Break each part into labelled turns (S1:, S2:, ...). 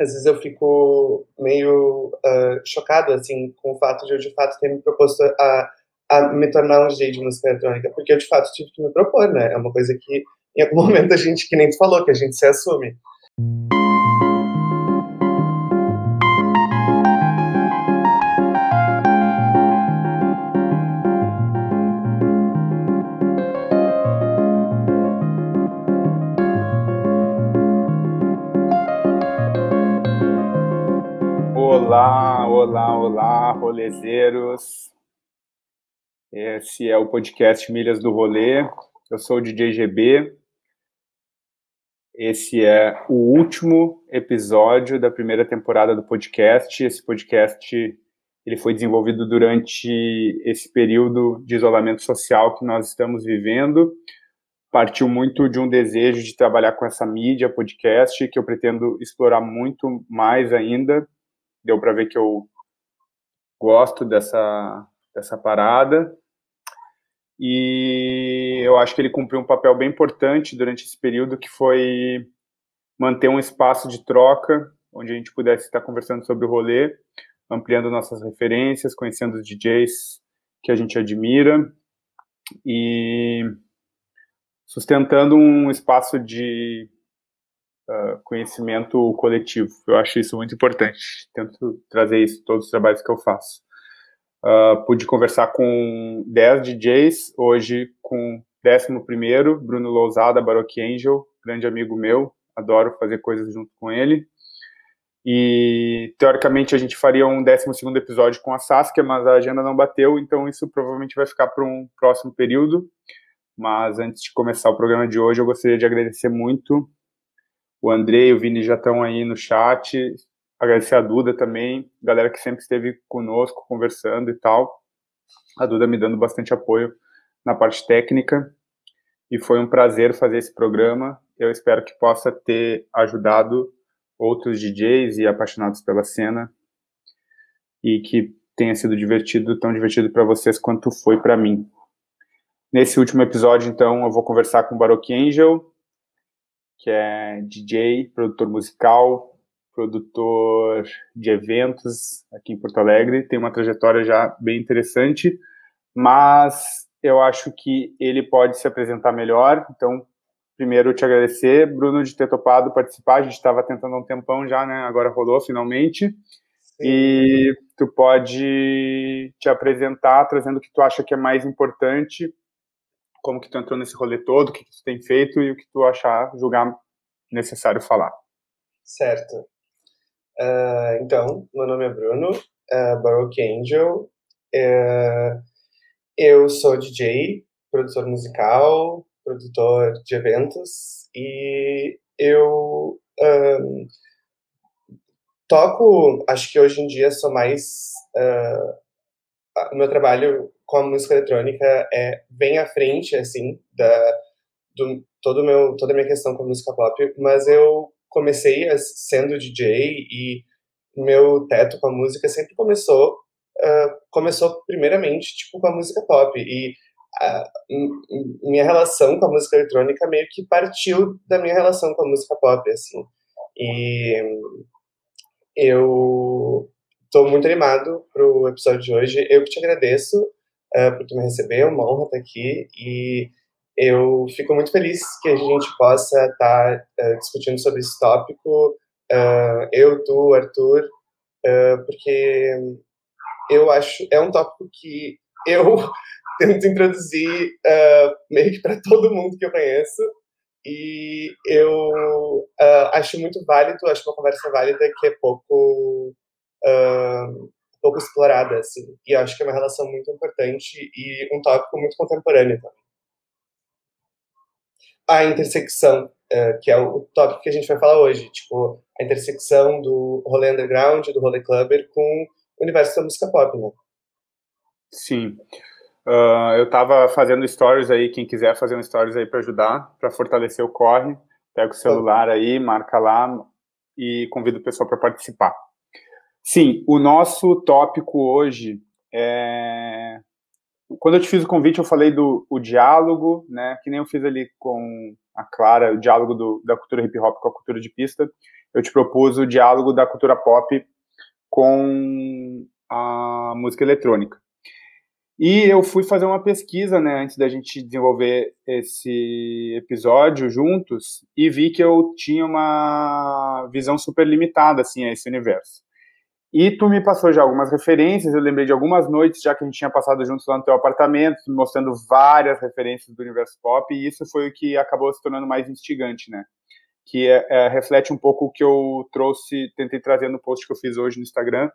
S1: às vezes eu fico meio uh, chocado, assim, com o fato de eu, de fato, ter me proposto a, a me tornar um DJ de música eletrônica, porque eu, de fato, tive que me propor, né? É uma coisa que, em algum momento, a gente, que nem tu falou, que a gente se assume.
S2: Olá, olá, olá, rolezeiros. Esse é o podcast Milhas do Rolê. Eu sou o DJ GB. Esse é o último episódio da primeira temporada do podcast. Esse podcast ele foi desenvolvido durante esse período de isolamento social que nós estamos vivendo. Partiu muito de um desejo de trabalhar com essa mídia podcast que eu pretendo explorar muito mais ainda deu para ver que eu gosto dessa, dessa parada. E eu acho que ele cumpriu um papel bem importante durante esse período, que foi manter um espaço de troca, onde a gente pudesse estar conversando sobre o rolê, ampliando nossas referências, conhecendo os DJs que a gente admira e sustentando um espaço de uh, conhecimento coletivo. Eu acho isso muito importante. Tento trazer isso em todos os trabalhos que eu faço. Uh, pude conversar com 10 DJs, hoje com 11 Bruno Lousada, Baroque Angel, grande amigo meu, adoro fazer coisas junto com ele. E teoricamente a gente faria um 12 episódio com a Saskia, mas a agenda não bateu, então isso provavelmente vai ficar para um próximo período. Mas antes de começar o programa de hoje, eu gostaria de agradecer muito o André e o Vini já estão aí no chat. Agradecer a Duda também, galera que sempre esteve conosco, conversando e tal. A Duda me dando bastante apoio na parte técnica. E foi um prazer fazer esse programa. Eu espero que possa ter ajudado outros DJs e apaixonados pela cena e que tenha sido divertido, tão divertido para vocês quanto foi para mim. Nesse último episódio, então, eu vou conversar com o Baroque Angel, que é DJ, produtor musical, produtor de eventos aqui em Porto Alegre, tem uma trajetória já bem interessante, mas eu acho que ele pode se apresentar melhor. Então, primeiro te agradecer, Bruno, de ter topado participar. A gente estava tentando há um tempão já, né? Agora rolou finalmente. Sim. E tu pode te apresentar trazendo o que tu acha que é mais importante como que tu entrou nesse rolê todo, o que, que tu tem feito e o que tu achar, julgar necessário falar.
S1: Certo. Uh, então, meu nome é Bruno, uh, Baroque Angel. Uh, eu sou DJ, produtor musical, produtor de eventos e eu um, toco, acho que hoje em dia sou mais. Uh, o meu trabalho com a música eletrônica é bem à frente, assim, da, do, todo meu, toda a minha questão com a música pop, mas eu comecei sendo DJ e meu teto com a música sempre começou, uh, começou primeiramente, tipo, com a música pop, e minha relação com a música eletrônica meio que partiu da minha relação com a música pop, assim, e eu estou muito animado pro episódio de hoje, eu que te agradeço, uh, por tu me receber, é uma honra estar aqui e eu fico muito feliz que a gente possa estar uh, discutindo sobre esse tópico, uh, eu, tu, Arthur, porque eu acho, é um tópico que eu tento introduzir meio que para todo mundo que eu conheço, e eu uh, acho muito válido, acho uma conversa válida que é pouco uh, pouco explorada, assim. E acho que é uma relação muito importante e um tópico muito contemporâneo também. A intersecção, uh, que é o tópico que a gente vai falar hoje, tipo, a intersecção do rolê underground, do rolê clubber com o universo da música pop, né?
S2: Sim. Uh, eu tava fazendo stories aí, quem quiser fazer um stories aí para ajudar, para fortalecer o corre, pega o celular aí, marca lá e convido o pessoal para participar. Sim, o nosso tópico hoje é. Quando eu te fiz o convite, eu falei do o diálogo, né? Que nem eu fiz ali com a Clara, o diálogo do, da cultura hip hop com a cultura de pista. eu te propus o diálogo da cultura pop com a música eletrônica. E eu fui fazer uma pesquisa, né, antes da gente desenvolver esse episódio juntos, e vi que eu tinha uma visão super limitada, assim, a esse universo. E tu me passou já algumas referências, eu lembrei de algumas noites já que a gente tinha passado juntos lá no teu apartamento, mostrando várias referências do universo pop, e isso foi o que acabou se tornando mais instigante, né? Que é, é, reflete um pouco o que eu trouxe, tentei trazer no post que eu fiz hoje no Instagram,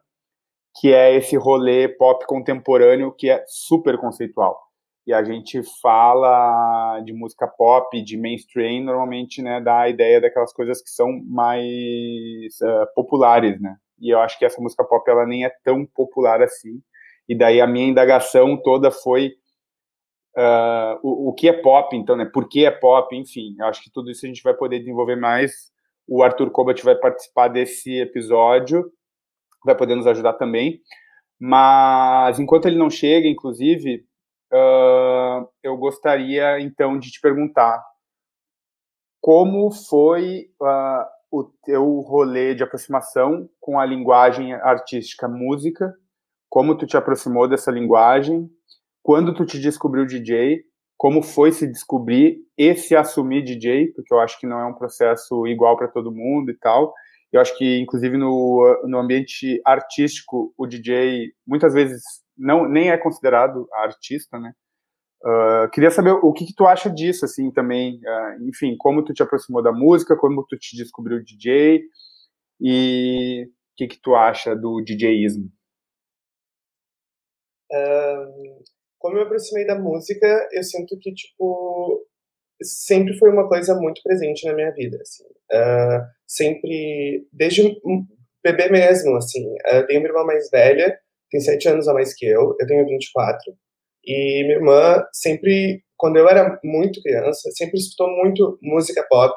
S2: que é esse rolê pop contemporâneo que é super conceitual. E a gente fala de música pop, de mainstream, normalmente, né, dá a ideia daquelas coisas que são mais uh, populares, né? E eu acho que essa música pop ela nem é tão popular assim. E daí a minha indagação toda foi uh, o, o que é pop, então, né? Por que é pop? Enfim, eu acho que tudo isso a gente vai poder desenvolver mais. O Arthur Kobat vai participar desse episódio vai poder nos ajudar também. Mas enquanto ele não chega, inclusive, uh, eu gostaria então de te perguntar como foi uh, o teu rolê de aproximação com a linguagem artística música, como tu te aproximou dessa linguagem, quando tu te descobriu DJ, como foi se descobrir e se assumir DJ, porque eu acho que não é um processo igual para todo mundo e tal, eu acho que, inclusive, no, no ambiente artístico, o DJ muitas vezes não nem é considerado artista, né? Uh, queria saber o que, que, tu acha disso, assim, também. Uh, enfim, como tu te aproximou da música, como tu te descobriu DJ e o que, que tu acha do DJismo?
S1: Uh, como eu me aproximei da música, eu sinto que, tipo, sempre foi uma coisa muito presente na minha vida, assim. Uh, sempre, desde bebê mesmo, assim. Eu tenho uma irmã mais velha, tem sete anos a mais que eu, eu tenho 24. E minha irmã sempre, quando eu era muito criança, sempre escutou muito música pop,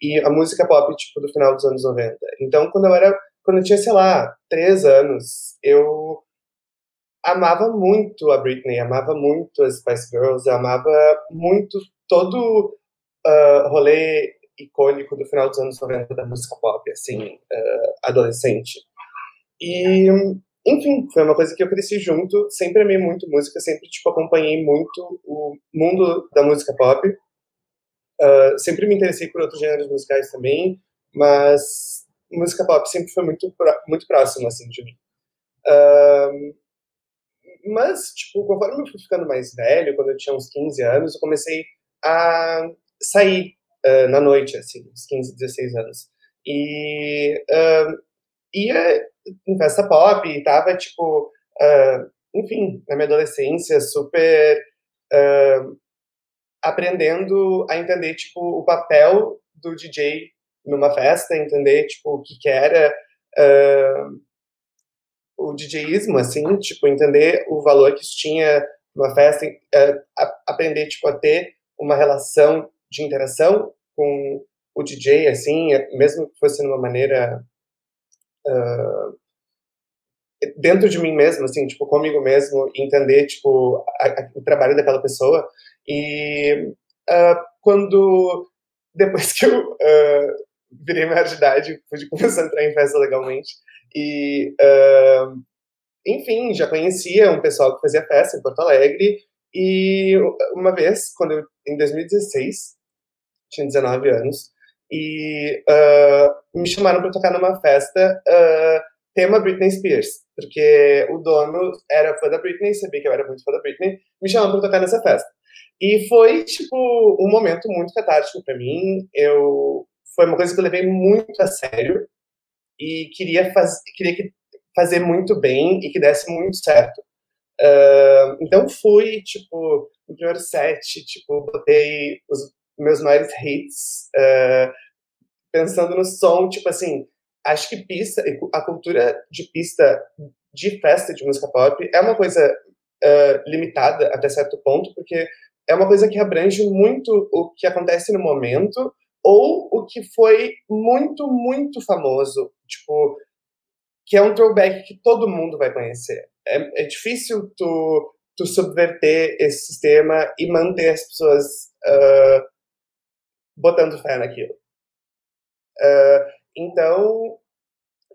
S1: e a música pop, tipo, do final dos anos 90. Então, quando eu era, quando eu tinha, sei lá, três anos, eu amava muito a Britney, amava muito as Spice Girls, amava muito todo uh, rolê icônico do final dos anos 90 da música pop, assim, uh, adolescente. E, enfim, foi uma coisa que eu cresci junto, sempre amei muito música, sempre, tipo, acompanhei muito o mundo da música pop. Uh, sempre me interessei por outros gêneros musicais também, mas música pop sempre foi muito, muito próximo, assim, de mim. Uh, mas, tipo, conforme eu fui ficando mais velho, quando eu tinha uns 15 anos, eu comecei a sair uh, na noite, assim, uns 15, 16 anos. E uh, ia em festa pop e tava, tipo, uh, enfim, na minha adolescência, super aprendendo a entender, tipo, o papel do DJ numa festa, entender, tipo, o que que era o DJismo, assim, tipo, entender o valor que isso tinha numa festa, aprender, tipo, a ter uma relação de interação com o DJ, assim, mesmo que fosse de uma maneira uh, dentro de mim mesmo, assim, tipo, comigo mesmo, entender, tipo, a, a, o trabalho daquela pessoa. E uh, quando, depois que eu uh, virei maior de idade, pude começar a entrar em festa legalmente, e, enfim, já conhecia um pessoal que fazia festa em Porto Alegre, e uma vez, quando eu, em 2016, tinha 19 anos, e uh, me chamaram para tocar numa festa uh, tema Britney Spears, porque o dono era fã da Britney, sabia que eu era muito fã da Britney, me chamaram para tocar nessa festa. E foi, tipo, um momento muito catártico para mim. Eu foi uma coisa que eu levei muito a sério e queria, faz, queria fazer muito bem e que desse muito certo. Uh, então fui, tipo, no primeiro set, tipo, botei os meus maiores hits, uh, pensando no som, tipo assim, acho que pista, a cultura de pista de festa de música pop é uma coisa uh, limitada até certo ponto, porque é uma coisa que abrange muito o que acontece no momento ou o que foi muito, muito famoso, tipo, que é um throwback que todo mundo vai conhecer. É, é difícil tu, tu subverter esse sistema e manter as pessoas uh, botando fé naquilo. Uh, então,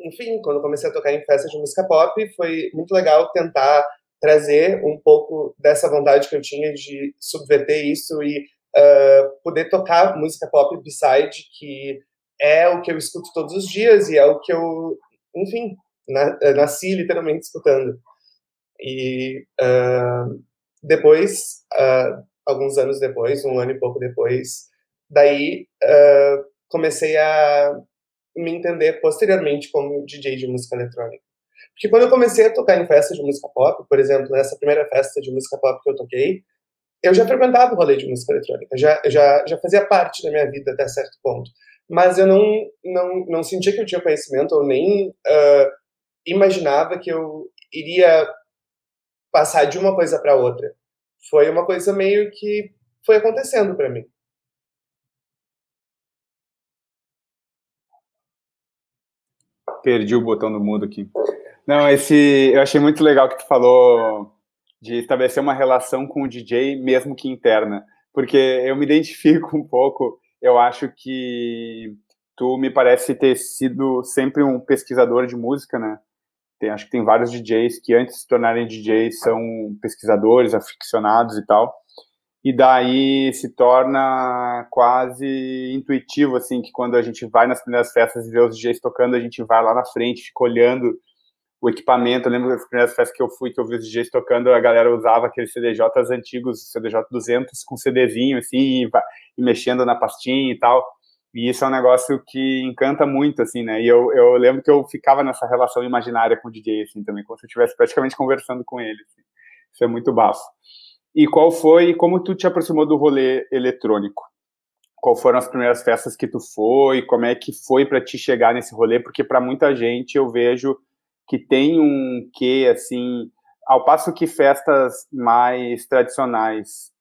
S1: enfim, quando comecei a tocar em festas de música pop, foi muito legal tentar trazer um pouco dessa vontade que eu tinha de subverter isso e uh, poder tocar música pop beside, que é o que eu escuto todos os dias e é o que eu, enfim, na, nasci literalmente escutando. E uh, depois, alguns anos depois, um ano e pouco depois, daí comecei a me entender posteriormente como DJ de música eletrônica. Porque quando eu comecei a tocar em festas de música pop, por exemplo, nessa primeira festa de música pop que eu toquei, eu já frequentava o rolê de música eletrônica, já, já, já fazia parte da minha vida até certo ponto. Mas eu não, não, não sentia que eu tinha conhecimento, ou nem uh, imaginava que eu iria passar de uma coisa para outra. Foi uma coisa meio que foi acontecendo para mim.
S2: Perdi o botão do mudo aqui. Não, esse eu achei muito legal que tu falou de estabelecer uma relação com o DJ, mesmo que interna, porque eu me identifico um pouco. Eu acho que tu me parece ter sido sempre um pesquisador de música, né? Tem, acho que tem vários DJs que antes de se tornarem DJs são pesquisadores, aficionados e tal. E daí se torna quase intuitivo, assim, que quando a gente vai nas primeiras festas e vê os DJs tocando, a gente vai lá na frente, fica olhando o equipamento. Eu lembro das primeiras festas que eu fui, que eu vi os DJs tocando, a galera usava aqueles CDJs antigos, CDJ 200 com CDzinho, assim, e, e, mexendo na pastinha e tal. E isso é um negócio que encanta muito, assim, né? E eu, eu lembro que eu ficava nessa relação imaginária com o DJ, assim, também, como se eu estivesse praticamente conversando com ele. Assim. Isso é muito bafo. E qual foi, como tu te aproximou do rolê eletrônico? Qual foram as primeiras festas que tu foi? Como é que foi para te chegar nesse rolê? Porque para muita gente eu vejo que tem um quê, assim, ao passo que festas mais tradicionais,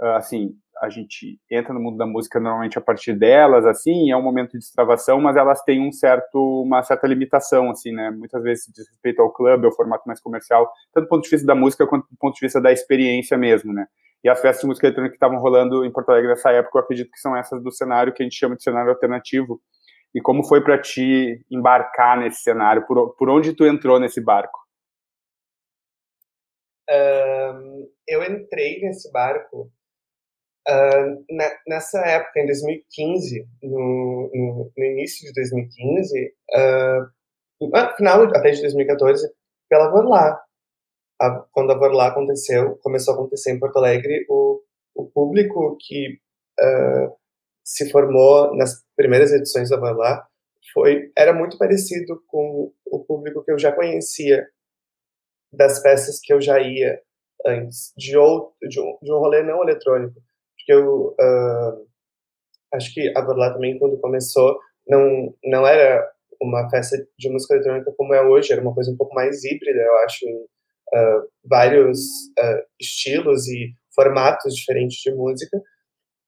S2: ah, assim, a gente entra no mundo da música normalmente a partir delas, assim, é um momento de extravação, mas elas têm um certo, uma certa limitação, assim, né, muitas vezes diz respeito ao clube, ao formato mais comercial, tanto do ponto de vista da música quanto do ponto de vista da experiência mesmo, né, e as festas de música eletrônica que estavam rolando em Porto Alegre nessa época, eu acredito que são essas do cenário que a gente chama de cenário alternativo, e como foi para ti embarcar nesse cenário? Por, por onde tu entrou nesse barco?
S1: Uh, eu entrei nesse barco na, nessa época, em 2015, no, no, no início de 2015, uh, no final até de 2014, pela Vorlá. A, quando a Vorlá aconteceu, começou a acontecer em Porto Alegre, o, o público que uh, se formou nas primeiras edições da Van foi era muito parecido com o público que eu já conhecia das peças que eu já ia antes de outro de um, de um rolê não eletrônico porque eu uh, acho que a Van também quando começou não não era uma festa de música eletrônica como é hoje era uma coisa um pouco mais híbrida eu acho em uh, vários uh, estilos e formatos diferentes de música.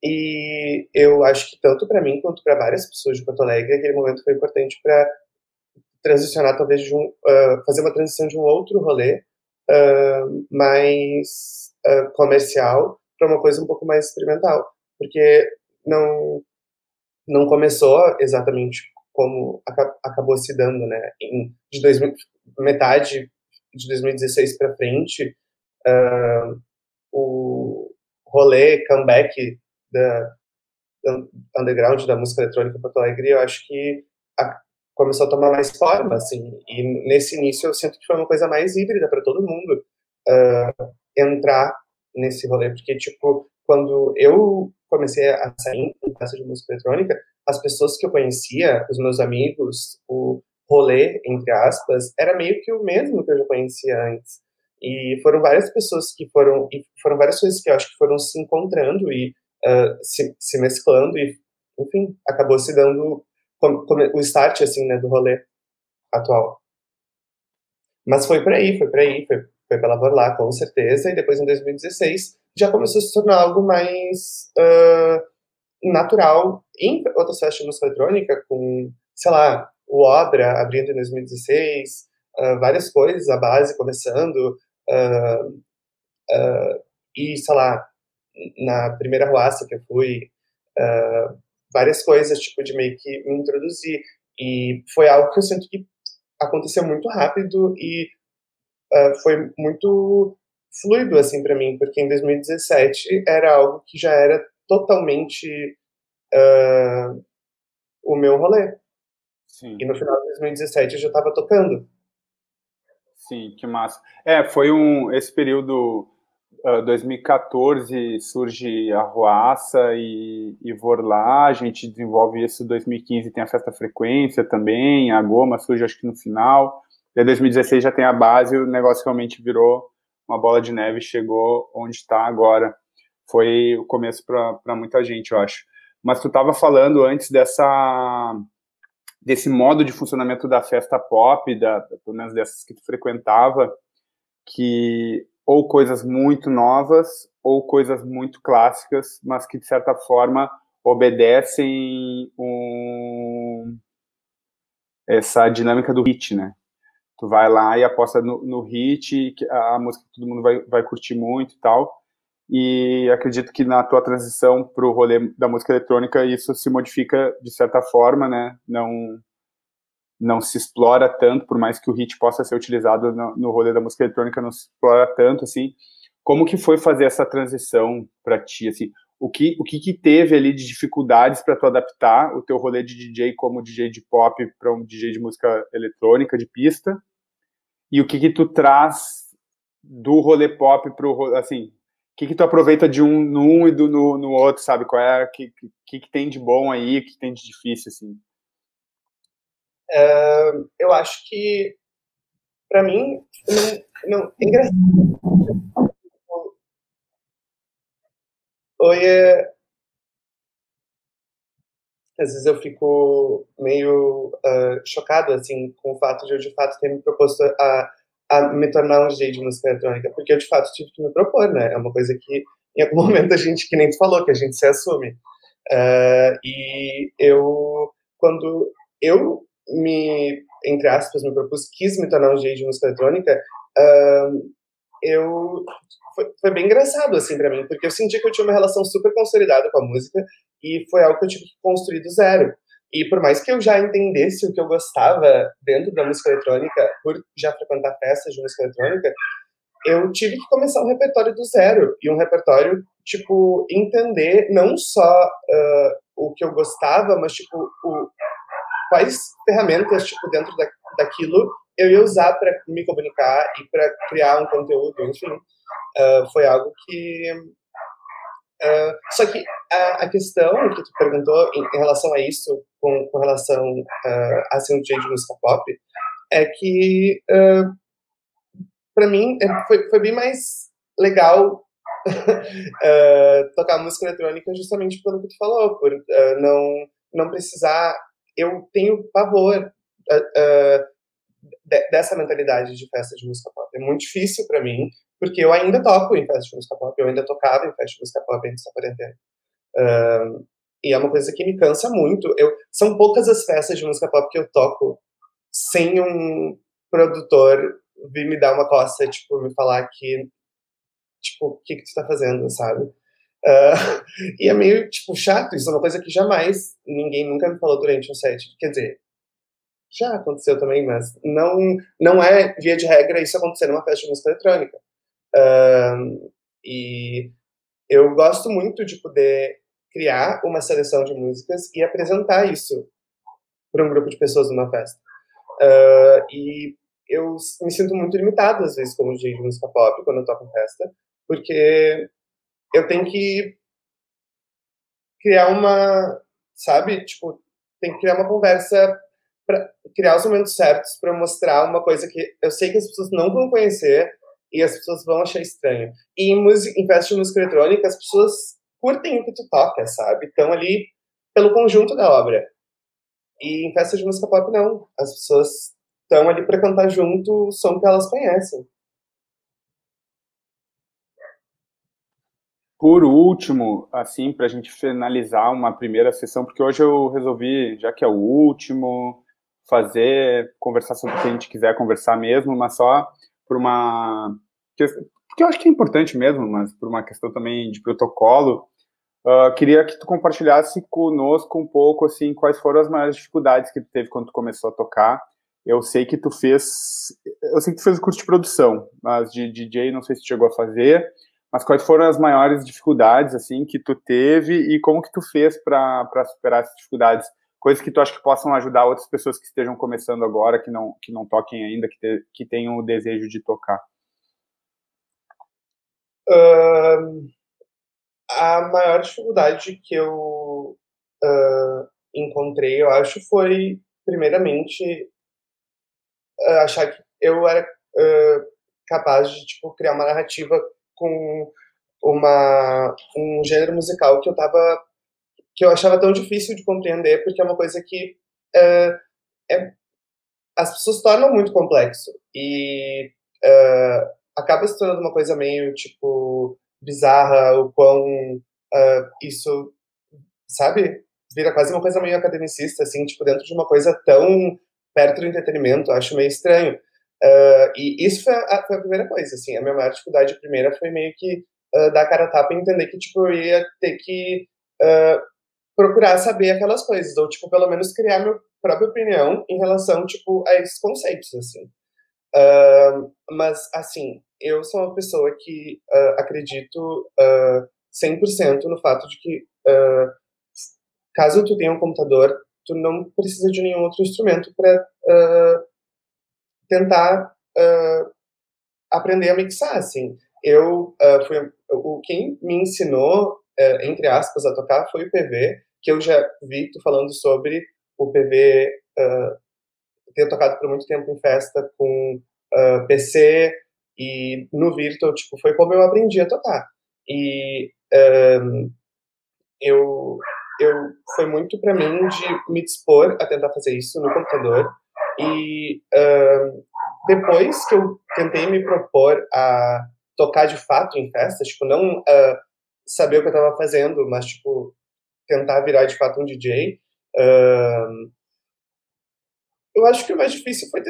S1: E eu acho que tanto para mim quanto para várias pessoas de Porto Alegre, aquele momento foi importante para transicionar, talvez, de um, uh, fazer uma transição de um outro rolê mais comercial para uma coisa um pouco mais experimental. Porque não, não começou exatamente como acabou se dando, né? Em, de 2000, metade de 2016 para frente, o rolê comeback da, underground da música eletrônica Porto Alegre, eu acho que a, começou a tomar mais forma, assim, e nesse início eu sinto que foi uma coisa mais híbrida para todo mundo uh, entrar nesse rolê, porque, tipo, quando eu comecei a sair em festa de música eletrônica, as pessoas que eu conhecia, os meus amigos, o rolê, entre aspas, era meio que o mesmo que eu já conhecia antes. E foram várias pessoas que foram, e foram várias coisas que eu acho que foram se encontrando e uh, se, se, mesclando e, enfim, acabou se dando o start, assim, né, do rolê atual. Mas foi por aí, foi por aí, foi, foi pela Vorlá, com certeza, e depois em 2016 já começou a se tornar algo mais uh, natural em outras festas de música eletrônica, com, sei lá, o Obra abrindo em 2016, uh, várias coisas, a base começando, uh, e, sei lá, na primeira ruaça que eu fui, várias coisas, tipo, de meio que me introduzir. E foi algo que eu sinto que aconteceu muito rápido e uh, foi muito fluido assim para mim, porque em 2017 era algo que já era totalmente uh, o meu rolê. Sim. E no final de 2017 eu já estava tocando.
S2: Sim, que massa. É, foi um esse período uh, 2014 surge a Ruaça e, e Vorlá, a gente desenvolve isso em 2015, tem a Festa Frequência também, a Goma surge acho que no final, e 2016 já tem a base, o negócio realmente virou uma bola de neve, chegou onde está agora. Foi o começo para muita gente, eu acho. Mas tu estava falando antes dessa desse modo de funcionamento da festa pop, da, pelo menos dessas que tu frequentava, que ou coisas muito novas ou coisas muito clássicas, mas que de certa forma obedecem um, essa dinâmica do hit, né? Tu vai lá e aposta no, no hit, a música que todo mundo vai, vai curtir muito e tal. E acredito que na tua transição para o rolê da música eletrônica isso se modifica de certa forma, né? Não não se explora tanto, por mais que o hit possa ser utilizado no, no rolê da música eletrônica, não se explora tanto assim. Como que foi fazer essa transição para ti, assim? O que, o que, que teve ali de dificuldades para tu adaptar o teu rolê de DJ como DJ de pop para um DJ de música eletrônica, de pista? E o que que tu traz do rolê pop para o assim, o que que tu aproveita de um num e do no, no outro, sabe? Qual é, que, que que tem de bom aí, o que tem de difícil, assim?
S1: Uh, eu acho que, para mim, não, não, é engraçado. Oi, é... às vezes eu fico meio uh, chocado assim com o fato de eu de fato ter me proposto a, a me tornar um DJ de música eletrônica, porque eu de fato tive que me propor, né? É uma coisa que em algum momento a gente, que nem tu falou, que a gente se assume. Uh, e eu, quando eu me, entre aspas, me propus, quis me tornar um DJ de música eletrônica, uh, eu foi, foi, bem engraçado assim para mim, porque eu senti que eu tinha uma relação super consolidada com a música e foi algo que eu tive que construir do zero. E por mais que eu já entendesse o que eu gostava dentro da música eletrônica, por já frequentar festas de música eletrônica, eu tive que começar um repertório do zero. E um repertório, tipo, entender não só uh, o que eu gostava, mas, tipo, o, quais ferramentas, tipo, dentro da, daquilo eu ia usar para me comunicar e para criar um conteúdo, enfim. Uh, foi algo que. Uh, só que a, a, questão que tu perguntou em, em relação a isso, com, com relação uh, a ser um DJ de música pop, é que, uh, para mim, é, foi, foi bem mais legal tocar música eletrônica justamente pelo que tu falou, por não, não precisar eu tenho pavor uh, uh, de, dessa mentalidade de festa de música pop. É muito difícil para mim, porque eu ainda toco em festa de música pop, eu ainda tocava em festa de música pop antes da quarentena. E é uma coisa que me cansa muito. Eu, são poucas as festas de música pop que eu toco sem um produtor vir me dar uma costa, tipo, me falar que, tipo, o que que tu tá fazendo, sabe? Uh, e é meio, tipo, chato. Isso é uma coisa que jamais ninguém nunca me falou durante um set. Quer dizer, já aconteceu também, mas não, não é via de regra isso acontecer numa festa de música eletrônica. E eu gosto muito de poder criar uma seleção de músicas e apresentar isso para um grupo de pessoas numa festa. Uh, e eu me sinto muito limitado, às vezes, como DJ de música pop, quando eu toco em festa, porque eu tenho que criar uma, sabe, tipo, tem que criar uma conversa para criar os momentos certos para mostrar uma coisa que eu sei que as pessoas não vão conhecer e as pessoas vão achar estranho. E em, música, em festa de música eletrônica, as pessoas curtem o que tu toca, sabe? Estão ali pelo conjunto da obra. E em festa de música pop, não. As pessoas estão ali para cantar junto o som que elas conhecem.
S2: Por último, assim, para a gente finalizar uma primeira sessão, porque hoje eu resolvi, já que é o último, fazer, conversar sobre o que a gente quiser conversar mesmo, mas só por uma. Porque eu acho que é importante mesmo, mas por uma questão também de protocolo, Uh, queria que tu compartilhasse conosco um pouco, assim, quais foram as maiores dificuldades que tu teve quando tu começou a tocar. Eu sei que tu fez, eu sei que tu fez o curso de produção, mas de DJ não sei se chegou a fazer. Mas quais foram as maiores dificuldades, assim, que tu teve e como que tu fez para superar essas dificuldades? Coisas que tu acha que possam ajudar outras pessoas que estejam começando agora, que não, que não toquem ainda, que, te, que tenham o desejo de tocar.
S1: Uh, a maior dificuldade que eu uh, encontrei, eu acho, foi, primeiramente, uh, achar que eu era capaz de tipo, criar uma narrativa com uma, um gênero musical que eu tava que eu achava tão difícil de compreender porque é uma coisa que é, as pessoas tornam muito complexo e acaba se tornando uma coisa meio tipo bizarra, o quão uh, isso, sabe? Vira quase uma coisa meio academicista, assim, tipo, dentro de uma coisa tão perto do entretenimento, acho meio estranho. Uh, e isso foi a, foi a, primeira coisa, assim, a minha maior dificuldade primeira foi meio que uh, dar cara a tapa e entender que, tipo, eu ia ter que procurar saber aquelas coisas, ou, tipo, pelo menos criar minha própria opinião em relação, tipo, a esses conceitos, assim. Uh, mas, assim, eu sou uma pessoa que uh, acredito uh, 100% no fato de que, uh, caso tu tenha um computador, tu não precisa de nenhum outro instrumento para tentar aprender a mixar, assim. Eu fui, o quem me ensinou, entre aspas, a tocar foi o PV, que eu já vi tu falando sobre o PV ter tocado por muito tempo em festa com uh, PC e no Virtual, tipo, foi como eu aprendi a tocar. E um, eu, eu foi muito para mim de me dispor a tentar fazer isso no computador. E depois que eu tentei me propor a tocar de fato em festas, tipo, não uh, saber o que eu estava fazendo, mas, tipo, tentar virar de fato um DJ, uh, eu acho que o mais difícil foi,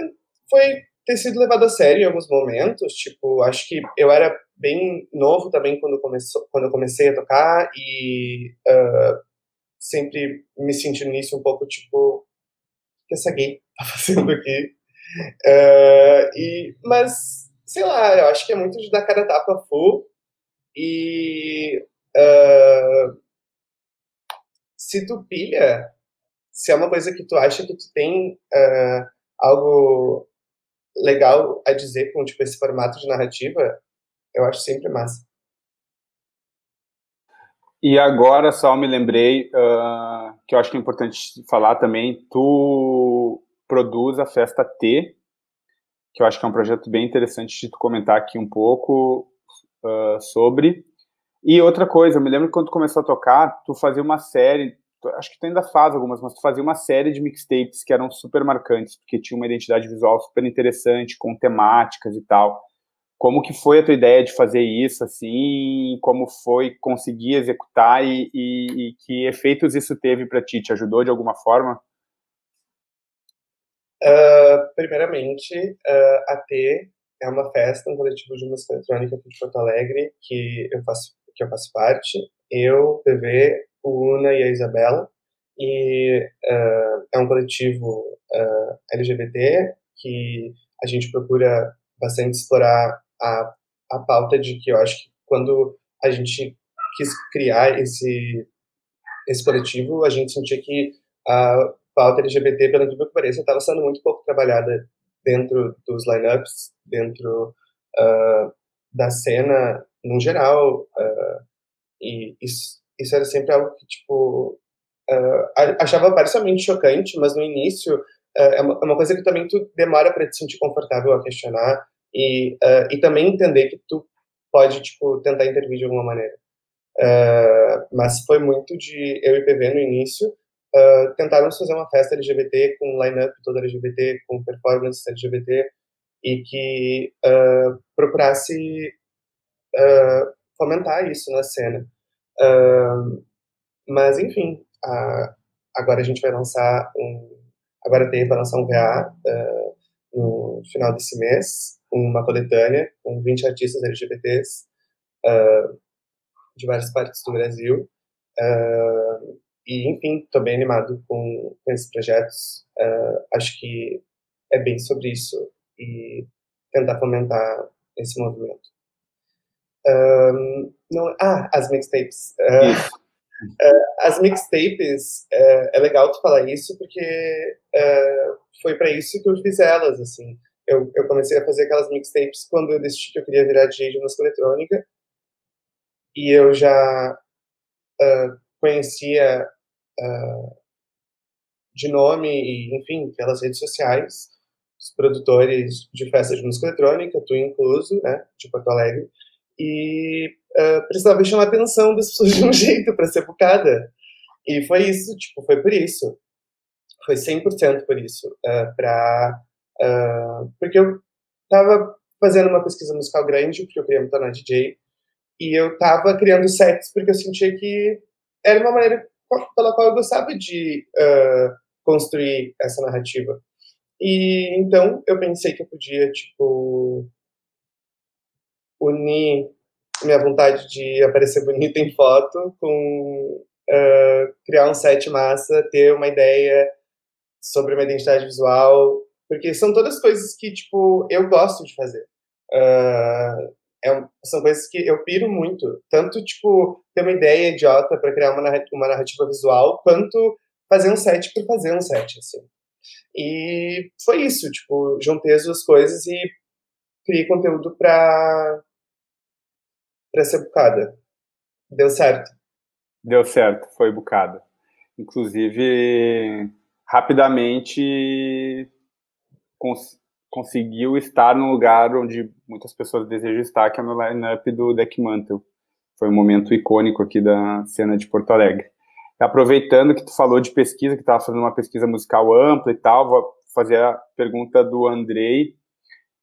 S1: foi ter sido levado a sério em alguns momentos. Tipo, acho que eu era bem novo também quando, começou, quando eu comecei a tocar e uh, sempre me senti nisso um pouco, tipo, o que essa gay tá fazendo aqui? Uh, e, mas, sei lá, eu acho que é muito de dar cara tapa full e uh, se tu pilha, se é uma coisa que tu acha que tu tem algo legal a dizer com tipo esse formato de narrativa, eu acho sempre massa.
S2: E agora só me lembrei uh, que eu acho que é importante falar também. Tu produz a Festa T, que eu acho que é um projeto bem interessante de tu comentar aqui um pouco uh, sobre. E outra coisa, eu me lembro que quando tu começou a tocar, tu fazia uma série acho que tu ainda faz algumas, mas tu fazia uma série de mixtapes que eram super marcantes, porque tinha uma identidade visual super interessante, com temáticas e tal. Como que foi a tua ideia de fazer isso, assim, como foi conseguir executar e, e, e que efeitos isso teve para ti? Te ajudou de alguma forma?
S1: Uh, primeiramente, uh, a T é uma festa, um coletivo de música eletrônica aqui de Porto Alegre, que eu faço, que eu faço parte. Eu, PV, o Una e a Isabela, e uh, é um coletivo uh, LGBT que a gente procura bastante explorar a, a pauta de que eu acho que quando a gente quis criar esse, esse coletivo, a gente sentia que a pauta LGBT, pelo que pareça, estava sendo muito pouco trabalhada dentro dos lineups, dentro uh, da cena no geral, uh, e isso isso era sempre algo que, tipo, uh, achava parcialmente chocante, mas no início é, uma, é, uma, coisa que também tu demora para te sentir confortável a questionar e, e também entender que tu pode, tipo, tentar intervir de alguma maneira. mas foi muito de eu e PV no início uh, tentarmos fazer uma festa LGBT com line-up todo LGBT, com performance LGBT e que procurasse fomentar isso na cena. Uh, mas, enfim, a, agora a gente vai lançar um. Agora tem vai lançar um VA uh, no final desse mês, uma coletânea com 20 artistas LGBTs uh, de várias partes do Brasil. Uh, e, enfim, estou bem animado com, com esses projetos. Uh, acho que é bem sobre isso e tentar fomentar esse movimento. Um, não, ah, as mixtapes. Uh, uh, as mixtapes, uh, é legal tu falar isso porque foi para isso que eu fiz elas, assim. Eu, eu comecei a fazer aquelas mixtapes quando eu decidi que eu queria virar DJ de música eletrônica e eu já conhecia de nome e, enfim, pelas redes sociais os produtores de festas de música eletrônica, tu incluso, né, de Porto Alegre, e uh, precisava chamar a atenção das pessoas de um jeito para ser bucada. E foi isso, tipo, foi por isso. Foi 100% por isso. Uh, pra, uh, porque eu estava fazendo uma pesquisa musical grande, porque eu queria me tornar DJ, e eu estava criando sets porque eu sentia que era uma maneira pela qual eu gostava de uh, construir essa narrativa. E então eu pensei que eu podia, tipo, unir minha vontade de aparecer bonita em foto com uh, criar um set massa, ter uma ideia sobre uma identidade visual, porque são todas coisas que, tipo, eu gosto de fazer. Uh, é, são coisas que eu piro muito. Tanto, tipo, ter uma ideia idiota para criar uma narrativa, uma narrativa visual, quanto fazer um set por fazer um set, assim. E foi isso, tipo, juntei as duas coisas e criei conteúdo para para ser bucada. Deu certo.
S2: Deu certo, foi bucada. Inclusive, rapidamente conseguiu estar no lugar onde muitas pessoas desejam estar, que é no line-up do Deck Mantle. Foi um momento icônico aqui da cena de Porto Alegre. Aproveitando que tu falou de pesquisa, que estava fazendo uma pesquisa musical ampla e tal, vou fazer a pergunta do Andrei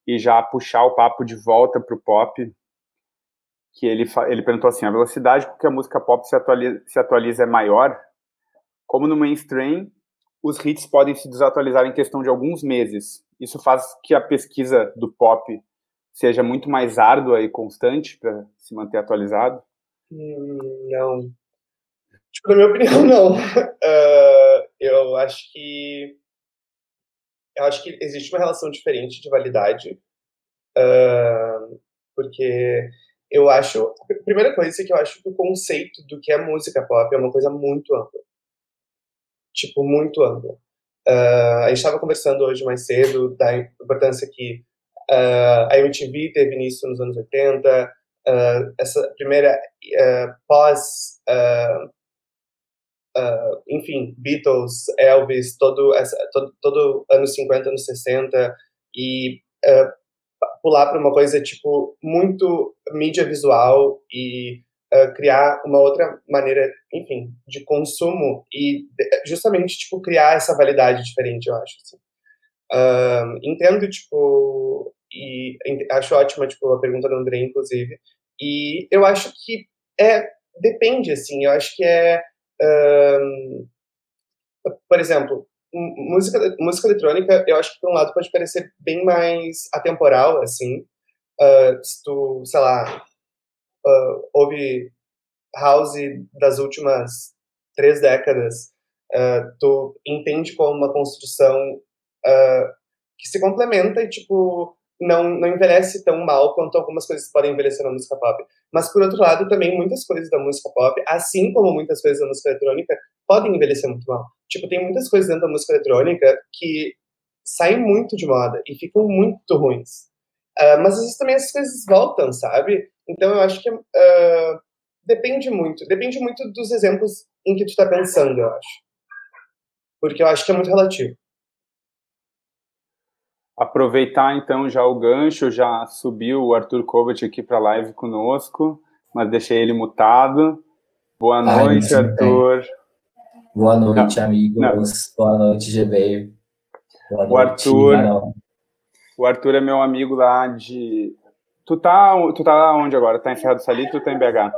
S2: e já puxar o papo de volta para o pop, que ele, ele perguntou assim, a velocidade com que a música pop se atualiza, se atualiza é maior? Como no mainstream, os hits podem se desatualizar em questão de alguns meses. Isso faz que a pesquisa do pop seja muito mais árdua e constante para se manter atualizado?
S1: Hum, não. Tipo, na minha opinião, não. Uh, eu acho que eu acho que existe uma relação diferente de validade, uh, porque eu acho, a primeira coisa é que eu acho que o conceito do que é música pop é uma coisa muito ampla. Tipo, muito ampla. Uh, a gente estava conversando hoje mais cedo da importância que uh, a MTV teve início nos anos 80, uh, essa primeira pós, enfim, Beatles, Elvis, todo, essa, todo, todo anos 50, anos 60, e pular para uma coisa tipo muito mídia visual e uh, criar uma outra maneira, enfim, de consumo e justamente tipo criar essa validade diferente, eu acho. Assim. Uh, entendo tipo e acho ótima tipo a pergunta do André inclusive e eu acho que é depende assim, eu acho que é por exemplo, música, música eletrônica, eu acho que por um lado pode parecer bem mais atemporal, assim. Uh, se tu, sei lá, uh, ouve house das últimas três décadas, uh, tu entende como uma construção que se complementa e, tipo, não, não envelhece tão mal quanto algumas coisas podem envelhecer na música pop. Mas, por outro lado, também muitas coisas da música pop, assim como muitas coisas da música eletrônica, podem envelhecer muito mal. Tipo, tem muitas coisas dentro da música eletrônica que saem muito de moda e ficam muito ruins. Uh, mas às vezes também essas coisas voltam, sabe? Então eu acho que uh, depende muito. Depende muito dos exemplos em que tu tá pensando, eu acho. Porque eu acho que é muito relativo.
S2: Aproveitar então já o gancho, já subiu o Arthur Kovac aqui para a live conosco, mas deixei ele mutado. Boa noite, Ai, Arthur. Bem.
S3: Boa noite, não, amigos. Não. Boa noite, GB.
S2: Boa o noite, Arthur. O Arthur é meu amigo lá de. Tu tá, tu tá onde agora? Tá em Serra do Salitre ou tá em BH?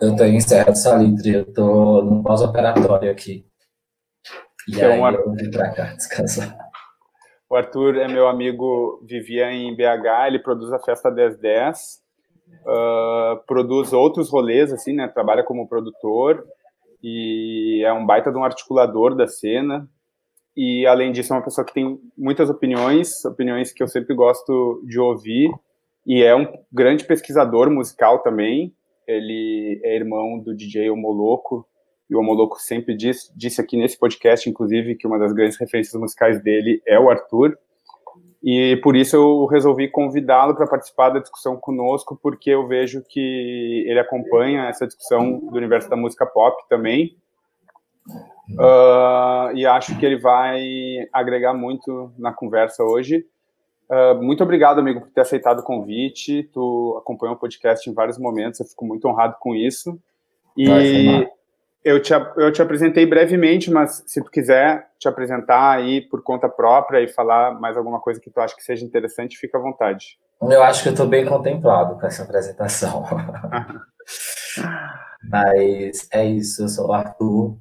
S3: Eu tô em Serra do Salitre, eu tô no pós-operatório aqui. E então, aí eu vim pra cá descansar.
S2: O Arthur é meu amigo, vivia em BH, ele produz a Festa 1010, uh, produz outros rolês, assim, né, trabalha como produtor, e é um baita de um articulador da cena. E, além disso, é uma pessoa que tem muitas opiniões, opiniões que eu sempre gosto de ouvir, e é um grande pesquisador musical também. Ele é irmão do DJ Omoloco, e o Omoloco sempre disse, disse aqui nesse podcast, inclusive, que uma das grandes referências musicais dele é o Arthur. E por isso eu resolvi convidá-lo para participar da discussão conosco, porque eu vejo que ele acompanha essa discussão do universo da música pop também. Uh, e acho que ele vai agregar muito na conversa hoje. Uh, muito obrigado, amigo, por ter aceitado o convite. Tu acompanhou o podcast em vários momentos, eu fico muito honrado com isso. E eu te, eu te apresentei brevemente, mas se tu quiser te apresentar aí por conta própria e falar mais alguma coisa que tu acha que seja interessante, fica à vontade.
S3: Eu acho que eu estou bem contemplado com essa apresentação. mas é isso, eu sou o Arthur,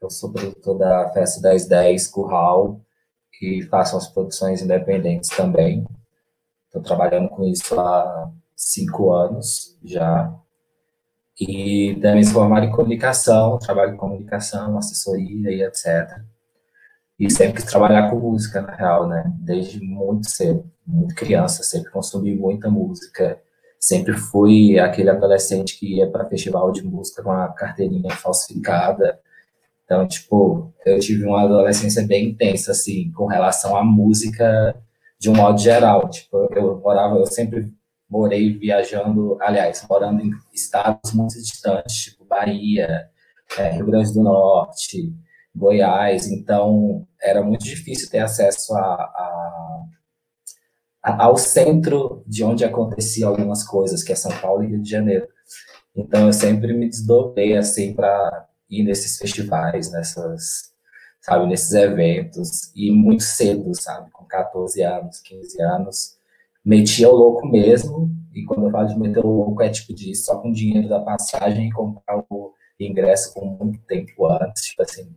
S3: eu sou produtor da Festa 1010 Curral e faço as produções independentes também. Estou trabalhando com isso há cinco anos já. E também sou formado em comunicação, trabalho em comunicação, assessoria e etc. E sempre quis trabalhar com música, na real, né? Desde muito cedo, muito criança, sempre consumi muita música. Sempre fui aquele adolescente que ia para festival de música com a carteirinha falsificada. Então, tipo, eu tive uma adolescência bem intensa, assim, com relação à música de um modo geral. Tipo, eu morava, eu sempre morei viajando, aliás, morando em estados muito distantes, tipo Bahia, é, Rio Grande do Norte, Goiás, então era muito difícil ter acesso a, a, a, ao centro de onde aconteciam algumas coisas, que é São Paulo e Rio de Janeiro. Então eu sempre me desdobrei assim para ir nesses festivais, nessas, sabe, nesses eventos, e muito cedo, sabe, com 14 anos, 15 anos, metia o louco mesmo, e quando eu falo de meter o louco é tipo de só com dinheiro da passagem e comprar o ingresso com muito tempo antes, tipo assim.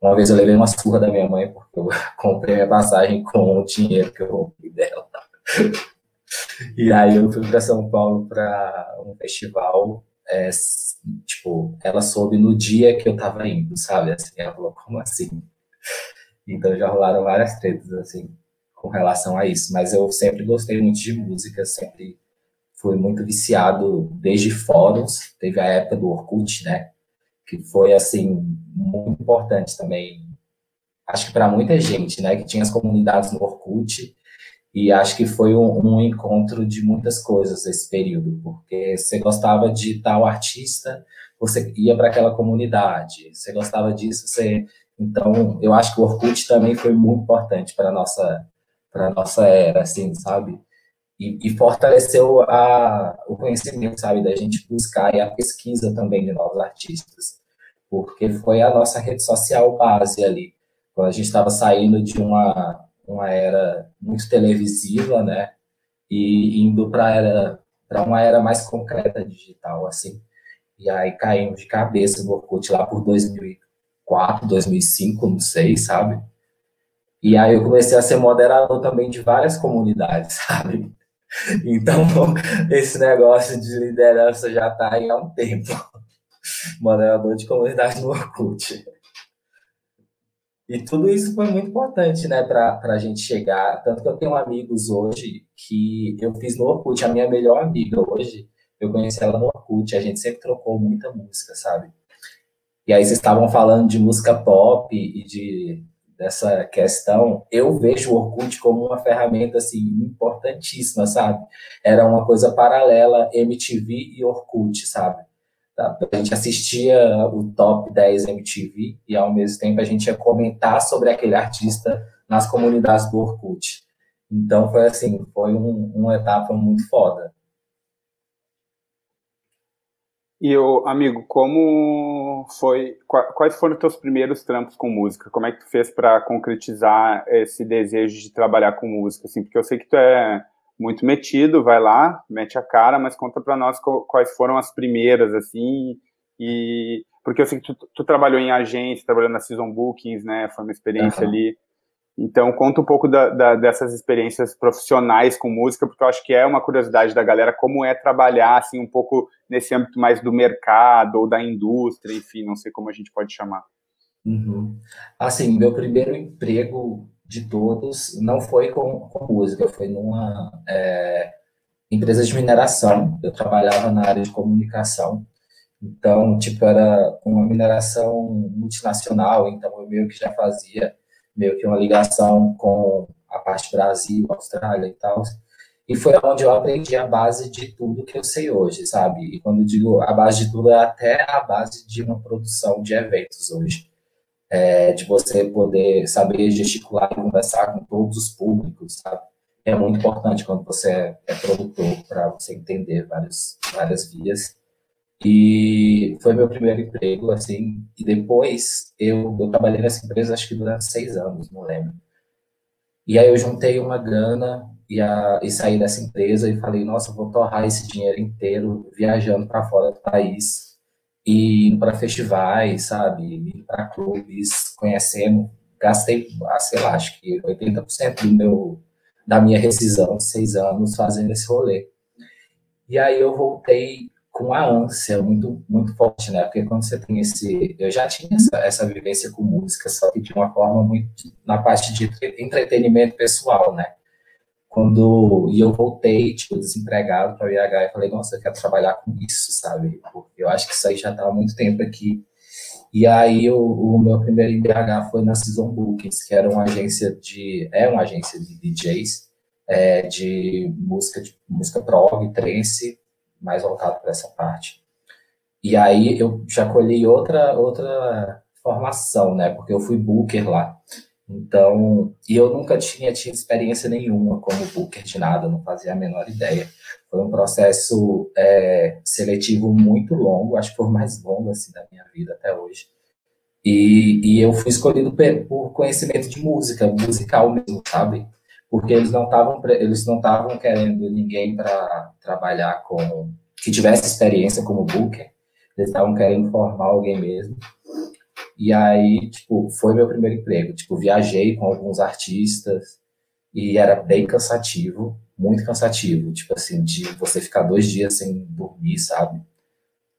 S3: Uma vez eu levei uma surra da minha mãe porque eu comprei minha passagem com o dinheiro que eu roubei dela. E aí eu fui para São Paulo para um festival, é, tipo, ela soube no dia que eu tava indo, sabe? Assim, ela falou, como assim? Então já rolaram várias tretas, assim com relação a isso, mas eu sempre gostei muito de música, sempre fui muito viciado desde fóruns, teve a época do Orkut, né, que foi assim muito importante também. Acho que para muita gente, né, que tinha as comunidades no Orkut e acho que foi um, um encontro de muitas coisas esse período, porque você gostava de tal artista, você ia para aquela comunidade, você gostava disso, você então eu acho que o Orkut também foi muito importante para nossa para nossa era, assim, sabe? E, e fortaleceu a, o conhecimento, sabe, da gente buscar e a pesquisa também de novos artistas, porque foi a nossa rede social base ali, quando a gente estava saindo de uma, uma era muito televisiva, né, e indo para era para uma era mais concreta digital, assim. E aí caímos de cabeça no Orkut lá por 2004, 2005, não sei, sabe? E aí eu comecei a ser moderador também de várias comunidades, sabe? Então, esse negócio de liderança já está aí há um tempo. Moderador de comunidade no Orkut. E tudo isso foi muito importante, né, para a gente chegar. Tanto que eu tenho amigos hoje que eu fiz no Orkut. A minha melhor amiga hoje, eu conheci ela no Orkut. A gente sempre trocou muita música, sabe? E aí vocês estavam falando de música pop e de dessa questão, eu vejo o Orkut como uma ferramenta assim importantíssima, sabe? Era uma coisa paralela MTV e Orkut, sabe? Tá? A gente assistia o top 10 MTV e ao mesmo tempo a gente ia comentar sobre aquele artista nas comunidades do Orkut. Então foi assim, foi um, uma etapa muito foda.
S2: E o amigo, como foi? Quais foram os teus primeiros trampos com música? Como é que tu fez para concretizar esse desejo de trabalhar com música? Assim, porque eu sei que tu é muito metido, vai lá, mete a cara, mas conta para nós quais foram as primeiras, assim, e porque eu sei que tu, tu trabalhou em agência, trabalhou na Season Bookings, né? Foi uma experiência uhum. ali. Então, conta um pouco da, da, dessas experiências profissionais com música, porque eu acho que é uma curiosidade da galera como é trabalhar, assim, um pouco nesse âmbito mais do mercado ou da indústria, enfim, não sei como a gente pode chamar.
S3: Uhum. Assim, meu primeiro emprego de todos não foi com, com música, foi numa é, empresa de mineração. Eu trabalhava na área de comunicação, então, tipo, era uma mineração multinacional, então eu meio que já fazia meio que uma ligação com a parte Brasil, Austrália e tal. E foi onde eu aprendi a base de tudo que eu sei hoje, sabe? E quando eu digo a base de tudo, é até a base de uma produção de eventos hoje. É, de você poder saber gesticular e conversar com todos os públicos, sabe? É muito importante quando você é, é produtor, para você entender várias, várias vias. E foi meu primeiro emprego, assim, e depois eu, eu trabalhei nessa empresa acho que durante seis anos, não lembro. E aí eu juntei uma grana e, a, e saí dessa empresa e falei, nossa, vou torrar esse dinheiro inteiro viajando para fora do país e indo para festivais, sabe, indo para clubes, conhecendo. Gastei, ah, sei lá, acho que 80% do meu, da minha rescisão de seis anos fazendo esse rolê. E aí eu voltei com a ânsia muito muito forte, né? Porque quando você tem esse, eu já tinha essa, essa vivência com música, só que de uma forma muito na parte de entretenimento pessoal, né? Quando e eu voltei, tipo, desempregado para o IH e falei, nossa, eu quero trabalhar com isso, sabe? Porque eu acho que isso aí já está há muito tempo aqui. E aí o, o meu primeiro IBH foi na Season Bookings, que era uma agência de é uma agência de DJs é, de música de música prog, trance mais voltado para essa parte. E aí eu já colhi outra outra formação, né? Porque eu fui booker lá. Então, e eu nunca tinha tido experiência nenhuma como booker de nada, não fazia a menor ideia. Foi um processo é, seletivo muito longo, acho que foi o mais longo assim da minha vida até hoje. E, e eu fui escolhido por conhecimento de música, musical mesmo, sabe? porque eles não estavam eles não estavam querendo ninguém para trabalhar com que tivesse experiência como booker eles estavam querendo formar alguém mesmo e aí tipo foi meu primeiro emprego. Tipo viajei com alguns artistas e era bem cansativo muito cansativo. Tipo assim de você ficar dois dias sem dormir sabe?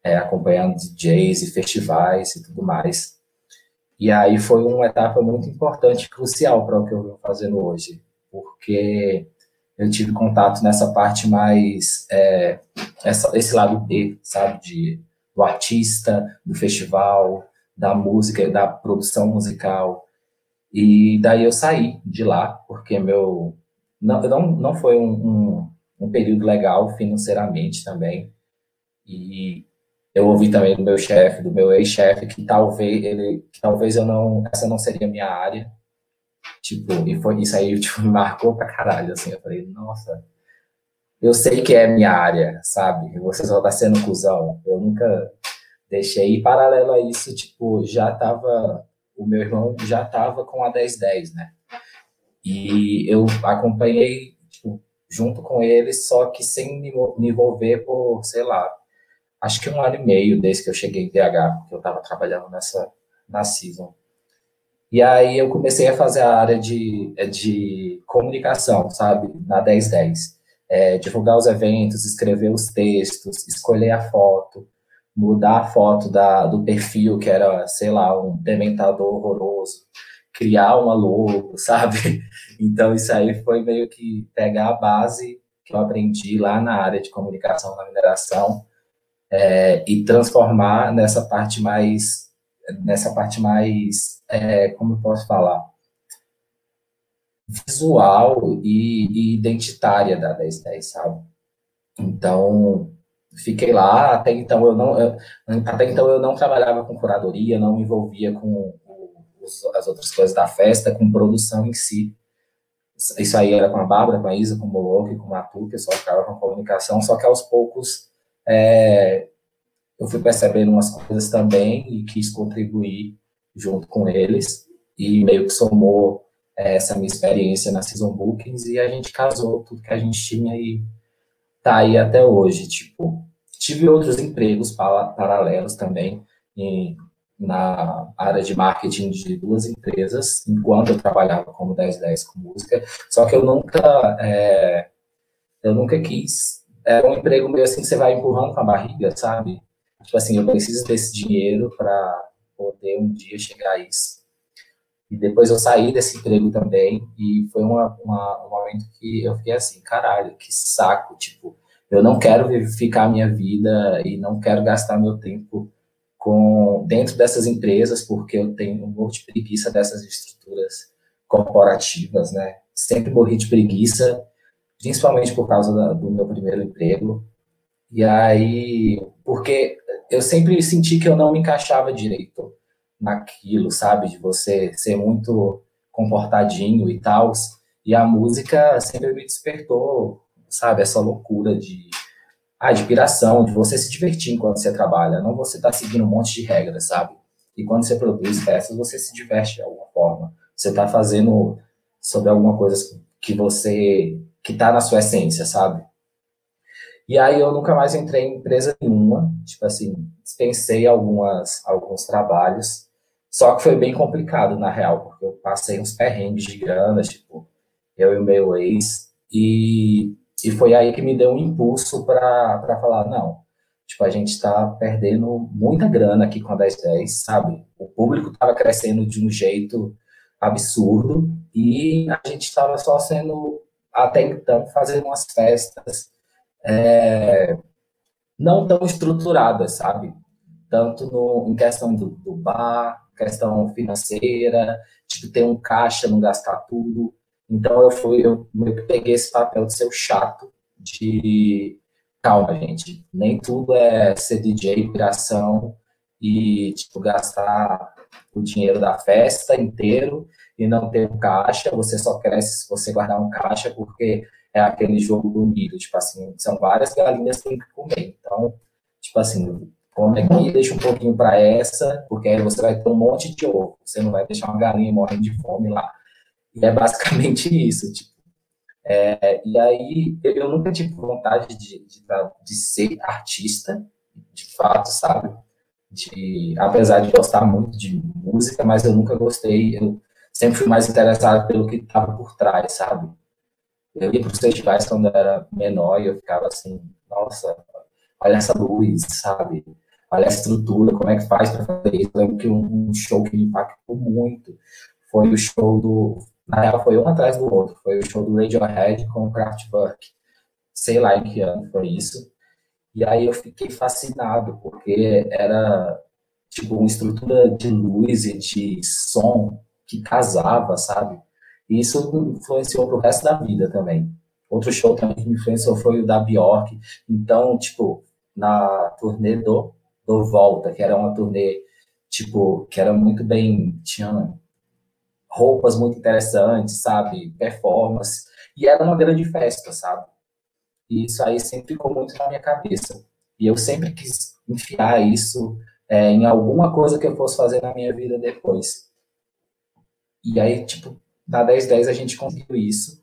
S3: É, acompanhando DJs e festivais e tudo mais. E aí foi uma etapa muito importante crucial para o que eu venho fazendo hoje. Porque eu tive contato nessa parte mais, é, essa, esse lado B, sabe, de, do artista, do festival, da música, da produção musical. E daí eu saí de lá, porque meu. Não, não, não foi um, um, um período legal financeiramente também. E eu ouvi também do meu chefe, do meu ex-chefe, que talvez ele, que talvez eu não, essa não seria a minha área, Tipo, e foi, isso aí tipo, me marcou pra caralho, assim. Eu falei, nossa, eu sei que é minha área, sabe? Você só tá sendo cuzão. Eu nunca deixei. E paralelo a isso, tipo, já tava. O meu irmão já tava com a 1010, né? E eu acompanhei, tipo, junto com ele, só que sem me, envolver por, sei lá, acho que um ano e meio desde que eu cheguei em DH, porque eu tava trabalhando nessa, na Season. E aí eu comecei a fazer a área de, de comunicação, sabe, na 1010. É, divulgar os eventos, escrever os textos, escolher a foto, mudar a foto da, do perfil, que era, sei lá, um dementador horroroso, criar uma logo, sabe? Então, isso aí foi meio que pegar a base que eu aprendi lá na área de comunicação na mineração é, e transformar nessa parte mais nessa parte mais, é, como eu posso falar, visual e, e identitária da 1010, sabe? Então, fiquei lá, até então eu não, eu, até então eu não trabalhava com curadoria, não me envolvia com as outras coisas da festa, com produção em si. Isso aí era com a Bárbara, com a Isa, com o Moloch, com o Matu, que eu só ficava com a comunicação, só que aos poucos é, eu fui percebendo umas coisas também e quis contribuir junto com eles e meio que somou é, essa minha experiência na Season Bookings e a gente casou tudo que a gente tinha e tá aí até hoje, tipo, tive outros empregos paralelos também em na área de marketing de duas empresas, enquanto eu trabalhava como 1010 com música, só que eu nunca, é, eu nunca quis, era um emprego meio assim que você vai empurrando com a barriga, sabe? Tipo assim, eu preciso desse dinheiro para poder um dia chegar a isso. E depois eu saí desse emprego também, e foi uma, uma, um momento que eu fiquei assim, caralho, que saco, tipo, eu não quero ficar a minha vida e não quero gastar meu tempo com dentro dessas empresas, porque eu tenho um pouco de preguiça dessas estruturas corporativas, né? Sempre morri de preguiça, principalmente por causa da, do meu primeiro emprego. E aí, porque eu sempre senti que eu não me encaixava direito naquilo, sabe? De você ser muito comportadinho e tal. E a música sempre me despertou, sabe? Essa loucura de, ah, de de você se divertir enquanto você trabalha. Não você tá seguindo um monte de regras, sabe? E quando você produz festas, você se diverte de alguma forma. Você tá fazendo sobre alguma coisa que você, que tá na sua essência, sabe? E aí eu nunca mais entrei em empresa nenhuma, tipo assim, dispensei algumas, alguns trabalhos, só que foi bem complicado, na real, porque eu passei uns perrengues de grana, tipo, eu e o meu ex, e, e foi aí que me deu um impulso para falar, não, tipo, a gente está perdendo muita grana aqui com a 1010, sabe? O público estava crescendo de um jeito absurdo e a gente estava só sendo, até então, fazendo umas festas é, não tão estruturadas, sabe? Tanto no, em questão do, do bar, questão financeira, tipo, ter um caixa, não gastar tudo. Então eu fui, eu meio que peguei esse papel de ser o chato, de calma, gente, nem tudo é ser DJ, piração e, tipo, gastar o dinheiro da festa inteiro e não ter um caixa, você só cresce se você guardar um caixa, porque é aquele jogo do milho, tipo assim, são várias galinhas que tem que comer. Então, tipo assim, come aqui, deixa um pouquinho para essa, porque aí você vai ter um monte de ovo. Você não vai deixar uma galinha morrendo de fome lá. E é basicamente isso, tipo. É, e aí, eu nunca tive vontade de, de, de, ser artista, de fato, sabe? De, apesar de gostar muito de música, mas eu nunca gostei, eu sempre fui mais interessado pelo que estava por trás, sabe? Eu ia para os festivais quando eu era menor e eu ficava assim, nossa, olha essa luz, sabe? olha a estrutura, como é que faz para fazer isso. Eu lembro que um, show que me impactou muito foi o show do. Na real, foi um atrás do outro. Foi o show do Radiohead com o Kraftwerk. Sei lá em que ano foi isso. E aí eu fiquei fascinado, porque era tipo uma estrutura de luz e de som que casava, sabe? E isso influenciou pro resto da vida também. Outro show também que me influenciou foi o da Bjork. Então, tipo, na turnê do do Volta, que era uma turnê, tipo, que era muito bem, tinha roupas muito interessantes, sabe, performance, e era uma grande festa, sabe? E isso aí sempre ficou muito na minha cabeça. E eu sempre quis enfiar isso é, em alguma coisa que eu fosse fazer na minha vida depois. E aí, tipo, na 1010 a gente conseguiu isso.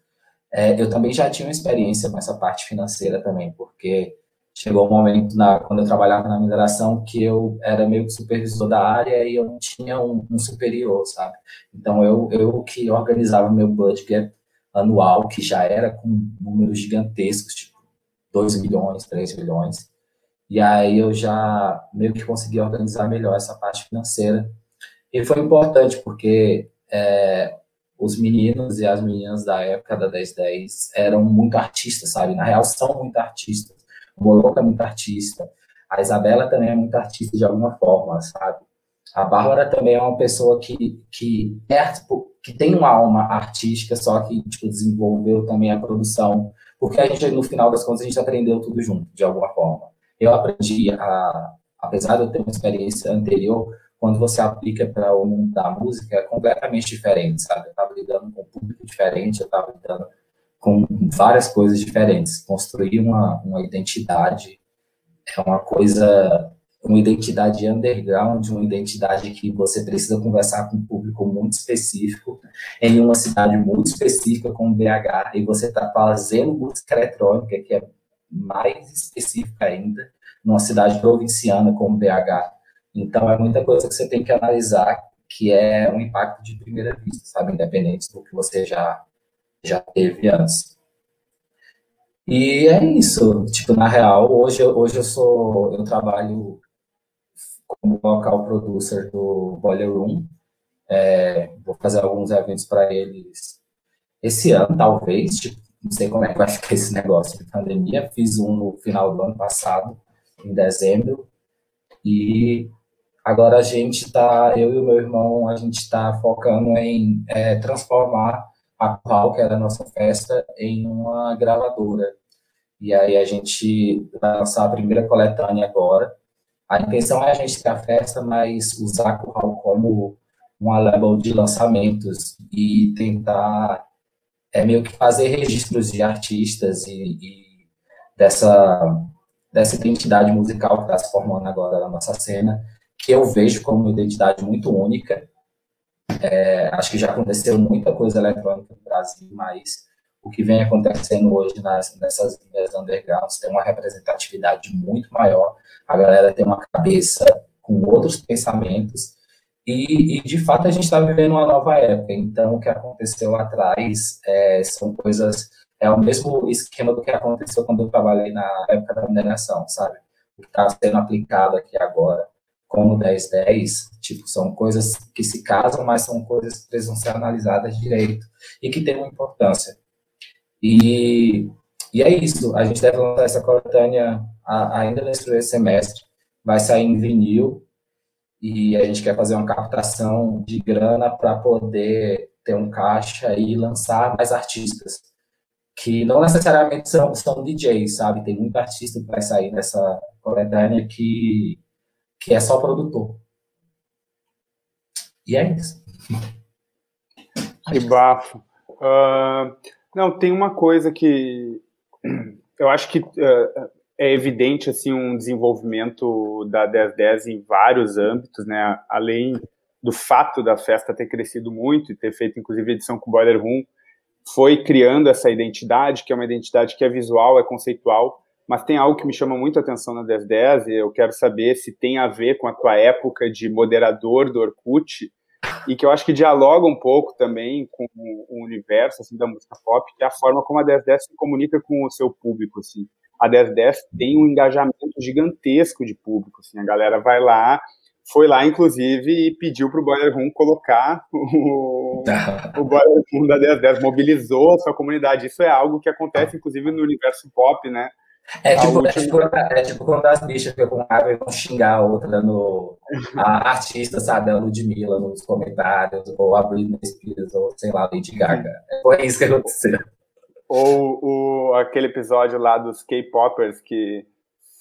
S3: É, eu também já tinha uma experiência com essa parte financeira também, porque chegou um momento na, quando eu trabalhava na mineração que eu era meio que supervisor da área e eu não tinha um, um superior, sabe? Então eu, eu que organizava meu budget anual, que já era com números gigantescos, tipo 2 milhões, 3 milhões. E aí eu já meio que consegui organizar melhor essa parte financeira. E foi importante porque é, os meninos e as meninas da época da 1010 eram muito artistas, sabe? Na real, são muito artistas o Moloco é muito artista. A Isabela também é muito artista de alguma forma, sabe? A Bárbara também é uma pessoa que, que, é, tipo, que tem uma alma artística, só que tipo, desenvolveu também a produção. Porque a gente, no final das contas, a gente aprendeu tudo junto, de alguma forma. Eu aprendi, a, apesar de eu ter uma experiência anterior, quando você aplica para o mundo da música, é completamente diferente, sabe? Eu estava lidando com um público diferente, eu estava lidando com várias coisas diferentes. Construir uma, uma identidade é uma coisa, uma identidade underground, uma identidade que você precisa conversar com um público muito específico, em uma cidade muito específica como BH, e você está fazendo música eletrônica, que é mais específica ainda, numa cidade provinciana como BH. Então, é muita coisa que você tem que analisar, que é um impacto de primeira vista, sabe? Independente do que você já, já teve antes. E é isso. Tipo, na real, hoje, hoje eu sou, eu trabalho como local producer do Boiler Room. É, vou fazer alguns eventos para eles esse ano, talvez. Tipo, não sei como é que vai ficar esse negócio de pandemia. Fiz um no final do ano passado, em dezembro. E agora a gente está, eu e o meu irmão, a gente está focando em é, transformar a Curral, que era a nossa festa, em uma gravadora. E aí a gente vai lançar a primeira coletânea agora. A intenção é a gente ter a festa, mas usar a Curral como uma label de lançamentos e tentar é meio que fazer registros de artistas e, e dessa dessa identidade musical que está se formando agora na nossa cena, que eu vejo como uma identidade muito única. É, acho que já aconteceu muita coisa eletrônica no Brasil, mas o que vem acontecendo hoje nas, nessas linhas undergrounds tem uma representatividade muito maior. A galera tem uma cabeça com outros pensamentos e, e, de fato, a gente está vivendo uma nova época. Então, o que aconteceu lá atrás é, são coisas. É o mesmo esquema do que aconteceu quando eu trabalhei na época da mineração, sabe? O que está sendo aplicado aqui agora, como 1010, tipo, são coisas que se casam, mas são coisas que precisam ser analisadas direito e que têm uma importância. E, e é isso. A gente deve lançar essa coletânea ainda nesse semestre. Vai sair em vinil e a gente quer fazer uma captação de grana para poder ter um caixa e lançar mais artistas, que não necessariamente são, são DJs, sabe? Tem muito artista que vai sair nessa coletânea que, que é só produtor. E é isso.
S2: Que bafo. Uh, não, tem uma coisa que eu acho que uh, é evidente assim um desenvolvimento da 1010 em vários âmbitos, né? Além do fato da festa ter crescido muito e ter feito inclusive edição com Boiler Room, foi criando essa identidade, que é uma identidade que é visual, é conceitual, mas tem algo que me chama muito a atenção na 1010 e eu quero saber se tem a ver com a tua época de moderador do Orkut e que eu acho que dialoga um pouco também com o universo assim da música pop, que é a forma como a 1010 se comunica com o seu público assim a 1010 tem um engajamento gigantesco de público. Assim, a galera vai lá, foi lá, inclusive, e pediu para o Boiler Room colocar o, o Boiler Room da 1010, mobilizou a sua comunidade. Isso é algo que acontece, inclusive, no universo pop, né?
S3: É tipo, última... é, tipo, é tipo quando as bichas ficam com raiva e vão xingar a outra no a artista, sabe, a Ludmilla nos comentários, ou a Britney Spears, ou sei lá, Lady Gaga. Foi isso que aconteceu.
S2: Ou o, aquele episódio lá dos K-Poppers que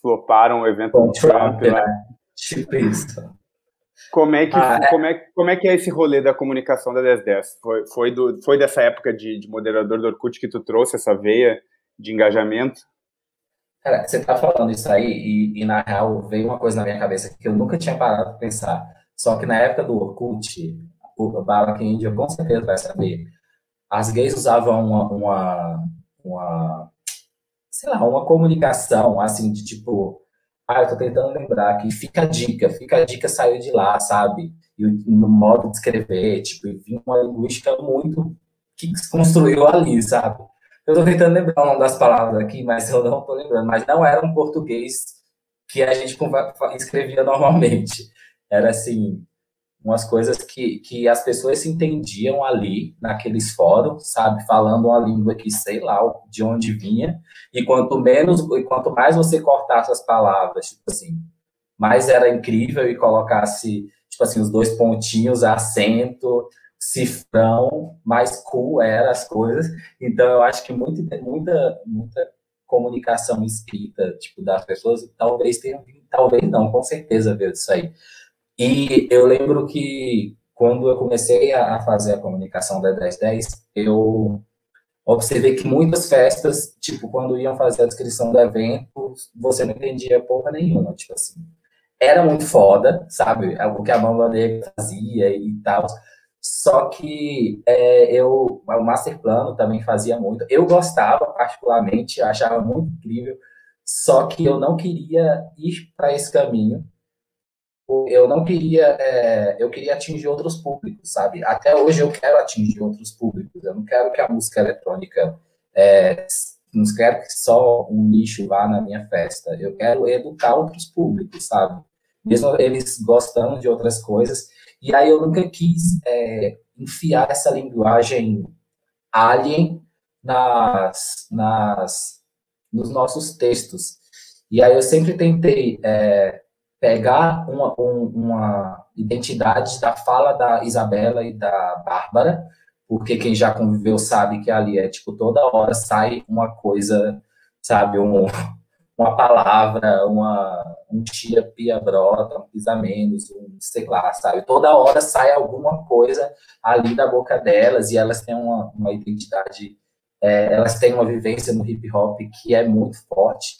S2: floparam o evento do Trump, Trump né?
S3: Tipo isso.
S2: Como é, que, ah, é. como, é, como é que é esse rolê da comunicação da 1010? Foi, foi, do, foi dessa época de, de moderador do Orkut que tu trouxe essa veia de engajamento?
S3: Cara, você tá falando isso aí e, e, na real veio uma coisa na minha cabeça que eu nunca tinha parado para pensar. Só que na época do Orkut, o Bala Índia com certeza vai saber as gays usavam uma, uma, uma, sei lá, uma comunicação, assim, de tipo, ah, eu tô tentando lembrar que fica a dica, fica a dica saiu de lá, sabe? E no modo de escrever, tipo, uma linguística muito que se construiu ali, sabe? Eu tô tentando lembrar nome das palavras aqui, mas eu não tô lembrando. Mas não era um português que a gente escrevia normalmente. Era assim, umas coisas que, que as pessoas se entendiam ali, naqueles fóruns, sabe, falando uma língua que sei lá de onde vinha, e quanto menos, e quanto mais você cortasse as palavras, tipo assim, mais era incrível e colocasse, tipo assim, os dois pontinhos, acento, cifrão, mais cool eram as coisas. Então, eu acho que muita, muita, muita comunicação escrita, tipo, das pessoas, talvez tenha, talvez não, com certeza veio disso aí. E eu lembro que quando eu comecei a fazer a comunicação da 1010, eu observei que muitas festas, tipo, quando iam fazer a descrição do evento, você não entendia porra nenhuma, tipo assim. Era muito foda, sabe? O que a Mamba Negra fazia e tal. Só que é, eu, o Master Plano também fazia muito. Eu gostava, particularmente, achava muito incrível. Só que eu não queria ir para esse caminho eu não queria, é, eu queria atingir outros públicos, sabe? Até hoje eu quero atingir outros públicos. Eu não quero que a música eletrônica, é, não quero que só um nicho vá na minha festa. Eu quero educar outros públicos, sabe? Mesmo eles gostando de outras coisas. E aí eu nunca quis é, enfiar essa linguagem alien nas, nas, nos nossos textos. E aí eu sempre tentei é, pegar uma, um, uma identidade da fala da Isabela e da Bárbara, porque quem já conviveu sabe que ali é tipo toda hora sai uma coisa, sabe, um, uma palavra, uma, um tia pia brota, um pisa menos, um sei lá, sabe? Toda hora sai alguma coisa ali da boca delas e elas têm uma, uma identidade, é, elas têm uma vivência no hip hop que é muito forte.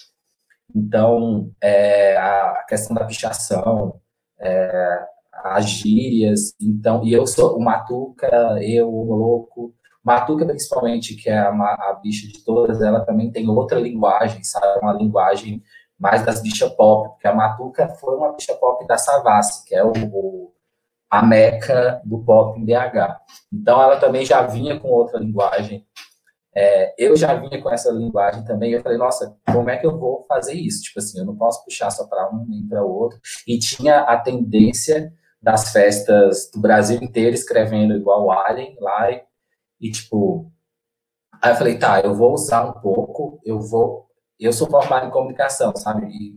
S3: Então, é, a questão da pichação, é, as gírias, então, e eu sou o Matuca, eu, o louco, Matuca, principalmente, que é a, a bicha de todas, ela também tem outra linguagem, sabe? Uma linguagem mais das bichas pop, porque a Matuca foi uma bicha pop da Savassi, que é o, o, a meca do pop em BH. Então, ela também já vinha com outra linguagem. É, eu já vinha com essa linguagem também. Eu falei, nossa, como é que eu vou fazer isso? Tipo assim, eu não posso puxar só para um nem para o outro. E tinha a tendência das festas do Brasil inteiro escrevendo igual Alien lá tipo, aí eu falei, tá, eu vou usar um pouco, eu vou. Eu sou formado em comunicação, sabe? E,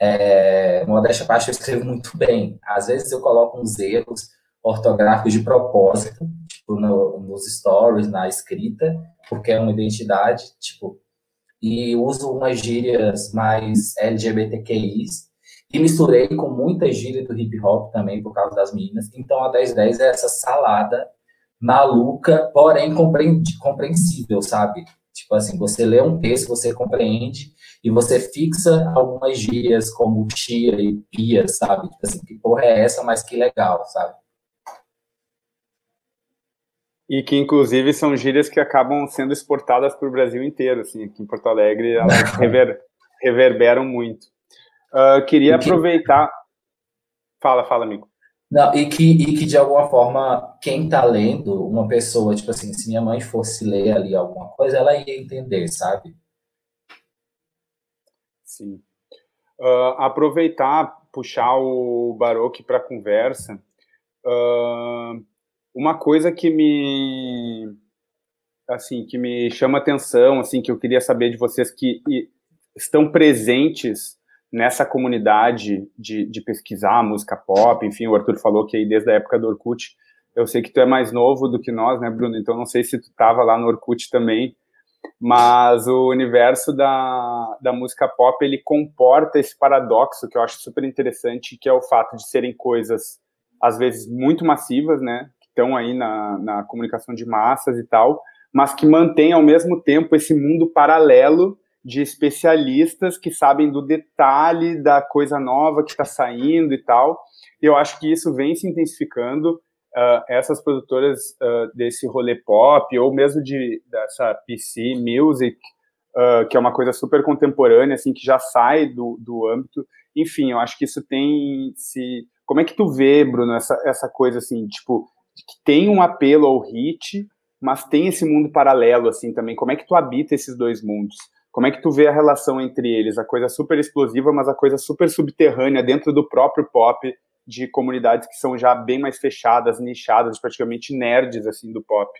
S3: é, modéstia parte, eu escrevo muito bem. Às vezes eu coloco uns erros ortográficos de propósito, tipo, no, nos stories, na escrita, porque é uma identidade, tipo, e uso umas gírias mais LGBTQIs, e misturei com muita gíria do hip hop também, por causa das meninas. Então, a 1010 é essa salada maluca, porém compreensível, sabe? Tipo assim, você lê um texto, você compreende e você fixa algumas gírias como tia e pia, sabe? Tipo assim, que porra é essa, mas que legal, sabe?
S2: E que, inclusive, são gírias que acabam sendo exportadas para o Brasil inteiro, assim, aqui em Porto Alegre, elas rever, reverberam muito. Uh, queria aproveitar... Fala, fala, amigo.
S3: Não, e que, e que de alguma forma, quem está lendo, uma pessoa, tipo assim, se minha mãe fosse ler ali alguma coisa, ela ia entender, sabe?
S2: Sim. Uh, aproveitar, puxar o Baroque para conversa. Uh, uma coisa que me assim que me chama atenção, assim que eu queria saber de vocês que estão presentes nessa comunidade de, de pesquisar música pop, enfim, o Arthur falou que aí desde a época do Orkut, eu sei que tu é mais novo do que nós, né, Bruno? Então não sei se tu estava lá no Orkut também, mas o universo da, da música pop, ele comporta esse paradoxo que eu acho super interessante, que é o fato de serem coisas, às vezes, muito massivas, né, que estão aí na, na comunicação de massas e tal, mas que mantém, ao mesmo tempo, esse mundo paralelo de especialistas que sabem do detalhe da coisa nova que está saindo e tal. E eu acho que isso vem se intensificando. Uh, essas produtoras uh, desse rolê pop, ou mesmo de, dessa PC Music, uh, que é uma coisa super contemporânea, assim, que já sai do, do âmbito. Enfim, eu acho que isso tem se... Como é que tu vê, Bruno, essa, essa coisa, assim, tipo, que tem um apelo ao hit, mas tem esse mundo paralelo, assim, também. Como é que tu habita esses dois mundos? Como é que tu vê a relação entre eles? A coisa super explosiva, mas a coisa super subterrânea dentro do próprio pop, de comunidades que são já bem mais fechadas, nichadas, praticamente nerds assim do pop.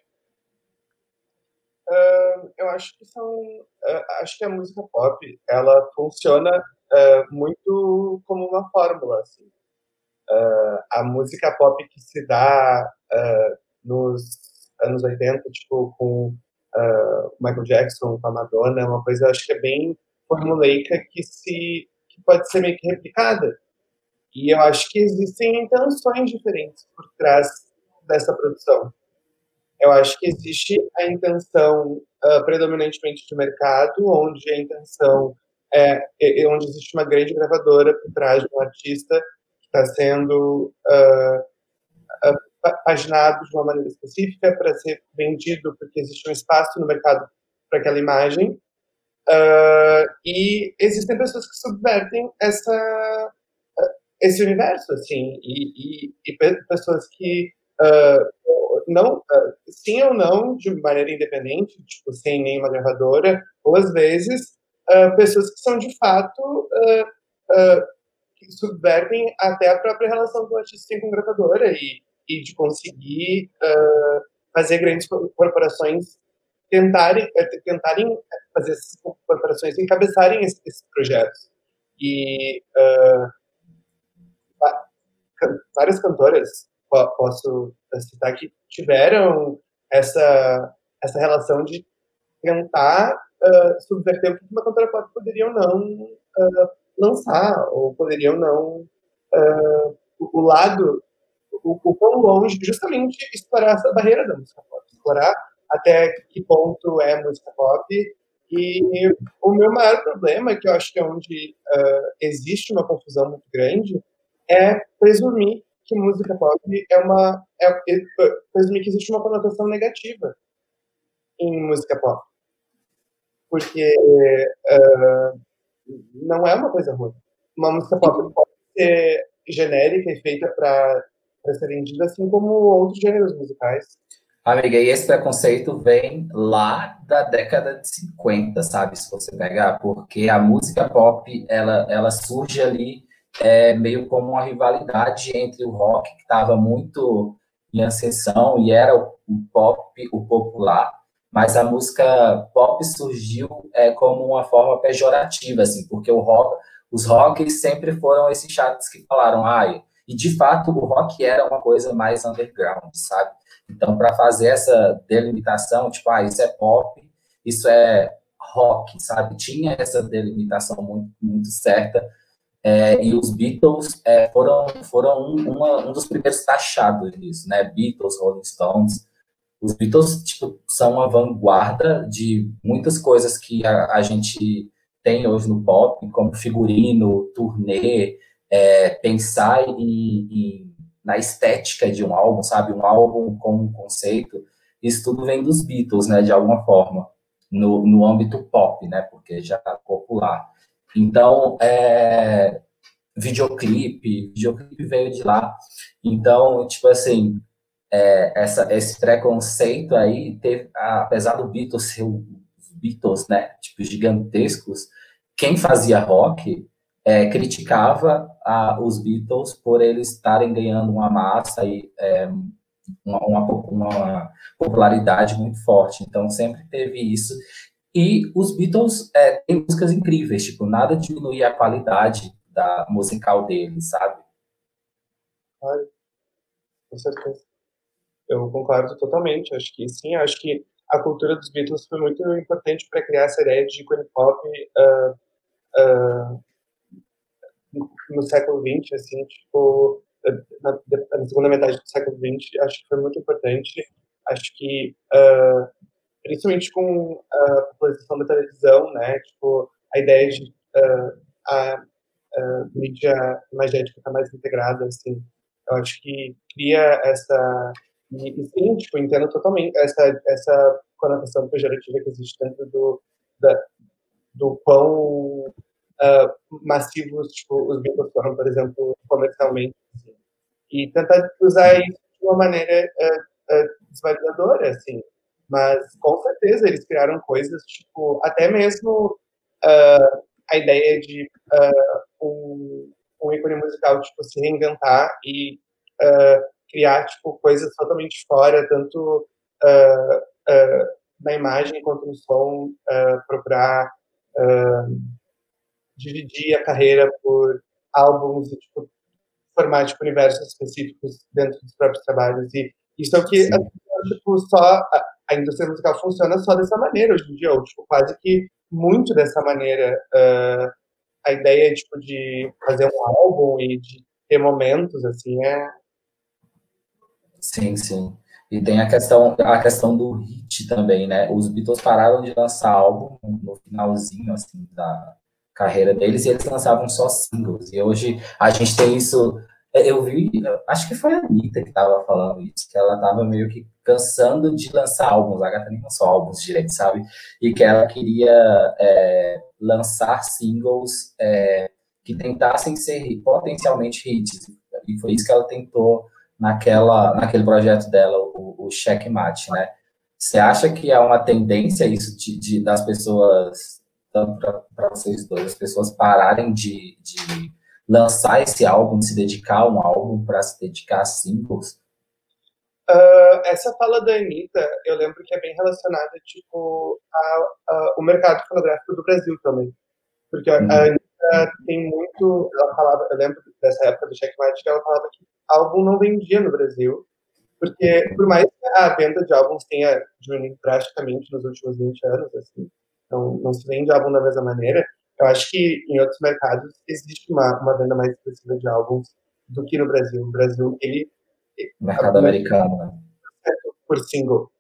S1: Uh, eu acho que são, uh, acho que a música pop ela funciona uh, muito como uma fórmula assim. a música pop que se dá nos anos 80, tipo com uh, Michael Jackson, com a Madonna, é uma coisa, acho que é bem formulaica que se que pode ser meio que replicada. E eu acho que existem intenções diferentes por trás dessa produção. Eu acho que existe a intenção uh, predominantemente de mercado, onde a intenção é, é, onde existe uma grande gravadora por trás de um artista que está sendo uh, paginado de uma maneira específica para ser vendido, porque existe um espaço no mercado para aquela imagem. Uh, e existem pessoas que subvertem essa, esse universo, assim, e, e, e pessoas que uh, não, uh, sim ou não, de maneira independente, tipo, sem nenhuma gravadora, ou às vezes pessoas que são de fato que subvertem até a própria relação que o artista com gravadora e, e de conseguir fazer grandes corporações tentarem, tentarem fazer essas corporações encabeçarem esses, esses projetos. E uh, várias cantoras, posso citar, que tiveram essa, essa relação de tentar uh, subverter o que uma cantora pop poderia ou não uh, lançar, ou poderiam não. Uh, o, lado, o, o quão longe, justamente explorar essa barreira da música pop, explorar até que ponto é música pop. E o meu maior problema, que eu acho que é onde existe uma confusão muito grande, é presumir que música pop é uma. É, é, presumir que existe uma conotação negativa em música pop. Porque uh, não é uma coisa ruim. Uma música pop pode ser genérica e feita para ser vendida, assim como outros gêneros musicais.
S3: Amiga, e esse preconceito vem lá da década de 50, sabe? Se você pegar, porque a música pop, ela, ela surge ali é, meio como uma rivalidade entre o rock, que estava muito em ascensão e era o, o, pop, o popular, mas a música pop surgiu é, como uma forma pejorativa, assim, porque o rock, os rockers sempre foram esses chatos que falaram, ai, e de fato o rock era uma coisa mais underground, sabe? Então, para fazer essa delimitação, tipo, ah, isso é pop, isso é rock, sabe? Tinha essa delimitação muito, muito certa é, e os Beatles é, foram, foram um, uma, um dos primeiros taxados disso, né? Beatles, Rolling Stones. Os Beatles tipo, são uma vanguarda de muitas coisas que a, a gente tem hoje no pop, como figurino, turnê, é, pensar em, em, na estética de um álbum, sabe? Um álbum com um conceito. Isso tudo vem dos Beatles, né? De alguma forma, no, no âmbito pop, né? Porque já é popular. Então, é, videoclipe, videoclipe veio de lá. Então, tipo assim, é, essa, esse preconceito aí, teve, apesar do Beatles ser os Beatles, né, tipo, gigantescos, quem fazia rock é, criticava a, os Beatles por eles estarem ganhando uma massa e é, uma, uma, uma, popularidade muito forte. Então, sempre teve isso. E os Beatles é, têm músicas incríveis, tipo, nada diminui a qualidade da musical deles, sabe?
S1: Ai, com certeza. Eu concordo totalmente. Acho que sim, acho que a cultura dos Beatles foi muito importante para criar essa ideia de ícone pop uh, uh, no século XX, assim, tipo, na, na, segunda metade do século XX, acho que foi muito importante. Acho que uh, principalmente com a popularização da televisão, né? Tipo, a ideia de uh, a, a, mídia imagética estar tá mais integrada, assim. Eu acho que cria essa e, e sim, tipo, entendo totalmente essa essa conotação pejorativa que existe dentro do da, do quão uh, massivos tipo, os Beatles foram, por exemplo, comercialmente. Assim. E tentar usar isso de uma maneira uh, uh, desvalidadora, assim mas, com certeza, eles criaram coisas, tipo, até mesmo uh, a ideia de uh, um, um ícone musical, tipo, se reinventar e uh, criar, tipo, coisas totalmente fora, tanto na imagem quanto no som, procurar dividir a carreira por álbuns e, tipo, formar, tipo, universos específicos dentro dos próprios trabalhos. E isso é o que, tipo, só a indústria musical funciona só dessa maneira hoje em dia, ou tipo, quase que muito dessa maneira. Uh, a ideia tipo, de fazer um álbum e de ter momentos, assim, é.
S3: Sim, sim. E tem a questão, a questão do hit também, né? Os Beatles pararam de lançar álbum no finalzinho, assim, da carreira deles, e eles lançavam só singles. E hoje a gente tem isso é, eu vi, acho que foi a Anitta que estava falando isso, que ela estava meio que cansando de lançar álbuns, a gata nem lançou álbuns direito, sabe? E que ela queria é, lançar singles é, que tentassem ser potencialmente hits. E foi isso que ela tentou naquela, naquele projeto dela, o, o Checkmate, né? Você acha que é uma tendência isso de, de das pessoas, para vocês dois, as pessoas pararem de, de lançar esse álbum, se dedicar a um álbum para se dedicar a singles?
S1: Uh, essa fala da Anitta, eu lembro que é bem relacionada, tipo, ao mercado fonográfico do Brasil também. Porque a, a uhum. Anitta tem muito, ela falava, eu lembro dessa época do Checkmate, que ela falava que álbum não vendia no Brasil, porque por mais que a venda de álbuns tenha diminuído drasticamente nos últimos 20 anos, assim, não, não se vende álbum da mesma maneira, eu acho que em outros mercados existe uma, uma venda mais expressiva de álbuns do que no Brasil. No Brasil, ele
S3: mercado americano, né?
S1: Por single.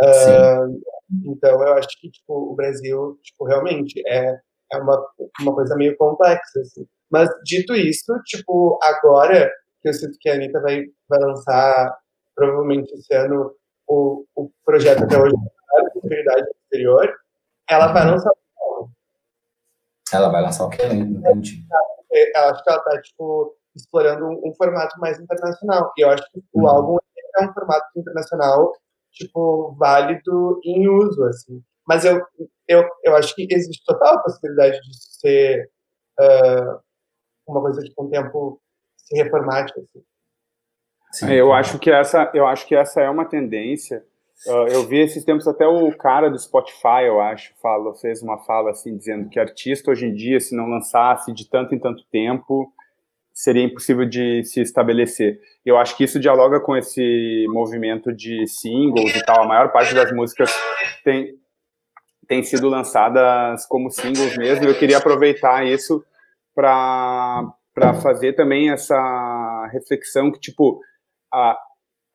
S1: Uh, então, eu acho que tipo, o Brasil, tipo, realmente é, é uma, uma coisa meio complexa, assim. Mas, dito isso, tipo, agora que eu sinto que a Anitta vai, vai lançar, provavelmente esse ano, o, o projeto até hoje, de Prosperidade Exterior, ela vai lançar
S3: ela vai lançar o quê? Entendi.
S1: Eu acho que ela tá, tipo, explorando um, um, formato mais internacional. E eu acho que o uhum. álbum é um formato internacional, tipo, válido em uso, assim. Mas eu, eu, eu acho que existe total possibilidade de ser uh, uma coisa que com o tempo se reformate, assim.
S2: Sim, eu acho que essa eu acho que essa é uma tendência eu vi esses tempos até o cara do Spotify eu acho fala fez uma fala assim dizendo que artista hoje em dia se não lançasse de tanto em tanto tempo seria impossível de se estabelecer. Eu acho que isso dialoga com esse movimento de singles e tal. A maior parte das músicas tem, tem sido lançadas como singles mesmo. Eu queria aproveitar isso para fazer também essa reflexão que, tipo, a,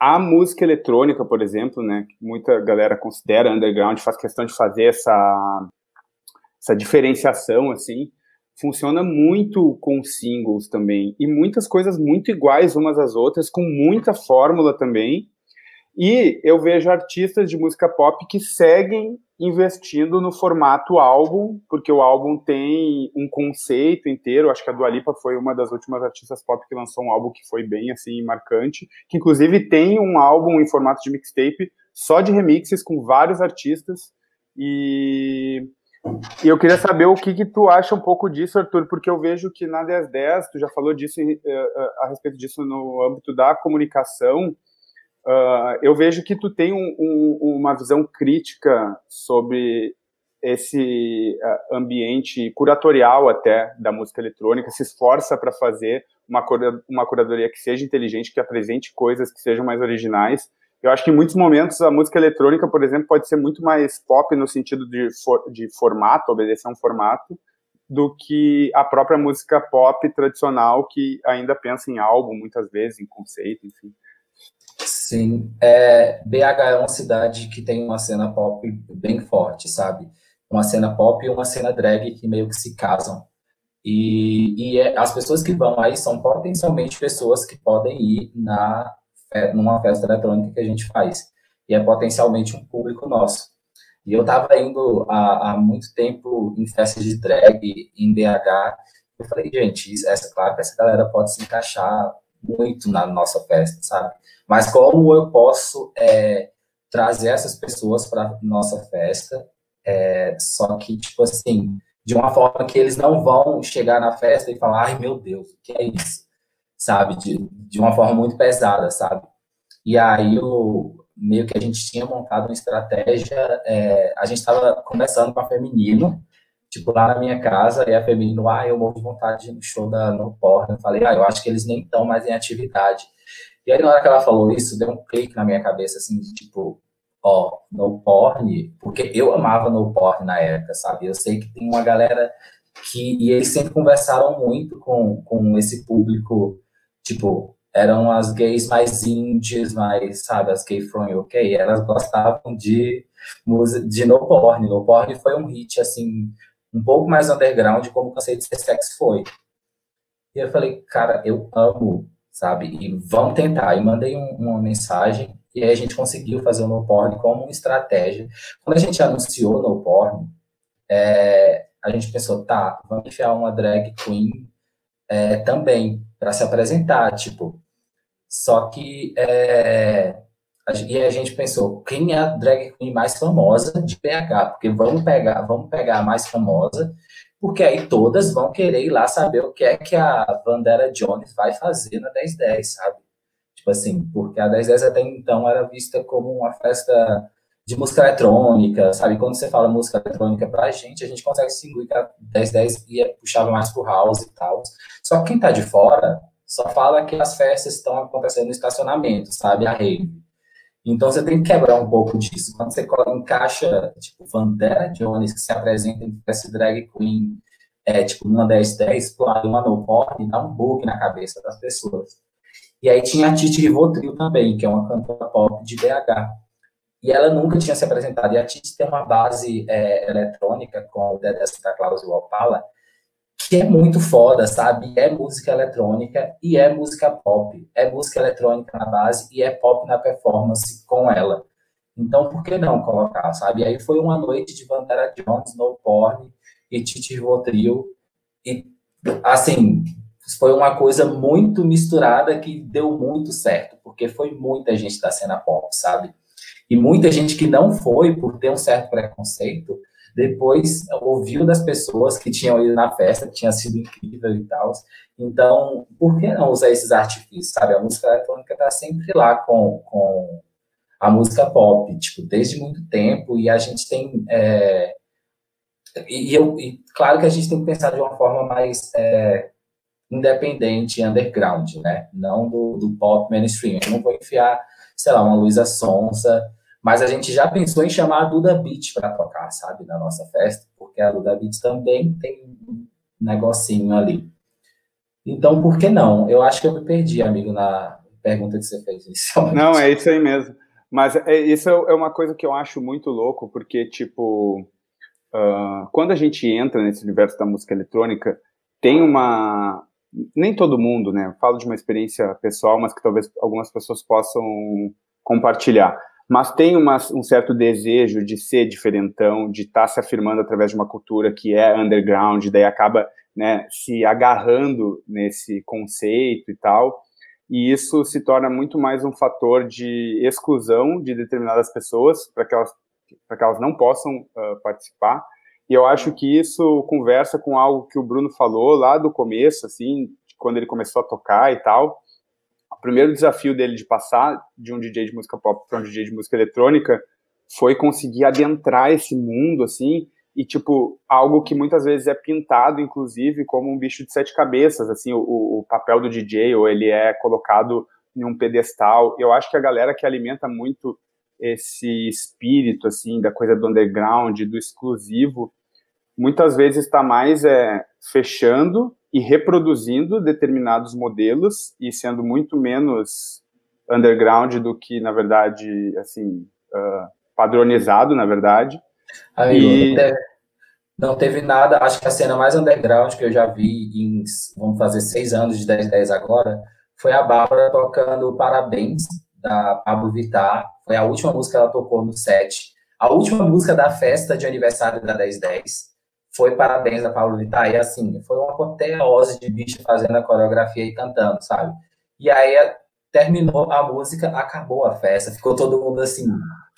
S2: a música eletrônica, por exemplo, né, que muita galera considera underground, faz questão de fazer essa, essa diferenciação, assim, funciona muito com singles também. E muitas coisas muito iguais umas às outras, com muita fórmula também. E eu vejo artistas de música pop que seguem investindo no formato álbum, porque o álbum tem um conceito inteiro. Acho que a Dua Lipa foi uma das últimas artistas pop que lançou um álbum que foi bem assim marcante, que inclusive tem um álbum em formato de mixtape só de remixes com vários artistas. E e eu queria saber o que, que tu acha um pouco disso, Arthur, porque eu vejo que na 1010, tu já falou disso eh, eh, a respeito disso no âmbito da comunicação, uh, eu vejo que tu tem um, um, uma visão crítica sobre esse uh, ambiente curatorial até da música eletrônica, se esforça para fazer uma, cura, uma curadoria que seja inteligente, que apresente coisas que sejam mais originais, eu acho que em muitos momentos a música eletrônica, por exemplo, pode ser muito mais pop no sentido de, for, de formato, obedecer a um formato, do que a própria música pop tradicional, que ainda pensa em álbum, muitas vezes, em conceito, enfim.
S3: Sim, é, BH é uma cidade que tem uma cena pop bem forte, sabe? Uma cena pop e uma cena drag que meio que se casam. E, e é, as pessoas que vão aí são potencialmente pessoas que podem ir na numa festa eletrônica que a gente faz. E é potencialmente um público nosso. E eu estava indo há, há, muito tempo em festas de drag em BH. Eu falei, gente, essa, claro que essa galera pode se encaixar muito na nossa festa, sabe? Mas como eu posso é, trazer essas pessoas para nossa festa, é, só que, tipo assim, de uma forma que eles não vão chegar na festa e falar, ai meu Deus, o que é isso? sabe? De, de uma forma muito pesada, sabe? E aí, o, meio que a gente tinha montado uma estratégia, é, a gente estava conversando com a Feminino, tipo, lá na minha casa, e a Feminino, ah, eu morro de vontade no show da No Porn. Eu falei, ah, eu acho que eles nem estão mais em atividade. E aí, na hora que ela falou isso, deu um clique na minha cabeça, assim, de, tipo, ó, no porn, porque eu amava no porn na época, sabe? Eu sei que tem uma galera que, e eles sempre conversaram muito com, com esse público Tipo, eram as gays mais indies, mais, sabe, as gay from UK, elas gostavam de música, de no porn. No porn foi um hit, assim, um pouco mais underground, como conceito de ser sex foi. E eu falei, cara, eu amo, sabe, e vamos tentar. E mandei um, uma mensagem, e aí a gente conseguiu fazer o no porn como uma estratégia. Quando a gente anunciou no porn, é, a gente pensou, tá, vamos enfiar uma drag queen é, também para se apresentar, tipo. Só que é, a, e a gente pensou, quem é a drag queen mais famosa de PH? Porque vamos pegar, vamos pegar a mais famosa, porque aí todas vão querer ir lá saber o que é que a Vandera Jones vai fazer na 1010, sabe? Tipo assim, porque a 1010 até então era vista como uma festa de música eletrônica, sabe? Quando você fala música eletrônica pra gente, a gente consegue distinguir que a 1010 ia, puxava mais pro house e tal. Só que quem tá de fora só fala que as festas estão acontecendo no estacionamento, sabe? A rave. Então você tem que quebrar um pouco disso. Quando você encaixa, tipo, Vandera Jones, que se apresenta em festa drag queen, é, tipo, uma 1010, claro, uma no pop, dá um bug na cabeça das pessoas. E aí tinha a Titi Rivotril também, que é uma cantora pop de BH. E ela nunca tinha se apresentado. E a Titi tem uma base é, eletrônica com o Dedé Santa Claus e Opala, que é muito foda, sabe? É música eletrônica e é música pop. É música eletrônica na base e é pop na performance com ela. Então, por que não colocar, sabe? Aí foi uma noite de Vandera Jones, No Porn e Titi Rivotril. E, assim, foi uma coisa muito misturada que deu muito certo, porque foi muita gente da cena pop, sabe? E muita gente que não foi por ter um certo preconceito, depois ouviu das pessoas que tinham ido na festa, que tinha sido incrível e tal. Então, por que não usar esses artifícios, sabe? A música eletrônica está sempre lá com, com a música pop, tipo, desde muito tempo, e a gente tem... É, e, eu, e claro que a gente tem que pensar de uma forma mais é, independente, underground, né? Não do, do pop mainstream. Eu não vou enfiar, sei lá, uma Luísa Sonsa, mas a gente já pensou em chamar a Duda Beat para tocar, sabe, na nossa festa, porque a Duda Beat também tem um negocinho ali. Então, por que não? Eu acho que eu me perdi, amigo, na pergunta que você fez inicialmente.
S2: Não, é isso aí mesmo. Mas é, isso é uma coisa que eu acho muito louco, porque, tipo, uh, quando a gente entra nesse universo da música eletrônica, tem uma, nem todo mundo, né? Eu falo de uma experiência pessoal, mas que talvez algumas pessoas possam compartilhar. Mas tem uma, um certo desejo de ser diferentão, de estar tá se afirmando através de uma cultura que é underground, daí acaba né, se agarrando nesse conceito e tal. E isso se torna muito mais um fator de exclusão de determinadas pessoas para que elas que elas não possam uh, participar e eu acho que isso conversa com algo que o Bruno falou lá do começo, assim, quando ele começou a tocar e tal. Primeiro desafio dele de passar de um DJ de música pop para um DJ de música eletrônica foi conseguir adentrar esse mundo, assim, e, tipo, algo que muitas vezes é pintado, inclusive, como um bicho de sete cabeças, assim, o, o papel do DJ, ou ele é colocado em um pedestal. Eu acho que a galera que alimenta muito esse espírito, assim, da coisa do underground, do exclusivo, muitas vezes está mais é, fechando e reproduzindo determinados modelos e sendo muito menos underground do que, na verdade, assim, uh, padronizado, na verdade.
S3: Amigo, e... não, teve, não teve nada, acho que a cena mais underground que eu já vi em, vamos fazer seis anos de 10 10 agora, foi a Bárbara tocando Parabéns, da Pablo Vittar, foi a última música que ela tocou no set, a última música da festa de aniversário da 1010, foi parabéns da Paulo Vittar. E assim, foi uma apoteose de bicho fazendo a coreografia e cantando, sabe? E aí terminou a música, acabou a festa, ficou todo mundo assim,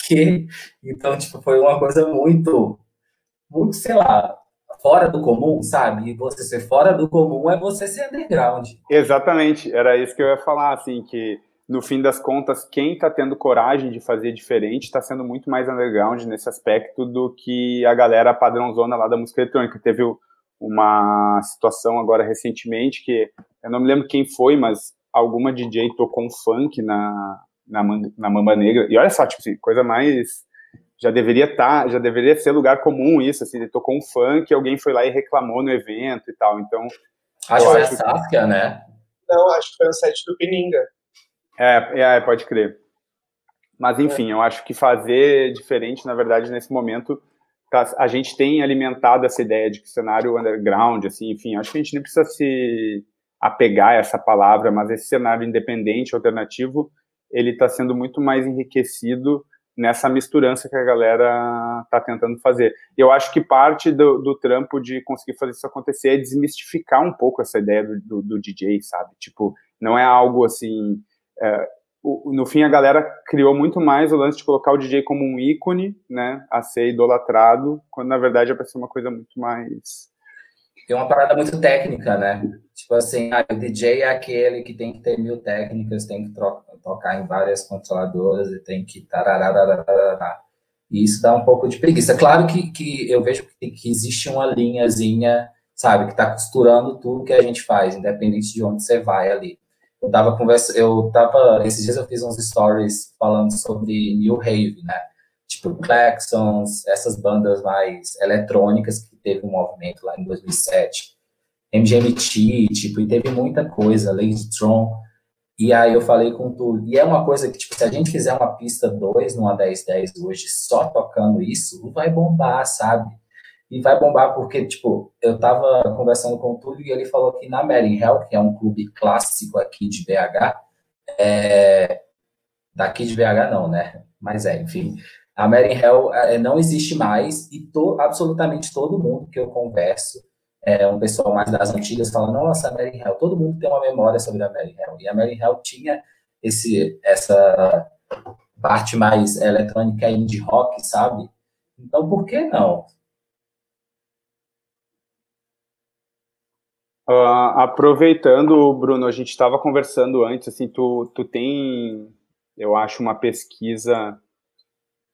S3: que? Então, tipo, foi uma coisa muito, muito, sei lá, fora do comum, sabe? E você ser fora do comum é você ser underground.
S2: Exatamente, era isso que eu ia falar, assim, que no fim das contas, quem está tendo coragem de fazer diferente está sendo muito mais underground nesse aspecto do que a galera padrãozona lá da música eletrônica. Teve uma situação agora recentemente que eu não me lembro quem foi, mas alguma DJ tocou um funk na, na, na Mamba Negra. E olha só, tipo assim, coisa mais. Já deveria estar, tá, já deveria ser lugar comum isso, assim, ele tocou um funk, alguém foi lá e reclamou no evento e tal. Então.
S3: Acho que foi a Saskia, né?
S1: Não, acho que foi o set do Pininga.
S2: É, é, pode crer. Mas, enfim, eu acho que fazer diferente, na verdade, nesse momento, tá, a gente tem alimentado essa ideia de que cenário underground, assim, enfim, acho que a gente nem precisa se apegar a essa palavra, mas esse cenário independente, alternativo, ele está sendo muito mais enriquecido nessa misturança que a galera tá tentando fazer. Eu acho que parte do, do, trampo de conseguir fazer isso acontecer é desmistificar um pouco essa ideia do, do, do DJ, sabe? Tipo, não é algo assim. É, no fim, a galera criou muito mais o lance de colocar o DJ como um ícone, né, a ser idolatrado, quando na verdade é para ser uma coisa muito mais.
S3: Tem uma parada muito técnica, né? Tipo assim, ah, o DJ é aquele que tem que ter mil técnicas, tem que tocar em várias controladoras e tem que tarararararará. E isso dá um pouco de preguiça. Claro que, que eu vejo que, que existe uma linhazinha, sabe, que está costurando tudo que a gente faz, independente de onde você vai ali eu tava conversa, eu tava, esses dias eu fiz uns stories falando sobre New Rave, né? Tipo, Claxons, essas bandas mais eletrônicas que teve um movimento lá em 2007. MGMT, tipo, e teve muita coisa, Lady Tron. E aí eu falei com tudo. E é uma coisa que, tipo, se a gente fizer uma pista 2 numa 1010 hoje só tocando isso, vai bombar, sabe? E vai bombar porque, tipo, eu tava conversando com o Túlio e ele falou que na Mary Hell, que é um clube clássico aqui de BH, é... daqui de BH não, né? Mas é, enfim, a Mary Hell é, não existe mais e to... absolutamente todo mundo que eu converso, é um pessoal mais das antigas, fala, nossa, a Hell, todo mundo tem uma memória sobre a Mary Hell. E a Mary Hell tinha esse, essa parte mais eletrônica indie rock, sabe? Então, por que não?
S2: Uh, aproveitando, Bruno, a gente estava conversando antes, assim, tu, tu tem, eu acho, uma pesquisa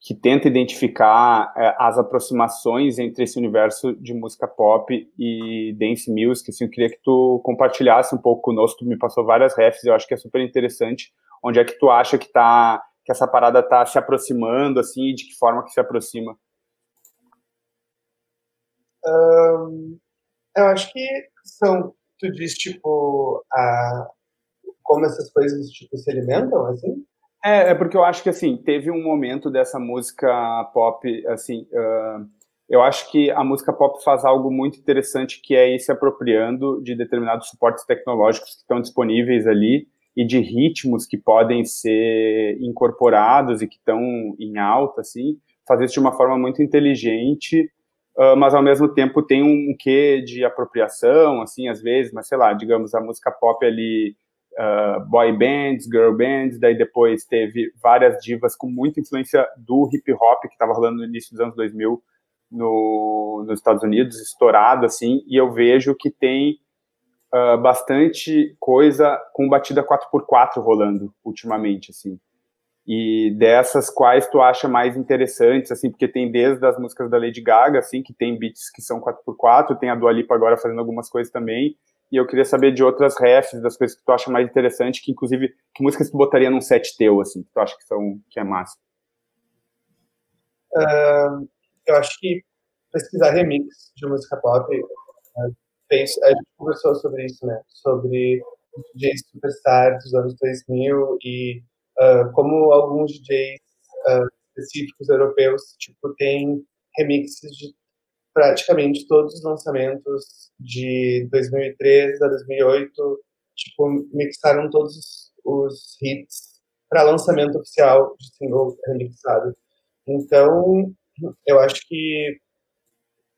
S2: que tenta identificar é, as aproximações entre esse universo de música pop e dance music, assim, eu queria que tu compartilhasse um pouco conosco, tu me passou várias refs, eu acho que é super interessante, onde é que tu acha que tá, que essa parada tá se aproximando, assim, e de que forma que se aproxima?
S1: Um, eu acho que são, tu diz, tipo, a, como essas coisas, tipo, se alimentam, assim?
S2: É, é porque eu acho que, assim, teve um momento dessa música pop, assim, uh, eu acho que a música pop faz algo muito interessante, que é ir se apropriando de determinados suportes tecnológicos que estão disponíveis ali e de ritmos que podem ser incorporados e que estão em alta, assim, fazer isso de uma forma muito inteligente uh, mas ao mesmo tempo tem um quê de apropriação, assim, às vezes, mas sei lá, digamos, a música pop ali, uh, boy bands, girl bands, daí depois teve várias divas com muita influência do hip hop que estava rolando no início dos anos 2000 no, nos Estados Unidos, estourado, assim, e eu vejo que tem uh, bastante coisa com batida 4x4 rolando ultimamente, assim e dessas quais tu acha mais interessantes, assim, porque tem desde as músicas da Lady Gaga, assim, que tem beats que são 4x4, tem a Dua Lipa agora fazendo algumas coisas também, e eu queria saber de outras refs, das coisas que tu acha mais interessante, que inclusive, que músicas tu botaria num set teu, assim, que tu acha que são, que é massa?
S1: Uh, eu acho que pesquisar remix de música pop, fez, a gente conversou sobre isso, né, sobre DJs superstar dos anos 2000 e uh, como alguns DJs uh, específicos europeus, tipo, têm remixes de praticamente todos os lançamentos de 2013 a 2008, tipo, mixaram todos os hits para lançamento oficial de single remixado. Então, eu acho que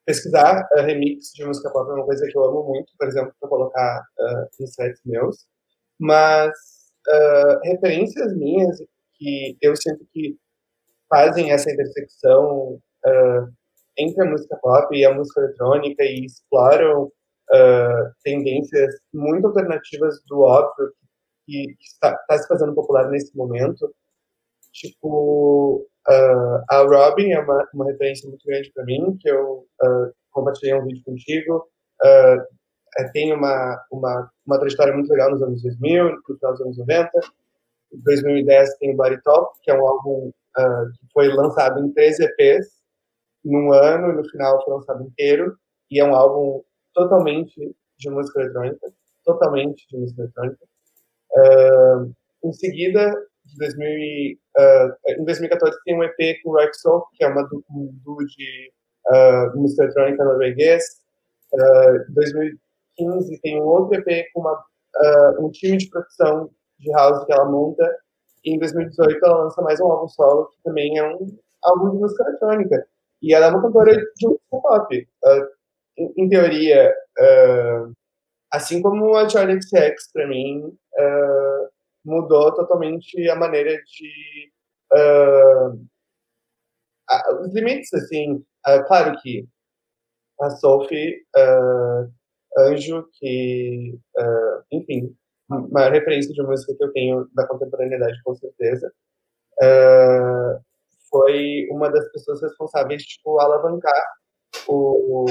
S1: pesquisar uh, remix de música pop é uma coisa que eu amo muito, por exemplo, para colocar uh, em sites meus, mas uh, referências minhas que eu sinto que fazem essa intersecção uh, entre a música pop e a música eletrônica e exploram uh, tendências muito alternativas do óbvio que, que está, está, se fazendo popular nesse momento. Tipo, a Robin é uma, uma referência muito grande para mim, que eu compartilhei um vídeo contigo. É, tem uma, uma, uma trajetória muito legal nos anos 2000, no final dos anos 90. Em 2010 tem o Body que é um álbum uh, que foi lançado em três EPs num ano e no final foi lançado inteiro. E é um álbum totalmente de música eletrônica, totalmente de música eletrônica. Uh, em seguida, de 2000, uh, em 2014 tem um EP com o Rexol, que é uma du um duo de uh, música eletrônica norueguês. Uh, 2000, 2015 tem um outro EP com uma, uh, um time de produção de house que ela monta E em 2018 ela lança mais um álbum solo, que também é um álbum de música eletrônica. E ela é uma cantora de música pop. Uh, em, em, teoria, uh, assim como a Charlie XX, para mim, mudou totalmente a maneira de. os limites, assim. claro que a Sophie Anjo, que, enfim, uma referência de música que eu tenho da contemporaneidade, com certeza. Uh, foi uma das pessoas responsáveis, tipo, alavancar o,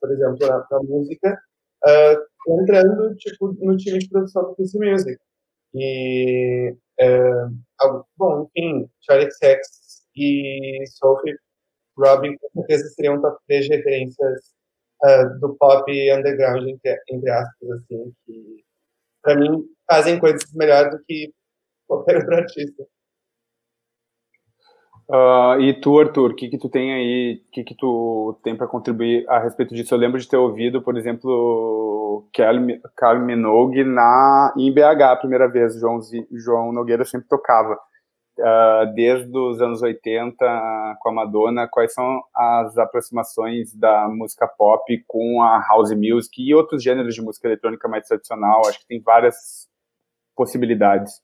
S1: por exemplo, na, na música, uh, entrando, tipo, no time de produção do PC Music. E, uh, bom, enfim, Charlie Sex e Sophie Robin, com certeza, seriam top 3 referências uh, do pop underground, entre, entre aspas, assim, que, para mim, fazem coisas melhor do que qualquer outro artista.
S2: Uh, e tu, Arthur, o que que tu tem aí, o que que tu tem para contribuir a respeito disso? Eu lembro de ter ouvido, por exemplo, Carl Minogue na, em BH a primeira vez, João, João Nogueira sempre tocava. Uh, desde os anos 80 com a Madonna, quais são as aproximações da música pop com a house music e outros gêneros de música eletrônica mais tradicional? Acho que tem várias possibilidades.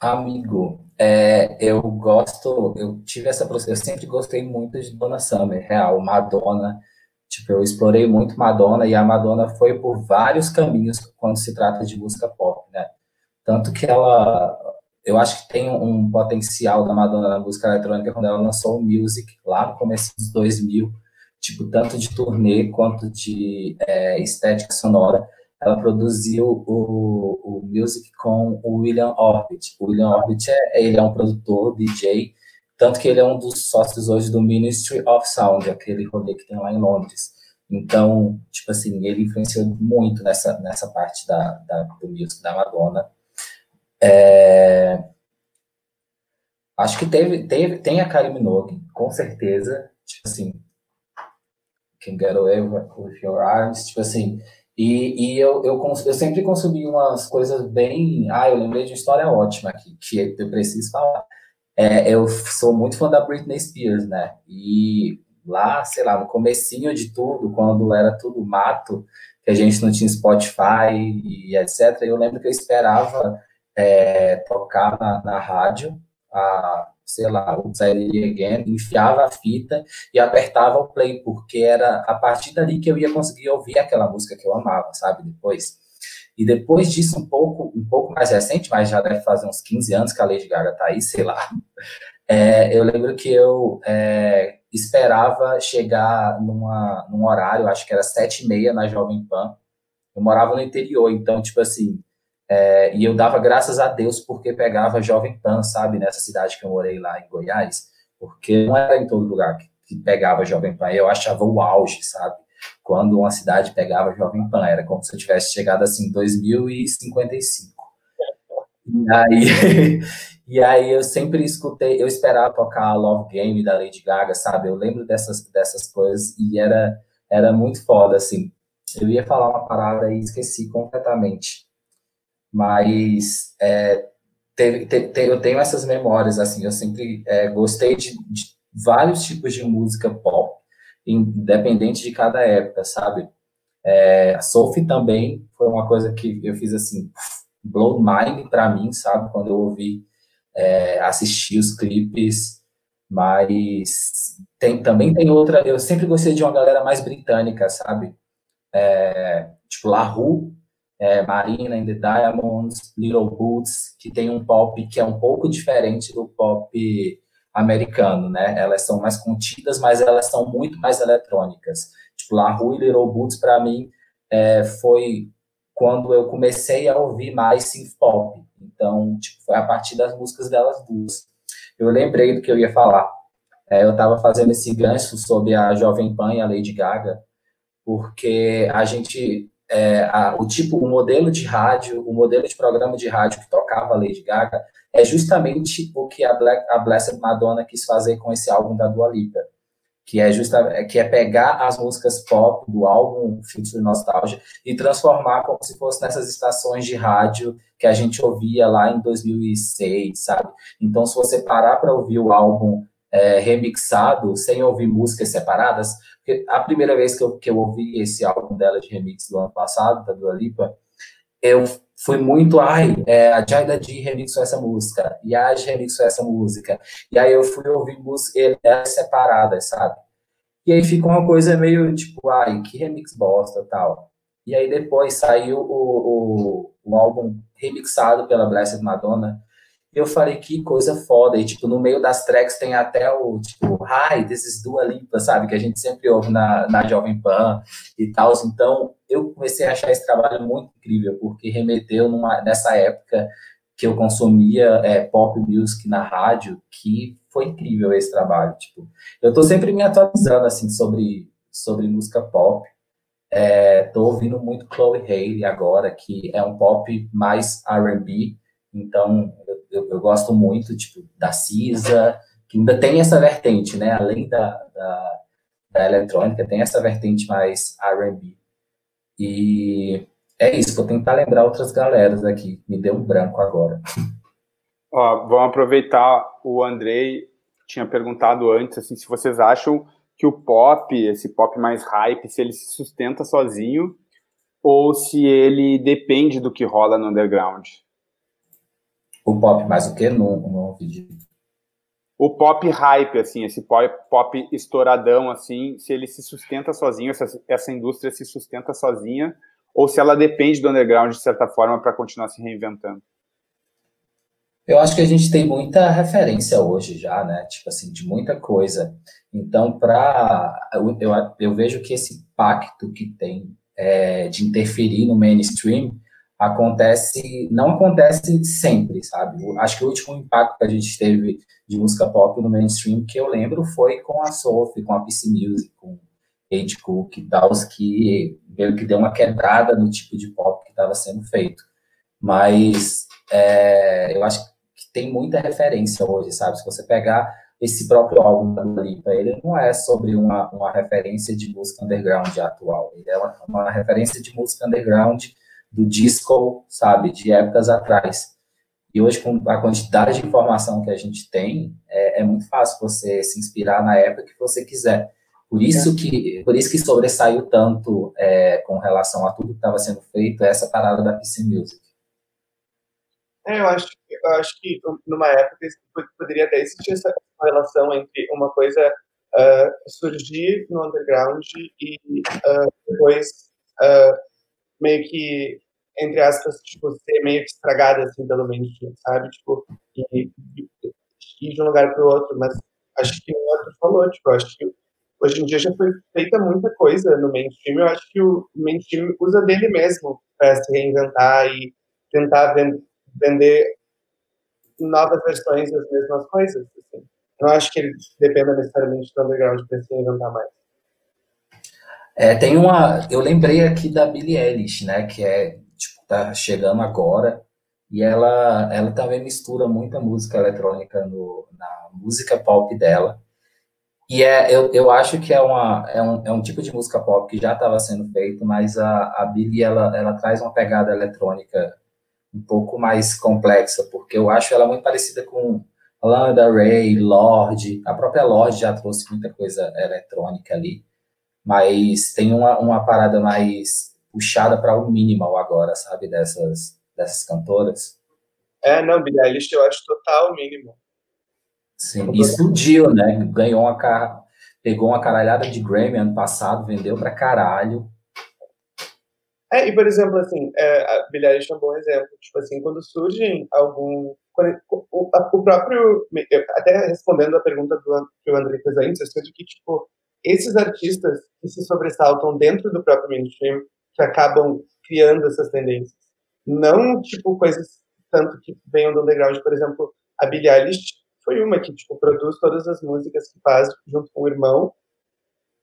S3: Amigo, é, eu gosto, eu tive essa, eu sempre gostei muito de Dona Summer, real, Madonna, tipo, eu explorei muito Madonna e a Madonna foi por vários caminhos quando se trata de música pop, né? Tanto que ela, eu acho que tem um potencial da Madonna na música eletrônica quando ela lançou o Music, lá no começo dos 2000, tipo, tanto de turnê quanto de é, estética sonora, ela produziu o, o music com o William Orbit. O William Orbit é, ele é um produtor, DJ, tanto que ele é um dos sócios hoje do Ministry of Sound, aquele rolê que tem lá em Londres. Então, tipo assim, ele influenciou muito nessa, nessa parte da, da do music da Madonna. É... Acho que teve, teve, tem a Kylie Minogue, com certeza. Tipo assim, Can Get Away With Your Arms. Tipo assim, e, e eu, eu, eu, sempre consumi umas coisas bem. Ah, eu lembrei de uma história ótima aqui, que eu preciso falar. É, eu sou muito fã da Britney Spears, né? E lá, sei lá, no comecinho de tudo, quando era tudo mato, que a gente não tinha Spotify e etc., eu lembro que eu esperava é, tocar na, na rádio a, sei lá, o Again, enfiava a fita e apertava o play, porque era a partir dali que eu ia conseguir ouvir aquela música que eu amava, sabe, depois. E depois disso, um pouco, um pouco mais recente, mas já deve fazer uns 15 anos que a Lady Gaga tá aí, sei lá, é, eu lembro que eu é, esperava chegar numa, num horário, acho que era sete e meia na Jovem Pan, eu morava no interior, então, tipo assim, é, e eu dava graças a Deus porque pegava Jovem Pan, sabe, nessa cidade que eu morei lá em Goiás, porque não era em todo lugar que, que pegava Jovem Pan. Eu achava o auge, sabe? Quando uma cidade pegava Jovem Pan, era como se eu tivesse chegado assim em 2055. E aí, e aí eu sempre escutei, eu esperava tocar Love Game da Lady Gaga, sabe? Eu lembro dessas, dessas coisas e era, era muito foda, assim. Eu ia falar uma parada e esqueci completamente mas é, eu tenho essas memórias, assim, eu sempre é, gostei de, de, vários tipos de música pop, independente de cada época, sabe? É, a Sophie também foi uma coisa que eu fiz, assim, blow mind para mim, sabe? Quando eu ouvi, é, assistir os clipes, mas tem, também tem outra, eu sempre gostei de uma galera mais britânica, sabe? É, tipo, La Rue, é, Marina and the Diamonds, Little Boots, que tem um pop que é um pouco diferente do pop americano, né? Elas são mais contidas, mas elas são muito mais eletrônicas. Tipo, La Rue e Little Boots, para mim, é, foi quando eu comecei a ouvir mais synth pop. Então, tipo, foi a partir das músicas delas duas. Eu lembrei do que eu ia falar. É, eu estava fazendo esse gancho sobre a Jovem Pan e a Lady Gaga, porque a gente é, a, o tipo, o modelo de rádio, o modelo de programa de rádio que tocava a Lady Gaga é justamente o que a, Black, a Blessed Madonna quis fazer com esse álbum da Dua Lipa, que é justamente que é pegar as músicas pop do álbum Future Nostalgia e transformar como se fosse nessas estações de rádio que a gente ouvia lá em 2006, sabe? Então, se você parar para ouvir o álbum é, remixado, sem ouvir músicas separadas, a primeira vez que eu, que eu ouvi esse álbum dela de remix do ano passado, da Dua Lipa, eu fui muito, ai, é, a Jaida D remixou essa música, e a Aj remixou essa música, e aí eu fui ouvir músicas separadas, sabe? E aí ficou uma coisa meio tipo, ai, que remix bosta tal. E aí depois saiu o, o, o álbum remixado pela Blessed Madonna, e eu falei, que coisa foda. E, tipo, no meio das tracks tem até o, tipo, Hi, this is Dua Lipa, sabe? Que a gente sempre ouve na, na Jovem Pan e tal. Então, eu comecei a achar esse trabalho muito incrível, porque remeteu numa, nessa época que eu consumia é, pop music na rádio, que foi incrível esse trabalho. Tipo, eu tô sempre me atualizando, assim, sobre, sobre música pop. É, tô ouvindo muito Chloe Haley agora, que é um pop mais R&B, então eu, eu, gosto muito, tipo, da Cisa, que ainda tem essa vertente, né? Além da, da, da eletrônica, tem essa vertente mais R&B. E é isso, vou tentar lembrar outras galeras aqui. Me deu um branco agora.
S2: Ó, vamos aproveitar, o Andrei tinha perguntado antes, assim, se vocês acham que o pop, esse pop mais hype, se ele se sustenta sozinho ou se ele depende do que rola no underground.
S3: O pop mais o quê? No, no vídeo.
S2: O pop hype, assim, esse pop, pop estouradão, assim, se ele se sustenta sozinho, essa, essa indústria se sustenta sozinha, ou se ela depende do underground, de certa forma, para continuar se reinventando?
S3: Eu acho que a gente tem muita referência hoje já, né? Tipo assim, de muita coisa. Então, para eu, eu, eu, vejo que esse pacto que tem é, de interferir no mainstream acontece, não acontece sempre, sabe? Acho que o último impacto que a gente teve de música pop no mainstream que eu lembro foi com a Sophie, com a PC Music, com Age Cook e tal, que meio que deu uma quebrada no tipo de pop que estava sendo feito. Mas é, eu acho que tem muita referência hoje, sabe? Se você pegar esse próprio álbum da Lipa, ele não é sobre uma, uma referência de música underground atual, ele é uma, uma referência de música underground do disco, sabe, de épocas atrás. E hoje, com a quantidade de informação que a gente tem, é, é muito fácil você se inspirar na época que você quiser. Por isso que, por isso que sobressaiu tanto é, com relação a tudo que estava sendo feito essa parada da PC Music.
S1: É, eu acho, eu acho que numa época poderia até existir essa relação entre uma coisa uh, surgir no underground e uh, depois uh, meio que, entre aspas, tipo, ser meio que estragada, assim, pelo mainstream, sabe? Tipo, e, ir de um lugar para o outro, mas acho que o outro falou, tipo, acho que hoje em dia já foi feita muita coisa no mainstream, eu acho que o mainstream usa dele mesmo para se reinventar e tentar vender novas versões das mesmas coisas, assim. Não acho que ele dependa necessariamente do underground para se reinventar mais.
S3: É, tem uma. Eu lembrei aqui da Billie Eilish, né? Que é, tipo, tá chegando agora. E ela, ela também mistura muita música eletrônica no, na música pop dela. E é, eu, eu acho que é, uma, é, um, é um tipo de música pop que já estava sendo feito, mas a, a Billie, ela, ela traz uma pegada eletrônica um pouco mais complexa, porque eu acho ela muito parecida com Lana Rey, Lorde. A própria Lorde já trouxe muita coisa eletrônica ali mas tem uma, uma parada mais puxada para o minimal agora, sabe, dessas, dessas cantoras.
S1: É, não, Billie Eilish eu acho total mínimo.
S3: Sim, explodiu, né? Ganhou uma car... pegou uma caralhada de Grammy ano passado, vendeu pra caralho.
S1: É, e por exemplo, assim, é, a Billie Eilish é um bom exemplo. Tipo assim, quando surgem algum. Quando, o, o, próprio. Até respondendo a pergunta do, que o André fez antes, eu sinto que, tipo, esses artistas que se sobressaltam dentro do próprio mainstream, que acabam criando essas tendências. Não, tipo, coisas tanto que venham do underground. Por exemplo, a Billie Eilish foi uma que, tipo, produz todas as músicas que faz junto com o irmão.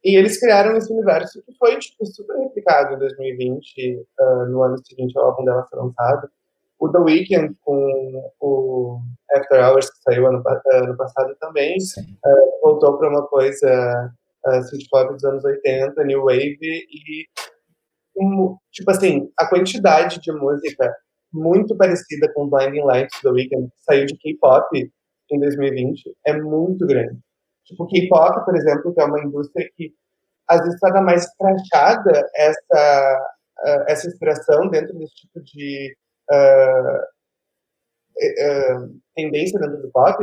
S1: E eles criaram esse universo que foi, tipo, super replicado em 2020, uh, ah, no ano seguinte ao álbum dela ser lançado. O The Weeknd com o After Hours, que saiu ano, ano passado também, uh, voltou para uma coisa uh, synth pop dos anos 80, new wave e um, tipo assim, a quantidade de música muito parecida com Blinding Lights do Weeknd, que saiu de K-pop em 2020, é muito grande. Tipo, K-pop, por exemplo, que é uma indústria que às vezes torna mais crachada essa, uh, essa inspiração dentro desse tipo de uh, uh, tendência dentro do pop,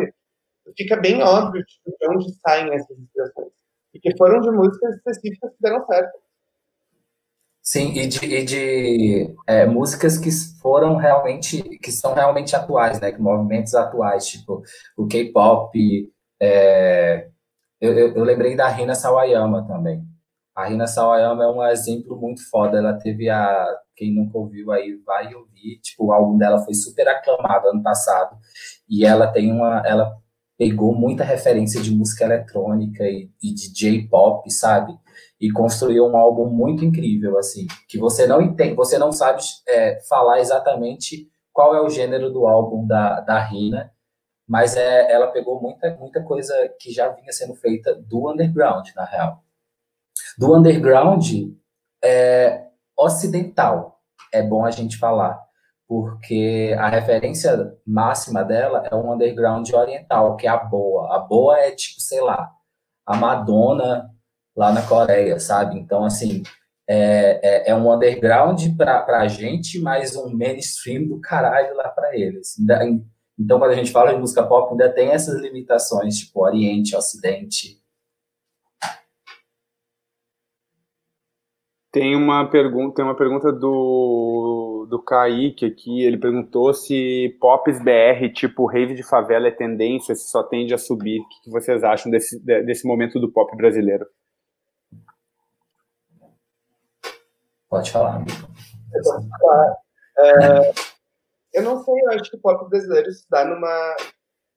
S1: fica bem óbvio tipo, de onde saem essas inspirações. E que foram de músicas específicas que deram certo.
S3: Sim, e de, e de é, músicas que foram realmente, que são realmente atuais, né? Que movimentos atuais, tipo o K-pop. É, eu, eu, lembrei da Rina Sawayama também. A Rina Sawayama é um exemplo muito foda. Ela teve a. Quem nunca ouviu aí vai ouvir. Tipo, o álbum dela foi super aclamado ano passado. E ela tem uma. Ela pegou muita referência de música eletrônica e, e de J-pop, sabe? e construiu um álbum muito incrível, assim, que você não entende, você não sabe é, falar exatamente qual é o gênero do álbum da, da Rina, mas é, ela pegou muita, muita coisa que já vinha sendo feita do underground, na real. Do underground é, ocidental, é bom a gente falar, porque a referência máxima dela é um underground oriental, que é a boa. A boa é tipo, sei lá, a Madonna lá na Coreia, sabe? Então, assim, é, é, é um underground para a gente, mas um mainstream do caralho lá para eles. Então, quando a gente fala de música pop, ainda tem essas limitações, tipo Oriente, Ocidente.
S2: Tem uma pergunta, tem uma pergunta do, do Kaique aqui. Ele perguntou se pops BR, tipo rave de favela, é tendência, se só tende a subir. O que vocês acham desse, desse momento do pop brasileiro?
S3: Pode falar, amigo.
S1: É, eu não sei, eu acho que o pop brasileiro se dá numa,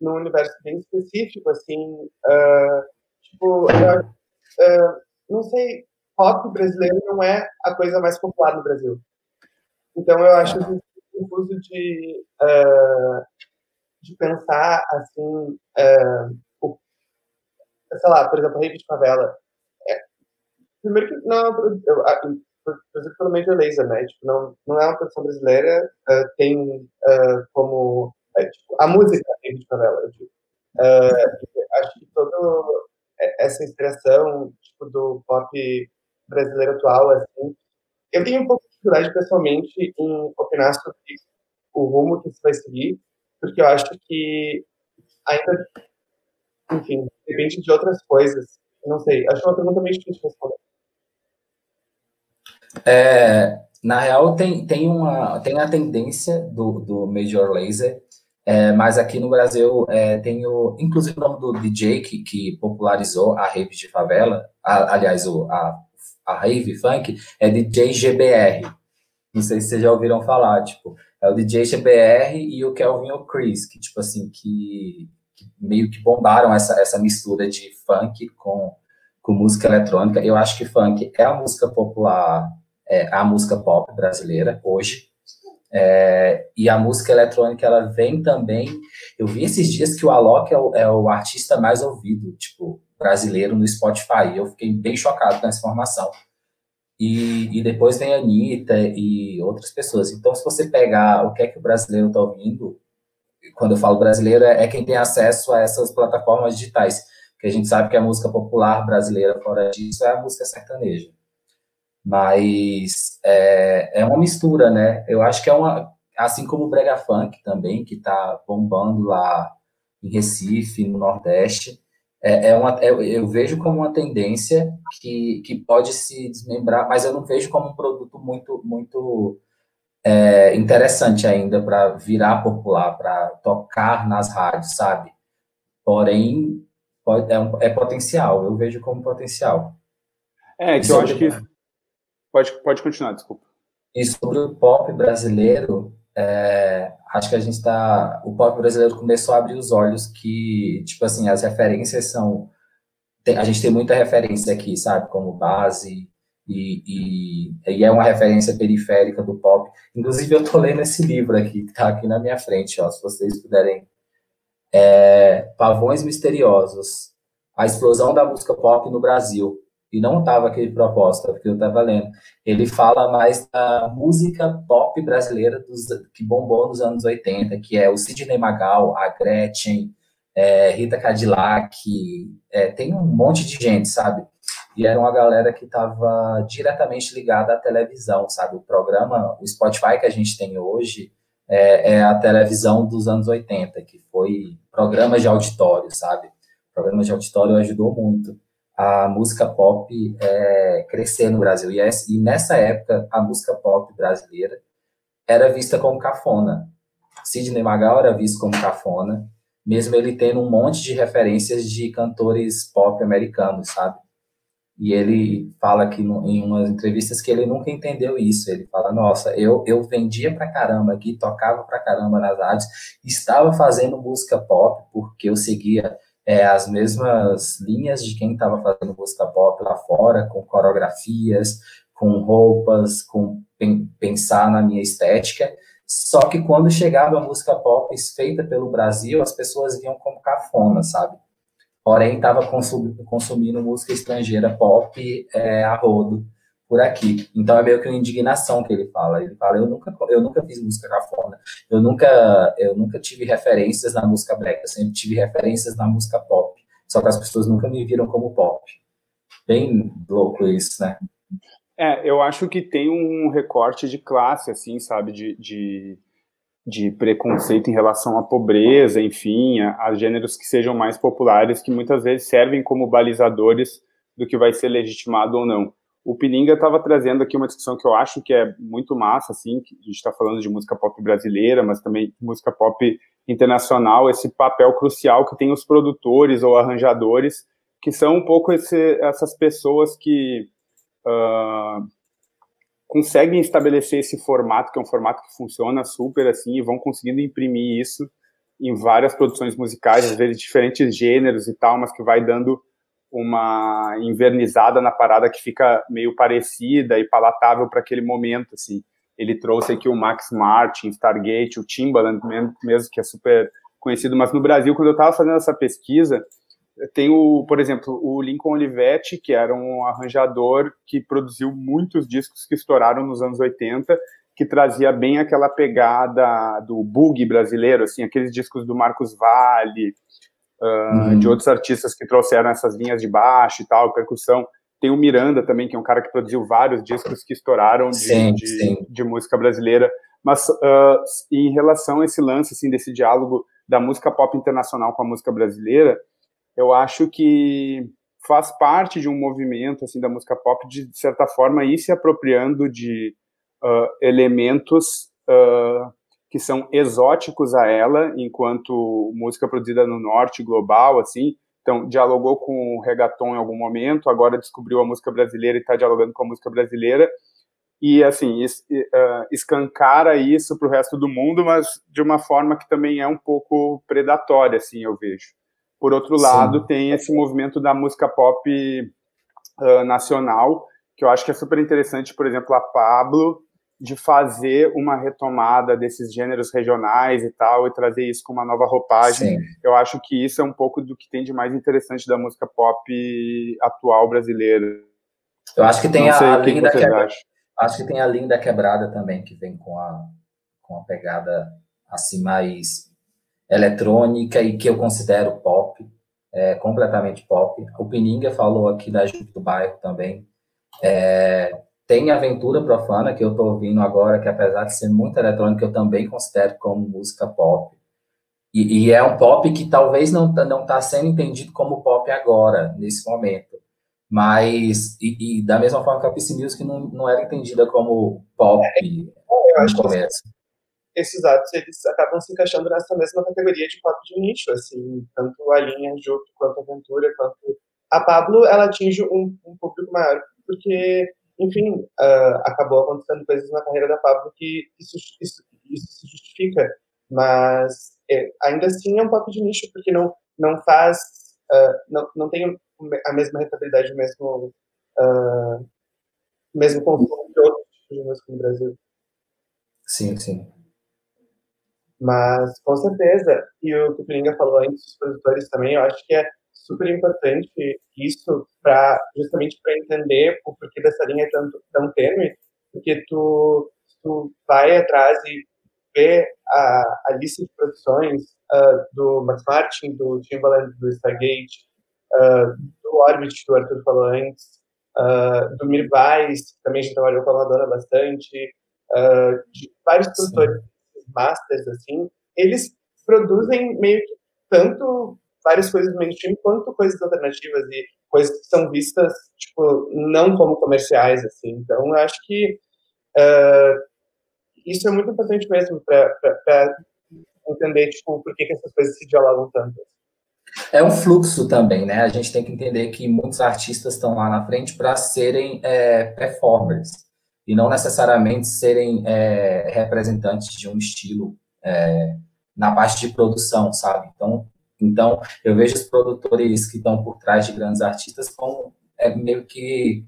S1: num universo bem específico, assim, uh, tipo, eu, uh, não sei, pop brasileiro não é a coisa mais popular no Brasil. Então eu acho que confuso de, uh, de pensar, assim, o, sei lá, por exemplo, Rave de Favela. É, primeiro que, não, eu, produzido pelo Major Laser, né? Tipo, não, não é uma produção brasileira, uh, tem uh, como... É, tipo, a música tem de favela. Uh, acho que toda essa inspiração tipo, do pop brasileiro atual, assim, eu tenho um pouco de dificuldade, pessoalmente, em opinar sobre o rumo que isso vai seguir, porque eu acho que ainda, enfim, depende de outras coisas. Não sei, acho uma pergunta meio difícil de responder.
S3: É, na real, tem, tem, uma, tem a tendência do, do Major Laser, é, mas aqui no Brasil é, tem o, inclusive o nome do DJ que, que popularizou a rave de favela, a, aliás, o, a, a rave funk, é DJ GBR. Não sei se vocês já ouviram falar, tipo, é o DJ GBR e o Kelvin O'Chris, que, tipo assim, que, que, meio que bombaram essa, essa mistura de funk com, com música eletrônica. Eu acho que funk é a música popular é, a música pop brasileira hoje. É, e a música eletrônica, ela vem também. Eu vi esses dias que o Alok é o, é o artista mais ouvido, tipo, brasileiro no Spotify. Eu fiquei bem chocado com essa informação. E, e depois vem a Anitta e outras pessoas. Então, se você pegar o que é que o brasileiro está ouvindo, quando eu falo brasileiro, é, é quem tem acesso a essas plataformas digitais. Porque a gente sabe que a música popular brasileira, fora disso, é a música sertaneja. Mas é, é uma mistura, né? Eu acho que é uma. Assim como o Brega Funk também, que está bombando lá em Recife, no Nordeste. É, é uma, é, eu vejo como uma tendência que, que pode se desmembrar, mas eu não vejo como um produto muito, muito é, interessante ainda para virar popular, para tocar nas rádios, sabe? Porém, pode, é, um, é potencial, eu vejo como potencial.
S2: É, que eu acho que Pode, pode continuar, desculpa.
S3: E sobre o pop brasileiro, é, acho que a gente está. O pop brasileiro começou a abrir os olhos que, tipo assim, as referências são. Tem, a gente tem muita referência aqui, sabe? Como base, e, e, e, é uma referência periférica do pop. Inclusive, eu tô lendo esse livro aqui, que tá aqui na minha frente, ó, se vocês puderem. É, Pavões Misteriosos, a explosão da música pop no Brasil. E não estava aquele propósito, porque eu estava lendo. Ele fala mais da música pop brasileira dos, que bombou nos anos 80, que é o Sidney Magal, a Gretchen, é, Rita Cadillac, é, tem um monte de gente, sabe? E era uma galera que estava diretamente ligada à televisão, sabe? O programa, o Spotify que a gente tem hoje é, é a televisão dos anos 80, que foi programas de auditório, sabe? Programas de auditório ajudou muito a música pop é, crescer no Brasil. E, é, e nessa época, a música pop brasileira era vista como cafona. Sidney Magal era visto como cafona, mesmo ele tendo um monte de referências de cantores pop americanos, sabe? E ele fala no, em umas entrevistas que ele nunca entendeu isso. Ele fala: Nossa, eu, eu vendia pra caramba aqui, tocava pra caramba nas rádios, estava fazendo música pop porque eu seguia é, as mesmas linhas de quem estava fazendo música pop lá fora, com coreografias, com roupas, com pensar na minha estética. Só que quando chegava a música pop feita pelo Brasil, as pessoas viam como cafona, sabe? Porém, estava consumindo música estrangeira pop é, a rodo por aqui. Então é meio que uma indignação que ele fala. Ele fala: eu nunca, eu nunca fiz música cafona. Eu nunca, eu nunca tive referências na música black. Eu sempre tive referências na música pop. Só que as pessoas nunca me viram como pop. Bem louco isso, né?
S2: É, eu acho que tem um recorte de classe, assim, sabe, de, de, de preconceito em relação à pobreza, enfim, a, a gêneros que sejam mais populares, que muitas vezes servem como balizadores do que vai ser legitimado ou não. O Pininga estava trazendo aqui uma discussão que eu acho que é muito massa, assim, a gente está falando de música pop brasileira, mas também música pop internacional, esse papel crucial que tem os produtores ou arranjadores, que são um pouco esse, essas pessoas que uh, conseguem estabelecer esse formato, que é um formato que funciona super, assim, e vão conseguindo imprimir isso em várias produções musicais, às vezes diferentes gêneros e tal, mas que vai dando uma invernizada na parada que fica meio parecida e palatável para aquele momento, assim. Ele trouxe aqui o Max Martin, Stargate, o Timbaland mesmo, que é super conhecido, mas no Brasil, quando eu estava fazendo essa pesquisa, tem o, por exemplo, o Lincoln Olivetti, que era um arranjador que produziu muitos discos que estouraram nos anos 80, que trazia bem aquela pegada do boogie brasileiro, assim, aqueles discos do Marcos Valle, uh, uhum. de outros artistas que trouxeram essas linhas de baixo e tal, percussão. Tem o Miranda também, que é um cara que produziu vários discos que estouraram de, sim, de, sim. de música brasileira. Mas uh, em relação a esse lance, assim, desse diálogo da música pop internacional com a música brasileira, eu acho que faz parte de um movimento assim da música pop de, de certa forma ir se apropriando de uh, elementos uh, que são exóticos a ela, enquanto música produzida no norte, global, assim. Então, dialogou com o reggaeton em algum momento, agora descobriu a música brasileira e está dialogando com a música brasileira. E, assim, es, uh, escancara isso para o resto do mundo, mas de uma forma que também é um pouco predatória, assim, eu vejo. Por outro Sim. lado, tem esse movimento da música pop uh, nacional, que eu acho que é super interessante, por exemplo, a Pablo, de fazer uma retomada desses gêneros regionais e tal, e trazer isso com uma nova roupagem. Sim. Eu acho que isso é um pouco do que tem de mais interessante da música pop atual brasileira.
S3: Eu acho que tem a, a linda quebrada. Acho que tem a linda quebrada também, que vem com a, com a pegada assim mais eletrônica e que eu considero pop, é, completamente pop. O Pininga falou aqui da Jupe do Bairro também. É, tem Aventura Profana, que eu estou ouvindo agora, que apesar de ser muito eletrônica, eu também considero como música pop. E, e é um pop que talvez não não está sendo entendido como pop agora, nesse momento. Mas, e, e da mesma forma que a PC Music não, não era entendida como pop é,
S1: eu acho no começo. Que esses atos, eles acabam se encaixando nessa mesma categoria de pop de nicho, assim, tanto a linha Jupe, quanto a Aventura, quanto... A Pablo, ela atinge um, um público maior, porque enfim, uh, acabou acontecendo coisas na carreira da Pablo que isso, isso, isso se justifica, mas é, ainda assim é um pouco de nicho, porque não, não faz, uh, não, não tem a mesma rentabilidade, o mesmo, uh, mesmo consumo que outros tipos de música no Brasil.
S3: Sim, sim.
S1: Mas, com certeza, e o que o Piringa falou antes, os produtores também, eu acho que é super importante isso para justamente para entender o porquê dessa linha é tão, tão tênue, porque tu, tu vai atrás e vê a, a lista de produções uh, do Max Martin, do Timbaland, do Stargate, uh, do Orbit, do Arthur falou antes, uh, do Mirvais, também a gente trabalhou com a Madonna bastante, de vários produtores masters, assim, eles produzem meio que tanto várias coisas mainstream quanto coisas alternativas e coisas que são vistas, tipo, não como comerciais, assim. Então, acho que uh, isso é muito importante mesmo para entender, tipo, por que, que essas coisas se dialogam tanto.
S3: É um fluxo também, né? A gente tem que entender que muitos artistas estão lá na frente para serem é, performers e não necessariamente serem é, representantes de um estilo é, na parte de produção, sabe? Então, então, eu vejo os produtores que estão por trás de grandes artistas como é meio que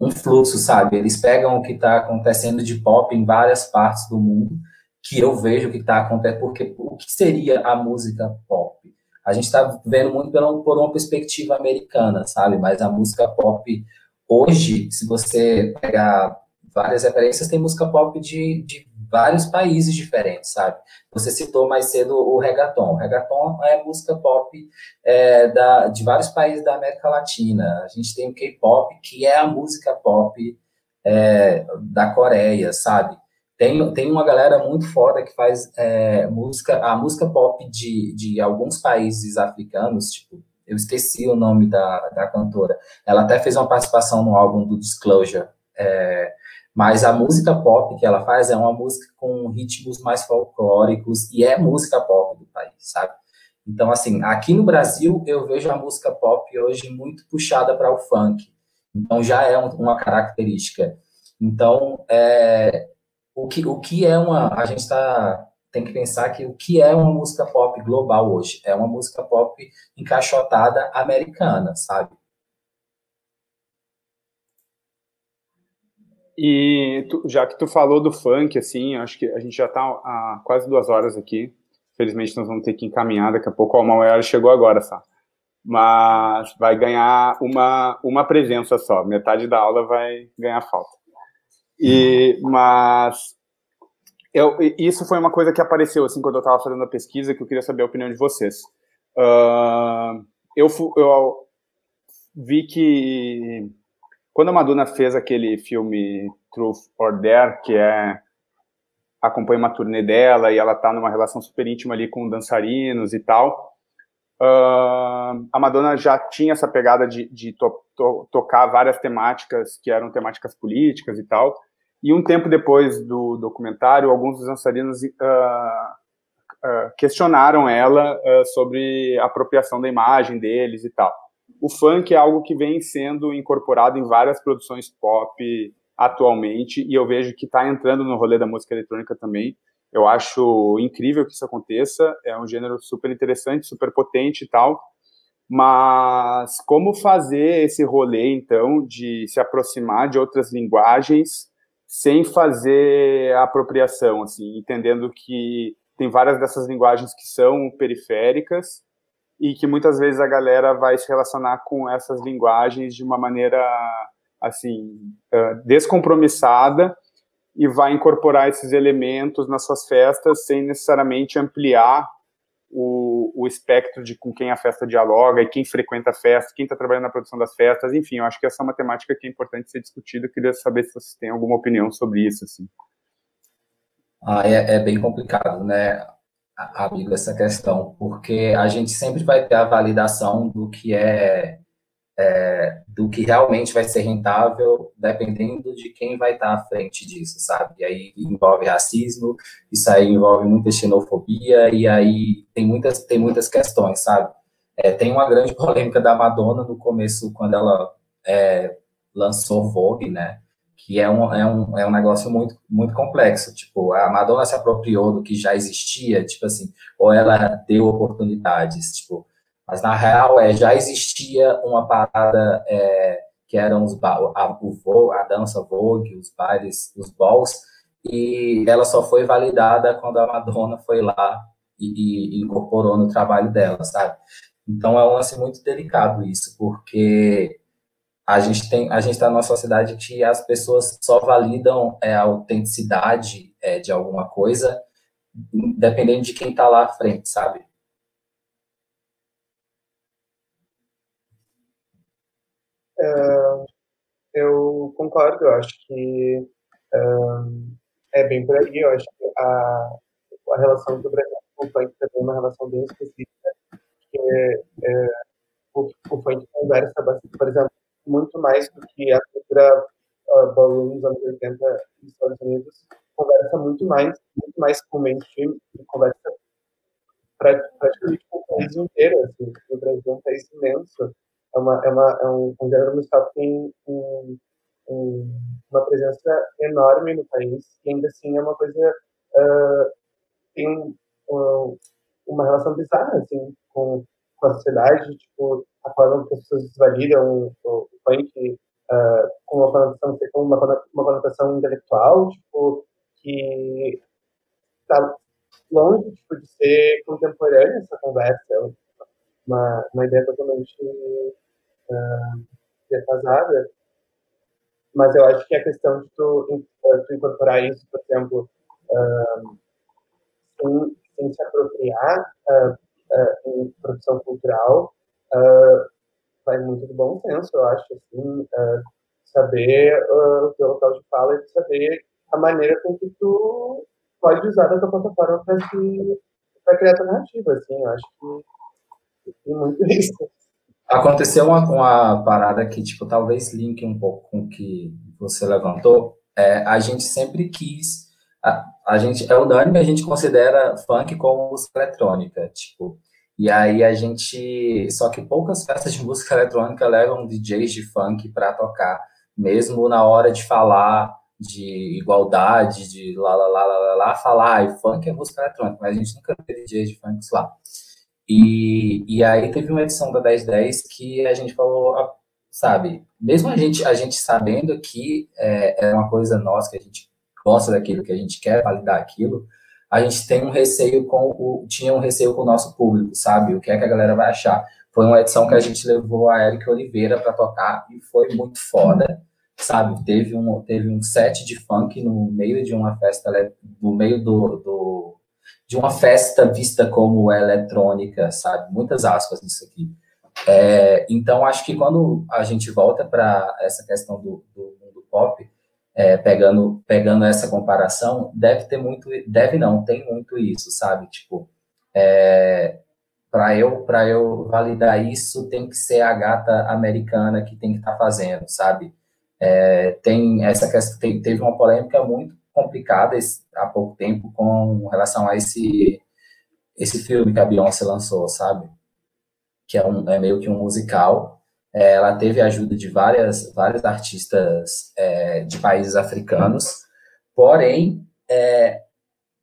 S3: um fluxo, sabe? Eles pegam o que está acontecendo de pop em várias partes do mundo, que eu vejo que está acontecendo, porque o que seria a música pop? A gente está vendo muito por, uma perspectiva americana, sabe? Mas a música pop hoje, se você pegar várias referências, tem música pop de, de vários países diferentes, sabe? Você citou mais cedo o reggaeton. O reggaeton é música pop é, da, de vários países da América Latina. A gente tem o K-pop, que é a música pop é, da Coreia, sabe? Tem, tem uma galera muito foda que faz é, música, a música pop de, de alguns países africanos, tipo, eu esqueci o nome da, da cantora. Ela até fez uma participação no álbum do Disclosure, é, mas a música pop que ela faz é uma música com ritmos mais folclóricos e é música pop do país, sabe? Então, assim, aqui no Brasil eu vejo a música pop hoje muito puxada para o funk. Então, já é um, uma característica. Então, é, o, que, o que é uma. A gente tá, tem que pensar que o que é uma música pop global hoje? É uma música pop encaixotada americana, sabe?
S2: E tu, já que tu falou do funk, assim, acho que a gente já está há quase duas horas aqui. Felizmente nós vamos ter que encaminhar, daqui a pouco o Mauer chegou agora, só. Mas vai ganhar uma, uma presença só, metade da aula vai ganhar falta. E, mas eu, isso foi uma coisa que apareceu assim quando eu estava fazendo a pesquisa, que eu queria saber a opinião de vocês. Uh, eu, eu vi que quando a Madonna fez aquele filme Truth or Dare, que é acompanha uma turnê dela e ela tá numa relação super íntima ali com dançarinos e tal, uh, a Madonna já tinha essa pegada de, de to, to, tocar várias temáticas que eram temáticas políticas e tal. E um tempo depois do documentário, alguns dos dançarinos uh, uh, questionaram ela sobre a apropriação da imagem deles e tal o funk é algo que vem sendo incorporado em várias produções pop atualmente, e eu vejo que está entrando no rolê da música eletrônica também. Eu acho incrível que isso aconteça, é um gênero super interessante, super potente e tal, mas como fazer esse rolê, então, de se aproximar de outras linguagens sem fazer apropriação, assim, entendendo que tem várias dessas linguagens que são periféricas e que muitas vezes a galera vai se relacionar com essas linguagens de uma maneira assim descompromissada e vai incorporar esses elementos nas suas festas sem necessariamente ampliar o, o espectro de com quem a festa dialoga e quem frequenta a festa, quem está trabalhando na produção das festas, enfim, eu acho que essa é uma temática que é importante ser discutida. Eu queria saber se vocês têm alguma opinião sobre isso, assim.
S3: Ah, é, é bem complicado, né? Amigo, essa questão, porque a gente sempre vai ter a validação do que é, é, do que realmente vai ser rentável, dependendo de quem vai estar à frente disso, sabe? E aí envolve racismo, isso aí envolve muita xenofobia, e aí tem muitas, tem muitas questões, sabe? É, tem uma grande polêmica da Madonna no começo, quando ela é, lançou Vogue, né? Que é um, é um, é um negócio muito, muito complexo. Tipo, a Madonna se apropriou do que já existia, tipo assim, ou ela deu oportunidades, tipo, mas na real é, já existia uma parada é, que eram os a, o a dança Vogue, os bailes, os balls, e ela só foi validada quando a Madonna foi lá e, e incorporou no trabalho dela, sabe? Então é um lance muito delicado isso, porque a gente tem a gente está numa sociedade que as pessoas só validam é, a autenticidade é, de alguma coisa dependendo de quem está lá à frente, sabe?
S1: Uh, eu concordo, eu acho que uh, é bem por aí, eu acho que a, a relação do Brasil com o funk também é uma relação bem específica, que é, é o, o funk conversa, por exemplo, muito mais do que a cultura uh, ballroom dos anos 80 nos Estados Unidos, conversa muito mais, muito mais com o mainstream, conversa praticamente com o país inteiro, assim, o Brasil é um país imenso, é, uma, é, uma, é um, um gênero musical que tem um, um, uma presença enorme no país, e ainda assim é uma coisa, uh, tem um, uma relação bizarra, assim, com, sociedade, tipo, a forma que as pessoas desvalidam o, funk uh, com uma conotação, uma, uma conotação intelectual, tipo, que está longe tipo, de ser contemporânea essa conversa, é uma, uma ideia totalmente uh, defasada, mas eu acho que a questão de tu, tu incorporar isso, por exemplo, uh, sem, sem se apropriar uh, em produção cultural, vai muito de bom senso, eu acho, assim, saber o teu local de fala e saber a maneira com que tu pode usar a tua plataforma para para criar tua narrativa, assim, eu acho que tem muito isso.
S3: Aconteceu uma, uma parada que, tipo, talvez linke um pouco com o que você levantou. É, a gente sempre quis, a, a gente, é unânime, a gente considera funk como música eletrônica, tipo, e aí a gente, só que poucas festas de música eletrônica levam DJs de funk para tocar, mesmo na hora de falar de igualdade, de lá, lá, lá, lá, lá, falar, e funk é música eletrônica, mas a gente nunca teve DJ de funk lá. E, e aí teve uma edição da 1010 que a gente falou, ah, sabe, mesmo a gente, a gente sabendo que é, é uma coisa nossa, que a gente gosta daquilo, que a gente quer validar aquilo, a gente tem um receio com o, tinha um receio com o nosso público, sabe? O que é que a galera vai achar? Foi uma edição que a gente levou a Eric Oliveira para tocar e foi muito foda sabe? Teve um, teve um set de funk no meio de uma festa, no meio do, do de uma festa vista como eletrônica, sabe? Muitas aspas nisso aqui. É, então, acho que quando a gente volta para essa questão do, do mundo pop, é, pegando, pegando essa comparação, deve ter muito, deve não, tem muito isso, sabe? Tipo, é, para eu, eu validar isso, tem que ser a gata americana que tem que estar tá fazendo, sabe? É, tem essa questão, tem, teve uma polêmica muito complicada esse, há pouco tempo com relação a esse esse filme que a Beyoncé lançou, sabe? Que é, um, é meio que um musical. É, ela teve a ajuda de várias vários artistas é, de países africanos, porém é,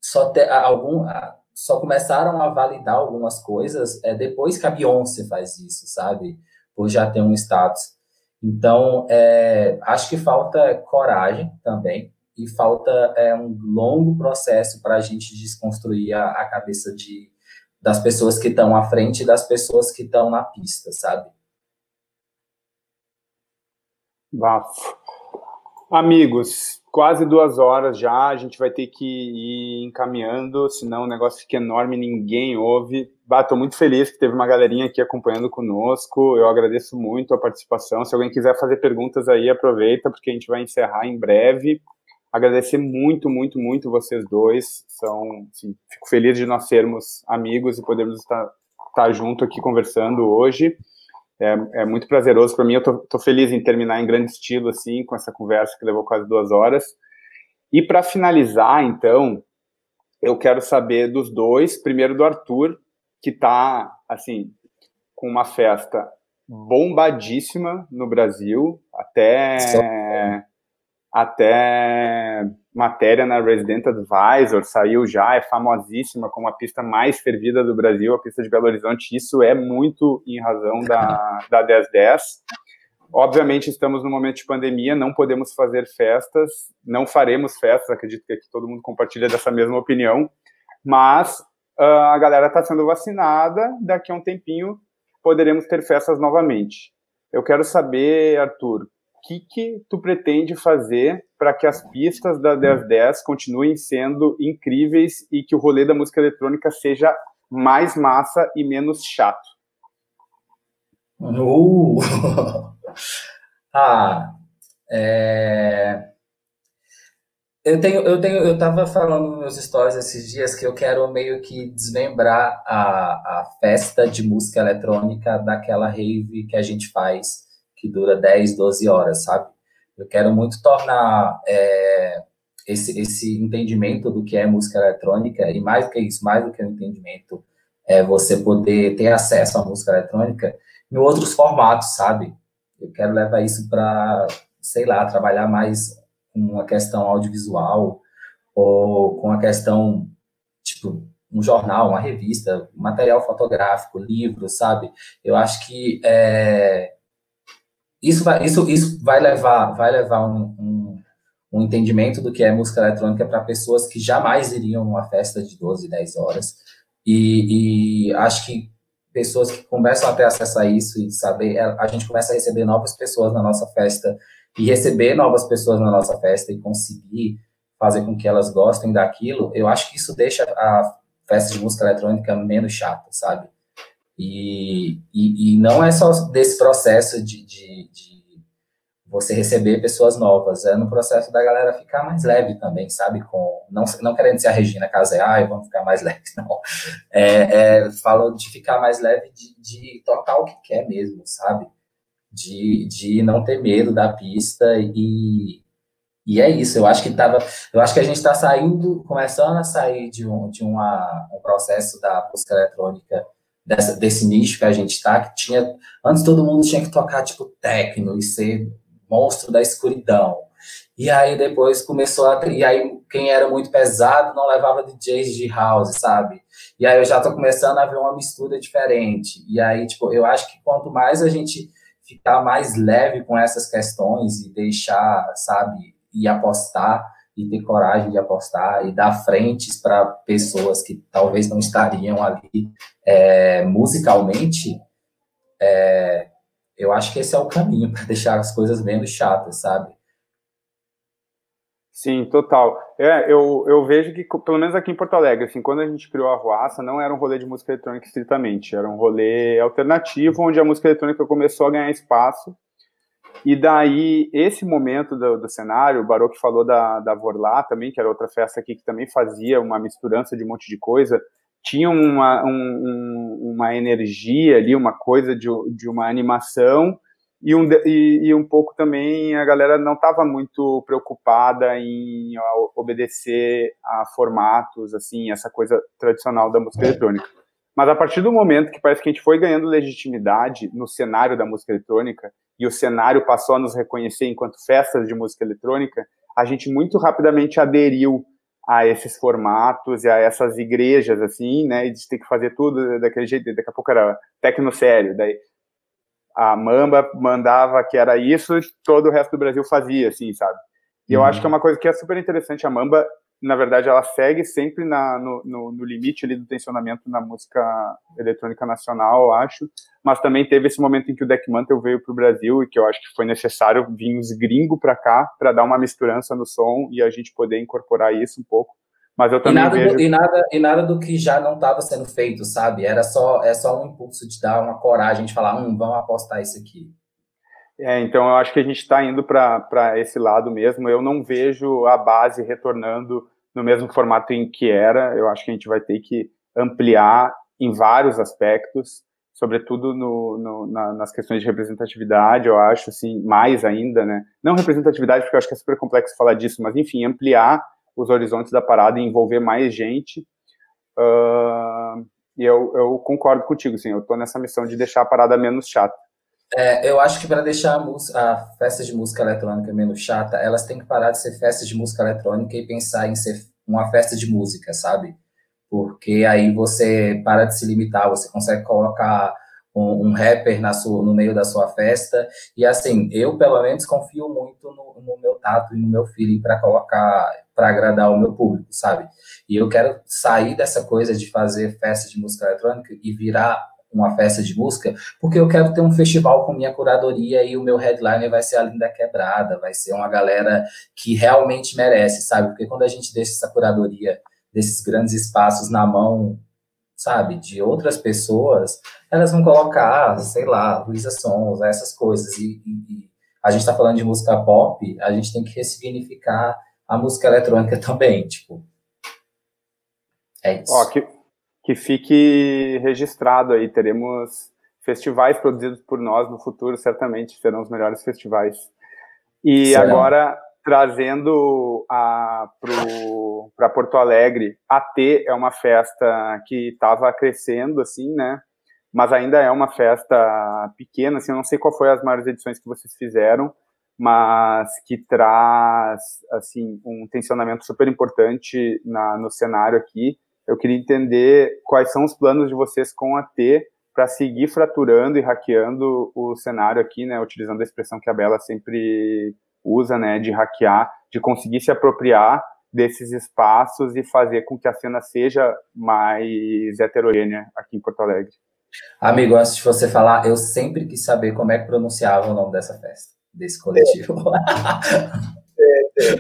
S3: só te, algum só começaram a validar algumas coisas é, depois que a Beyoncé faz isso, sabe? Por já ter um status. Então, é, acho que falta coragem também e falta é, um longo processo para a gente desconstruir a, a cabeça de, das pessoas que estão à frente e das pessoas que estão na pista, sabe?
S2: Bafo. Amigos, quase duas horas já, a gente vai ter que ir encaminhando, senão o negócio fica enorme, ninguém ouve. Estou muito feliz que teve uma galerinha aqui acompanhando conosco, eu agradeço muito a participação. Se alguém quiser fazer perguntas aí, aproveita, porque a gente vai encerrar em breve. Agradecer muito, muito, muito vocês dois, são, assim, fico feliz de nós sermos amigos e podermos estar, estar junto aqui conversando hoje. É, é muito prazeroso para mim. Eu tô, tô, feliz em terminar em grande estilo, assim, com essa conversa que levou quase duas horas. E para finalizar, então, eu quero saber dos dois. Primeiro do Arthur, que está, assim, com uma festa bombadíssima no Brasil, até até matéria na Resident Advisor, saiu já, é famosíssima como a pista mais fervida do Brasil, a pista de Belo Horizonte, isso é muito em razão da, da 1010. Obviamente, estamos no momento de pandemia, não podemos fazer festas, não faremos festas, acredito que aqui todo mundo compartilha dessa mesma opinião, mas uh, a galera está sendo vacinada, daqui a um tempinho poderemos ter festas novamente. Eu quero saber, Arthur, que, que tu pretende fazer para que as pistas da 1010 continuem sendo incríveis e que o rolê da música eletrônica seja mais massa e menos chato?
S3: Uh! ah, é... Eu tenho, eu tenho, eu tava falando nos meus stories esses dias que eu quero meio que desmembrar a, a festa de música eletrônica daquela rave que a gente faz, que dura 10, 12 horas, sabe? Eu quero muito tornar é, esse, esse entendimento do que é música eletrônica, e mais do que isso, mais do que o um entendimento, é você poder ter acesso à música eletrônica em outros formatos, sabe? Eu quero levar isso para, sei lá, trabalhar mais com a questão audiovisual ou com a questão, tipo, um jornal, uma revista, material fotográfico, livro, sabe? Eu acho que é, isso, vai, isso, isso vai levar, vai levar um, um, um entendimento do que é música eletrônica para pessoas que jamais iriam numa festa de 12, 10 horas. E, e acho que pessoas que começam a ter acesso a isso e saber, a gente começa a receber novas pessoas na nossa festa e receber novas pessoas na nossa festa e conseguir fazer com que elas gostem daquilo, eu acho que isso deixa a festa de música eletrônica menos chata, sabe? E, e, e não é só desse processo de, de, de, você receber pessoas novas, é no processo da galera ficar mais leve também, sabe? Com, não, não querendo ser a Regina Casé, ai, vamos ficar mais leve, não. É, é, falo de ficar mais leve, de, de tocar o que quer mesmo, sabe? de, de não ter medo da pista e, e é isso. Eu acho que tava, eu acho que a gente está saindo, começando a sair de um, de uma, um processo da música eletrônica dessa, desse nicho que a gente está, que tinha antes todo mundo tinha que tocar tipo techno e ser monstro da escuridão. E aí depois começou a. E aí quem era muito pesado não levava DJs de house, sabe? E aí eu já tô começando a ver uma mistura diferente. E aí, tipo, eu acho que quanto mais a gente ficar mais leve com essas questões e deixar, sabe, e apostar e ter coragem de apostar e dar frentes para pessoas que talvez não estariam ali é, musicalmente, é, eu acho que esse é o caminho para deixar as coisas menos chatas, sabe?
S2: Sim, total. É, eu, eu vejo que, pelo menos aqui em Porto Alegre, assim, quando a gente criou a Ruaça, não era um rolê de música eletrônica estritamente, era um rolê alternativo, onde a música eletrônica começou a ganhar espaço. E daí, esse momento do, do cenário, o Baroque falou da, da Vorlá também, que era outra festa aqui que também fazia uma misturança de um monte de coisa, tinha uma, um, uma energia ali, uma coisa de, de uma animação, e um, e, e um pouco também a galera não estava muito preocupada em obedecer a formatos, assim, essa coisa tradicional da música eletrônica. Mas a partir do momento que parece que a gente foi ganhando legitimidade no cenário da música eletrônica e o cenário passou a nos reconhecer enquanto festas de música eletrônica, a gente muito rapidamente aderiu a esses formatos e a essas igrejas, assim, né, e de ter que fazer tudo daquele jeito, daqui a pouco era tecno sério, daí a Mamba mandava que era isso, todo o resto do Brasil fazia, assim, sabe? E uhum. eu acho que é uma coisa que é super interessante. A Mamba, na verdade, ela segue sempre na, no, no, no, limite ali do tensionamento na música eletrônica nacional, eu acho. Mas também teve esse momento em que o Deck Mantle veio para o Brasil e que eu acho que foi necessário vir os gringos para cá para dar uma misturança no som e a gente poder incorporar isso um pouco. Mas eu também
S3: e nada,
S2: vejo...
S3: do, e nada, e nada do que já não estava sendo feito, sabe? Era só, é só um impulso de dar uma coragem de falar, hum, vamos apostar isso aqui.
S2: É, então eu acho que a gente está indo para esse lado mesmo. Eu não vejo a base retornando no mesmo formato em que era. Eu acho que a gente vai ter que ampliar em vários aspectos, sobretudo no, no, na, nas questões de representatividade, eu acho, assim, mais ainda, né? Não representatividade, porque eu acho que é super complexo falar disso, mas, enfim, ampliar os horizontes da parada e envolver mais gente. Uh, e eu, eu, concordo contigo, sim, eu estou nessa missão de deixar a parada menos chata.
S3: É, eu acho que para deixar a, música, a festa de música eletrônica menos chata, elas têm que parar de ser festas de música eletrônica e pensar em ser uma festa de música, sabe? Porque aí você para de se limitar, você consegue colocar um, um rapper sua, no meio da sua festa. E assim, eu pelo menos confio muito no, no meu tato e no meu feeling para colocar, para agradar o meu público, sabe? E eu quero sair dessa coisa de fazer festa de música eletrônica e virar uma festa de música, porque eu quero ter um festival com minha curadoria e o meu headliner vai ser a Linda Quebrada, vai ser uma galera que realmente merece, sabe? Porque quando a gente deixa essa curadoria desses grandes espaços na mão, sabe, de outras pessoas, elas vão colocar, sei lá, Luísa Sons, essas coisas. E, e, a gente está falando de música pop, a gente tem que ressignificar a música eletrônica também, tipo. É isso.
S2: Ó, que, que fique registrado aí, teremos festivais produzidos por nós no futuro, certamente serão os melhores festivais. E Será? agora, trazendo para Porto Alegre, a T é uma festa que estava crescendo, assim, né? Mas ainda é uma festa pequena, assim, eu não sei qual foi as maiores edições que vocês fizeram, mas que traz, assim, um tensionamento super importante na, no cenário aqui, eu queria entender quais são os planos de vocês com a T para seguir fraturando e hackeando o cenário aqui, né, utilizando a expressão que a Bela sempre usa, né, de hackear, de conseguir se apropriar desses espaços e fazer com que a cena seja mais heterogênea aqui em Porto Alegre.
S3: Amigo, antes de você falar, eu sempre quis saber como é que pronunciava o nome dessa festa, desse coletivo. É, é,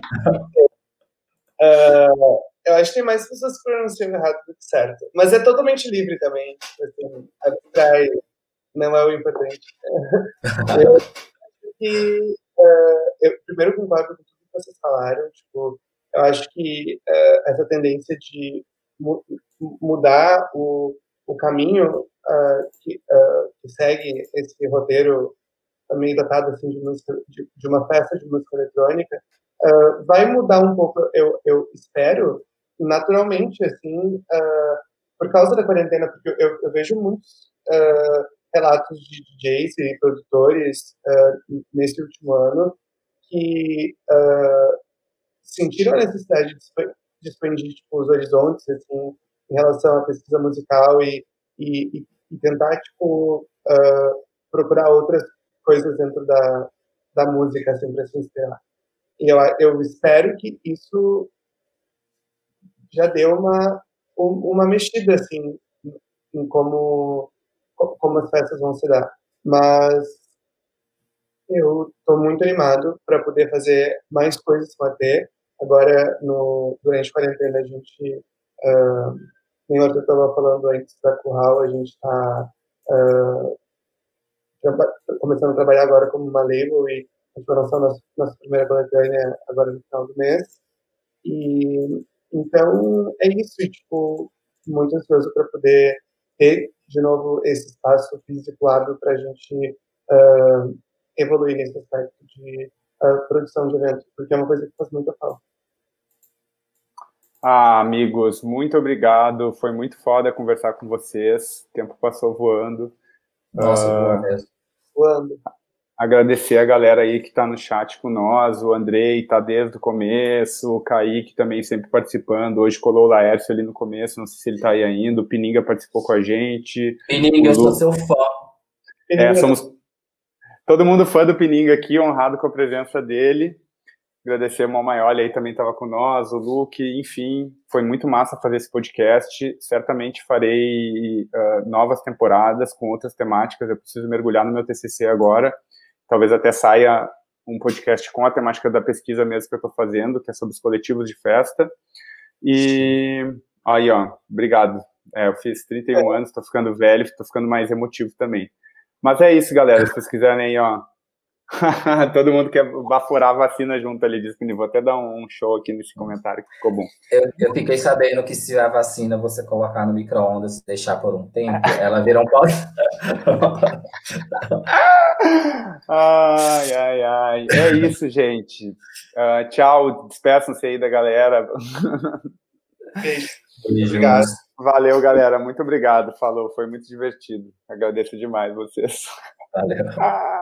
S1: é. Uh, eu acho que tem mais pessoas que pronunciam errado do que certo. Mas é totalmente livre também. Assim, abstrai não é o importante. eu acho que. Uh, eu primeiro concordo com tudo que vocês falaram. Tipo, eu acho que uh, essa tendência de mu mudar o, o caminho uh, que, que, segue esse roteiro meio datado assim, de, música, de, de uma festa de música eletrônica vai mudar um pouco, eu, eu espero, naturalmente, assim, uh, por causa da quarentena, porque eu, eu vejo muitos uh, relatos de DJs e produtores uh, nesse último ano que sentiram a necessidade de expandir tipo, os horizontes, assim, em relação à pesquisa musical e, e, e tentar, tipo, procurar outras coisas dentro da, da música, assim, inspirar. E eu, eu espero que isso já deu uma, uma mexida, assim, em como, como as festas vão se dar. Mas eu estou muito animado para poder fazer mais coisas com a T. Agora, no, durante a quarentena, a gente, uh, Arthur estava falando antes da Curral, a gente está uh, começando a trabalhar agora como uma label e a gente vai lançar nossa, nossa primeira coletânea agora no final do mês. E então, é isso, tipo, muito ansioso para poder ter, de novo, esse espaço físico hábil para a gente uh, evoluir nesse aspecto de uh, produção de eventos, porque é uma coisa que faz muita falta.
S2: Ah, amigos, muito obrigado. Foi muito foda conversar com vocês. O tempo passou voando.
S3: Nossa, uh, mesmo.
S1: Voando
S2: agradecer a galera aí que está no chat com nós, o Andrei está desde o começo, o Kaique também sempre participando, hoje colou o Laércio ali no começo, não sei se ele está aí ainda, o Pininga participou com a gente.
S3: Pininga, eu sou seu fã.
S2: É, somos todo mundo fã do Pininga aqui, honrado com a presença dele. Agradecer o Malmaioli aí também estava com nós, o Luke, enfim, foi muito massa fazer esse podcast. Certamente farei uh, novas temporadas com outras temáticas. Eu preciso mergulhar no meu TCC agora talvez até saia um podcast com a temática da pesquisa mesmo que eu estou fazendo, que é sobre os coletivos de festa. E aí, ó, obrigado. É, eu fiz 31 é. anos, estou ficando velho, estou ficando mais emotivo também. Mas é isso, galera. Se vocês quiserem aí, ó, Todo mundo quer baforar a vacina junto ali, diz que vou até dar um show aqui nesse comentário que ficou bom.
S3: Eu, eu fiquei sabendo que se a vacina você colocar no micro-ondas e deixar por um tempo, ela vira um pau.
S2: ai, ai, ai. É isso, gente. Uh, tchau, despeçam-se aí da galera.
S1: Beijo. Obrigado.
S2: Valeu, galera. Muito obrigado. Falou, foi muito divertido. Agradeço demais vocês.
S3: Valeu. Ah.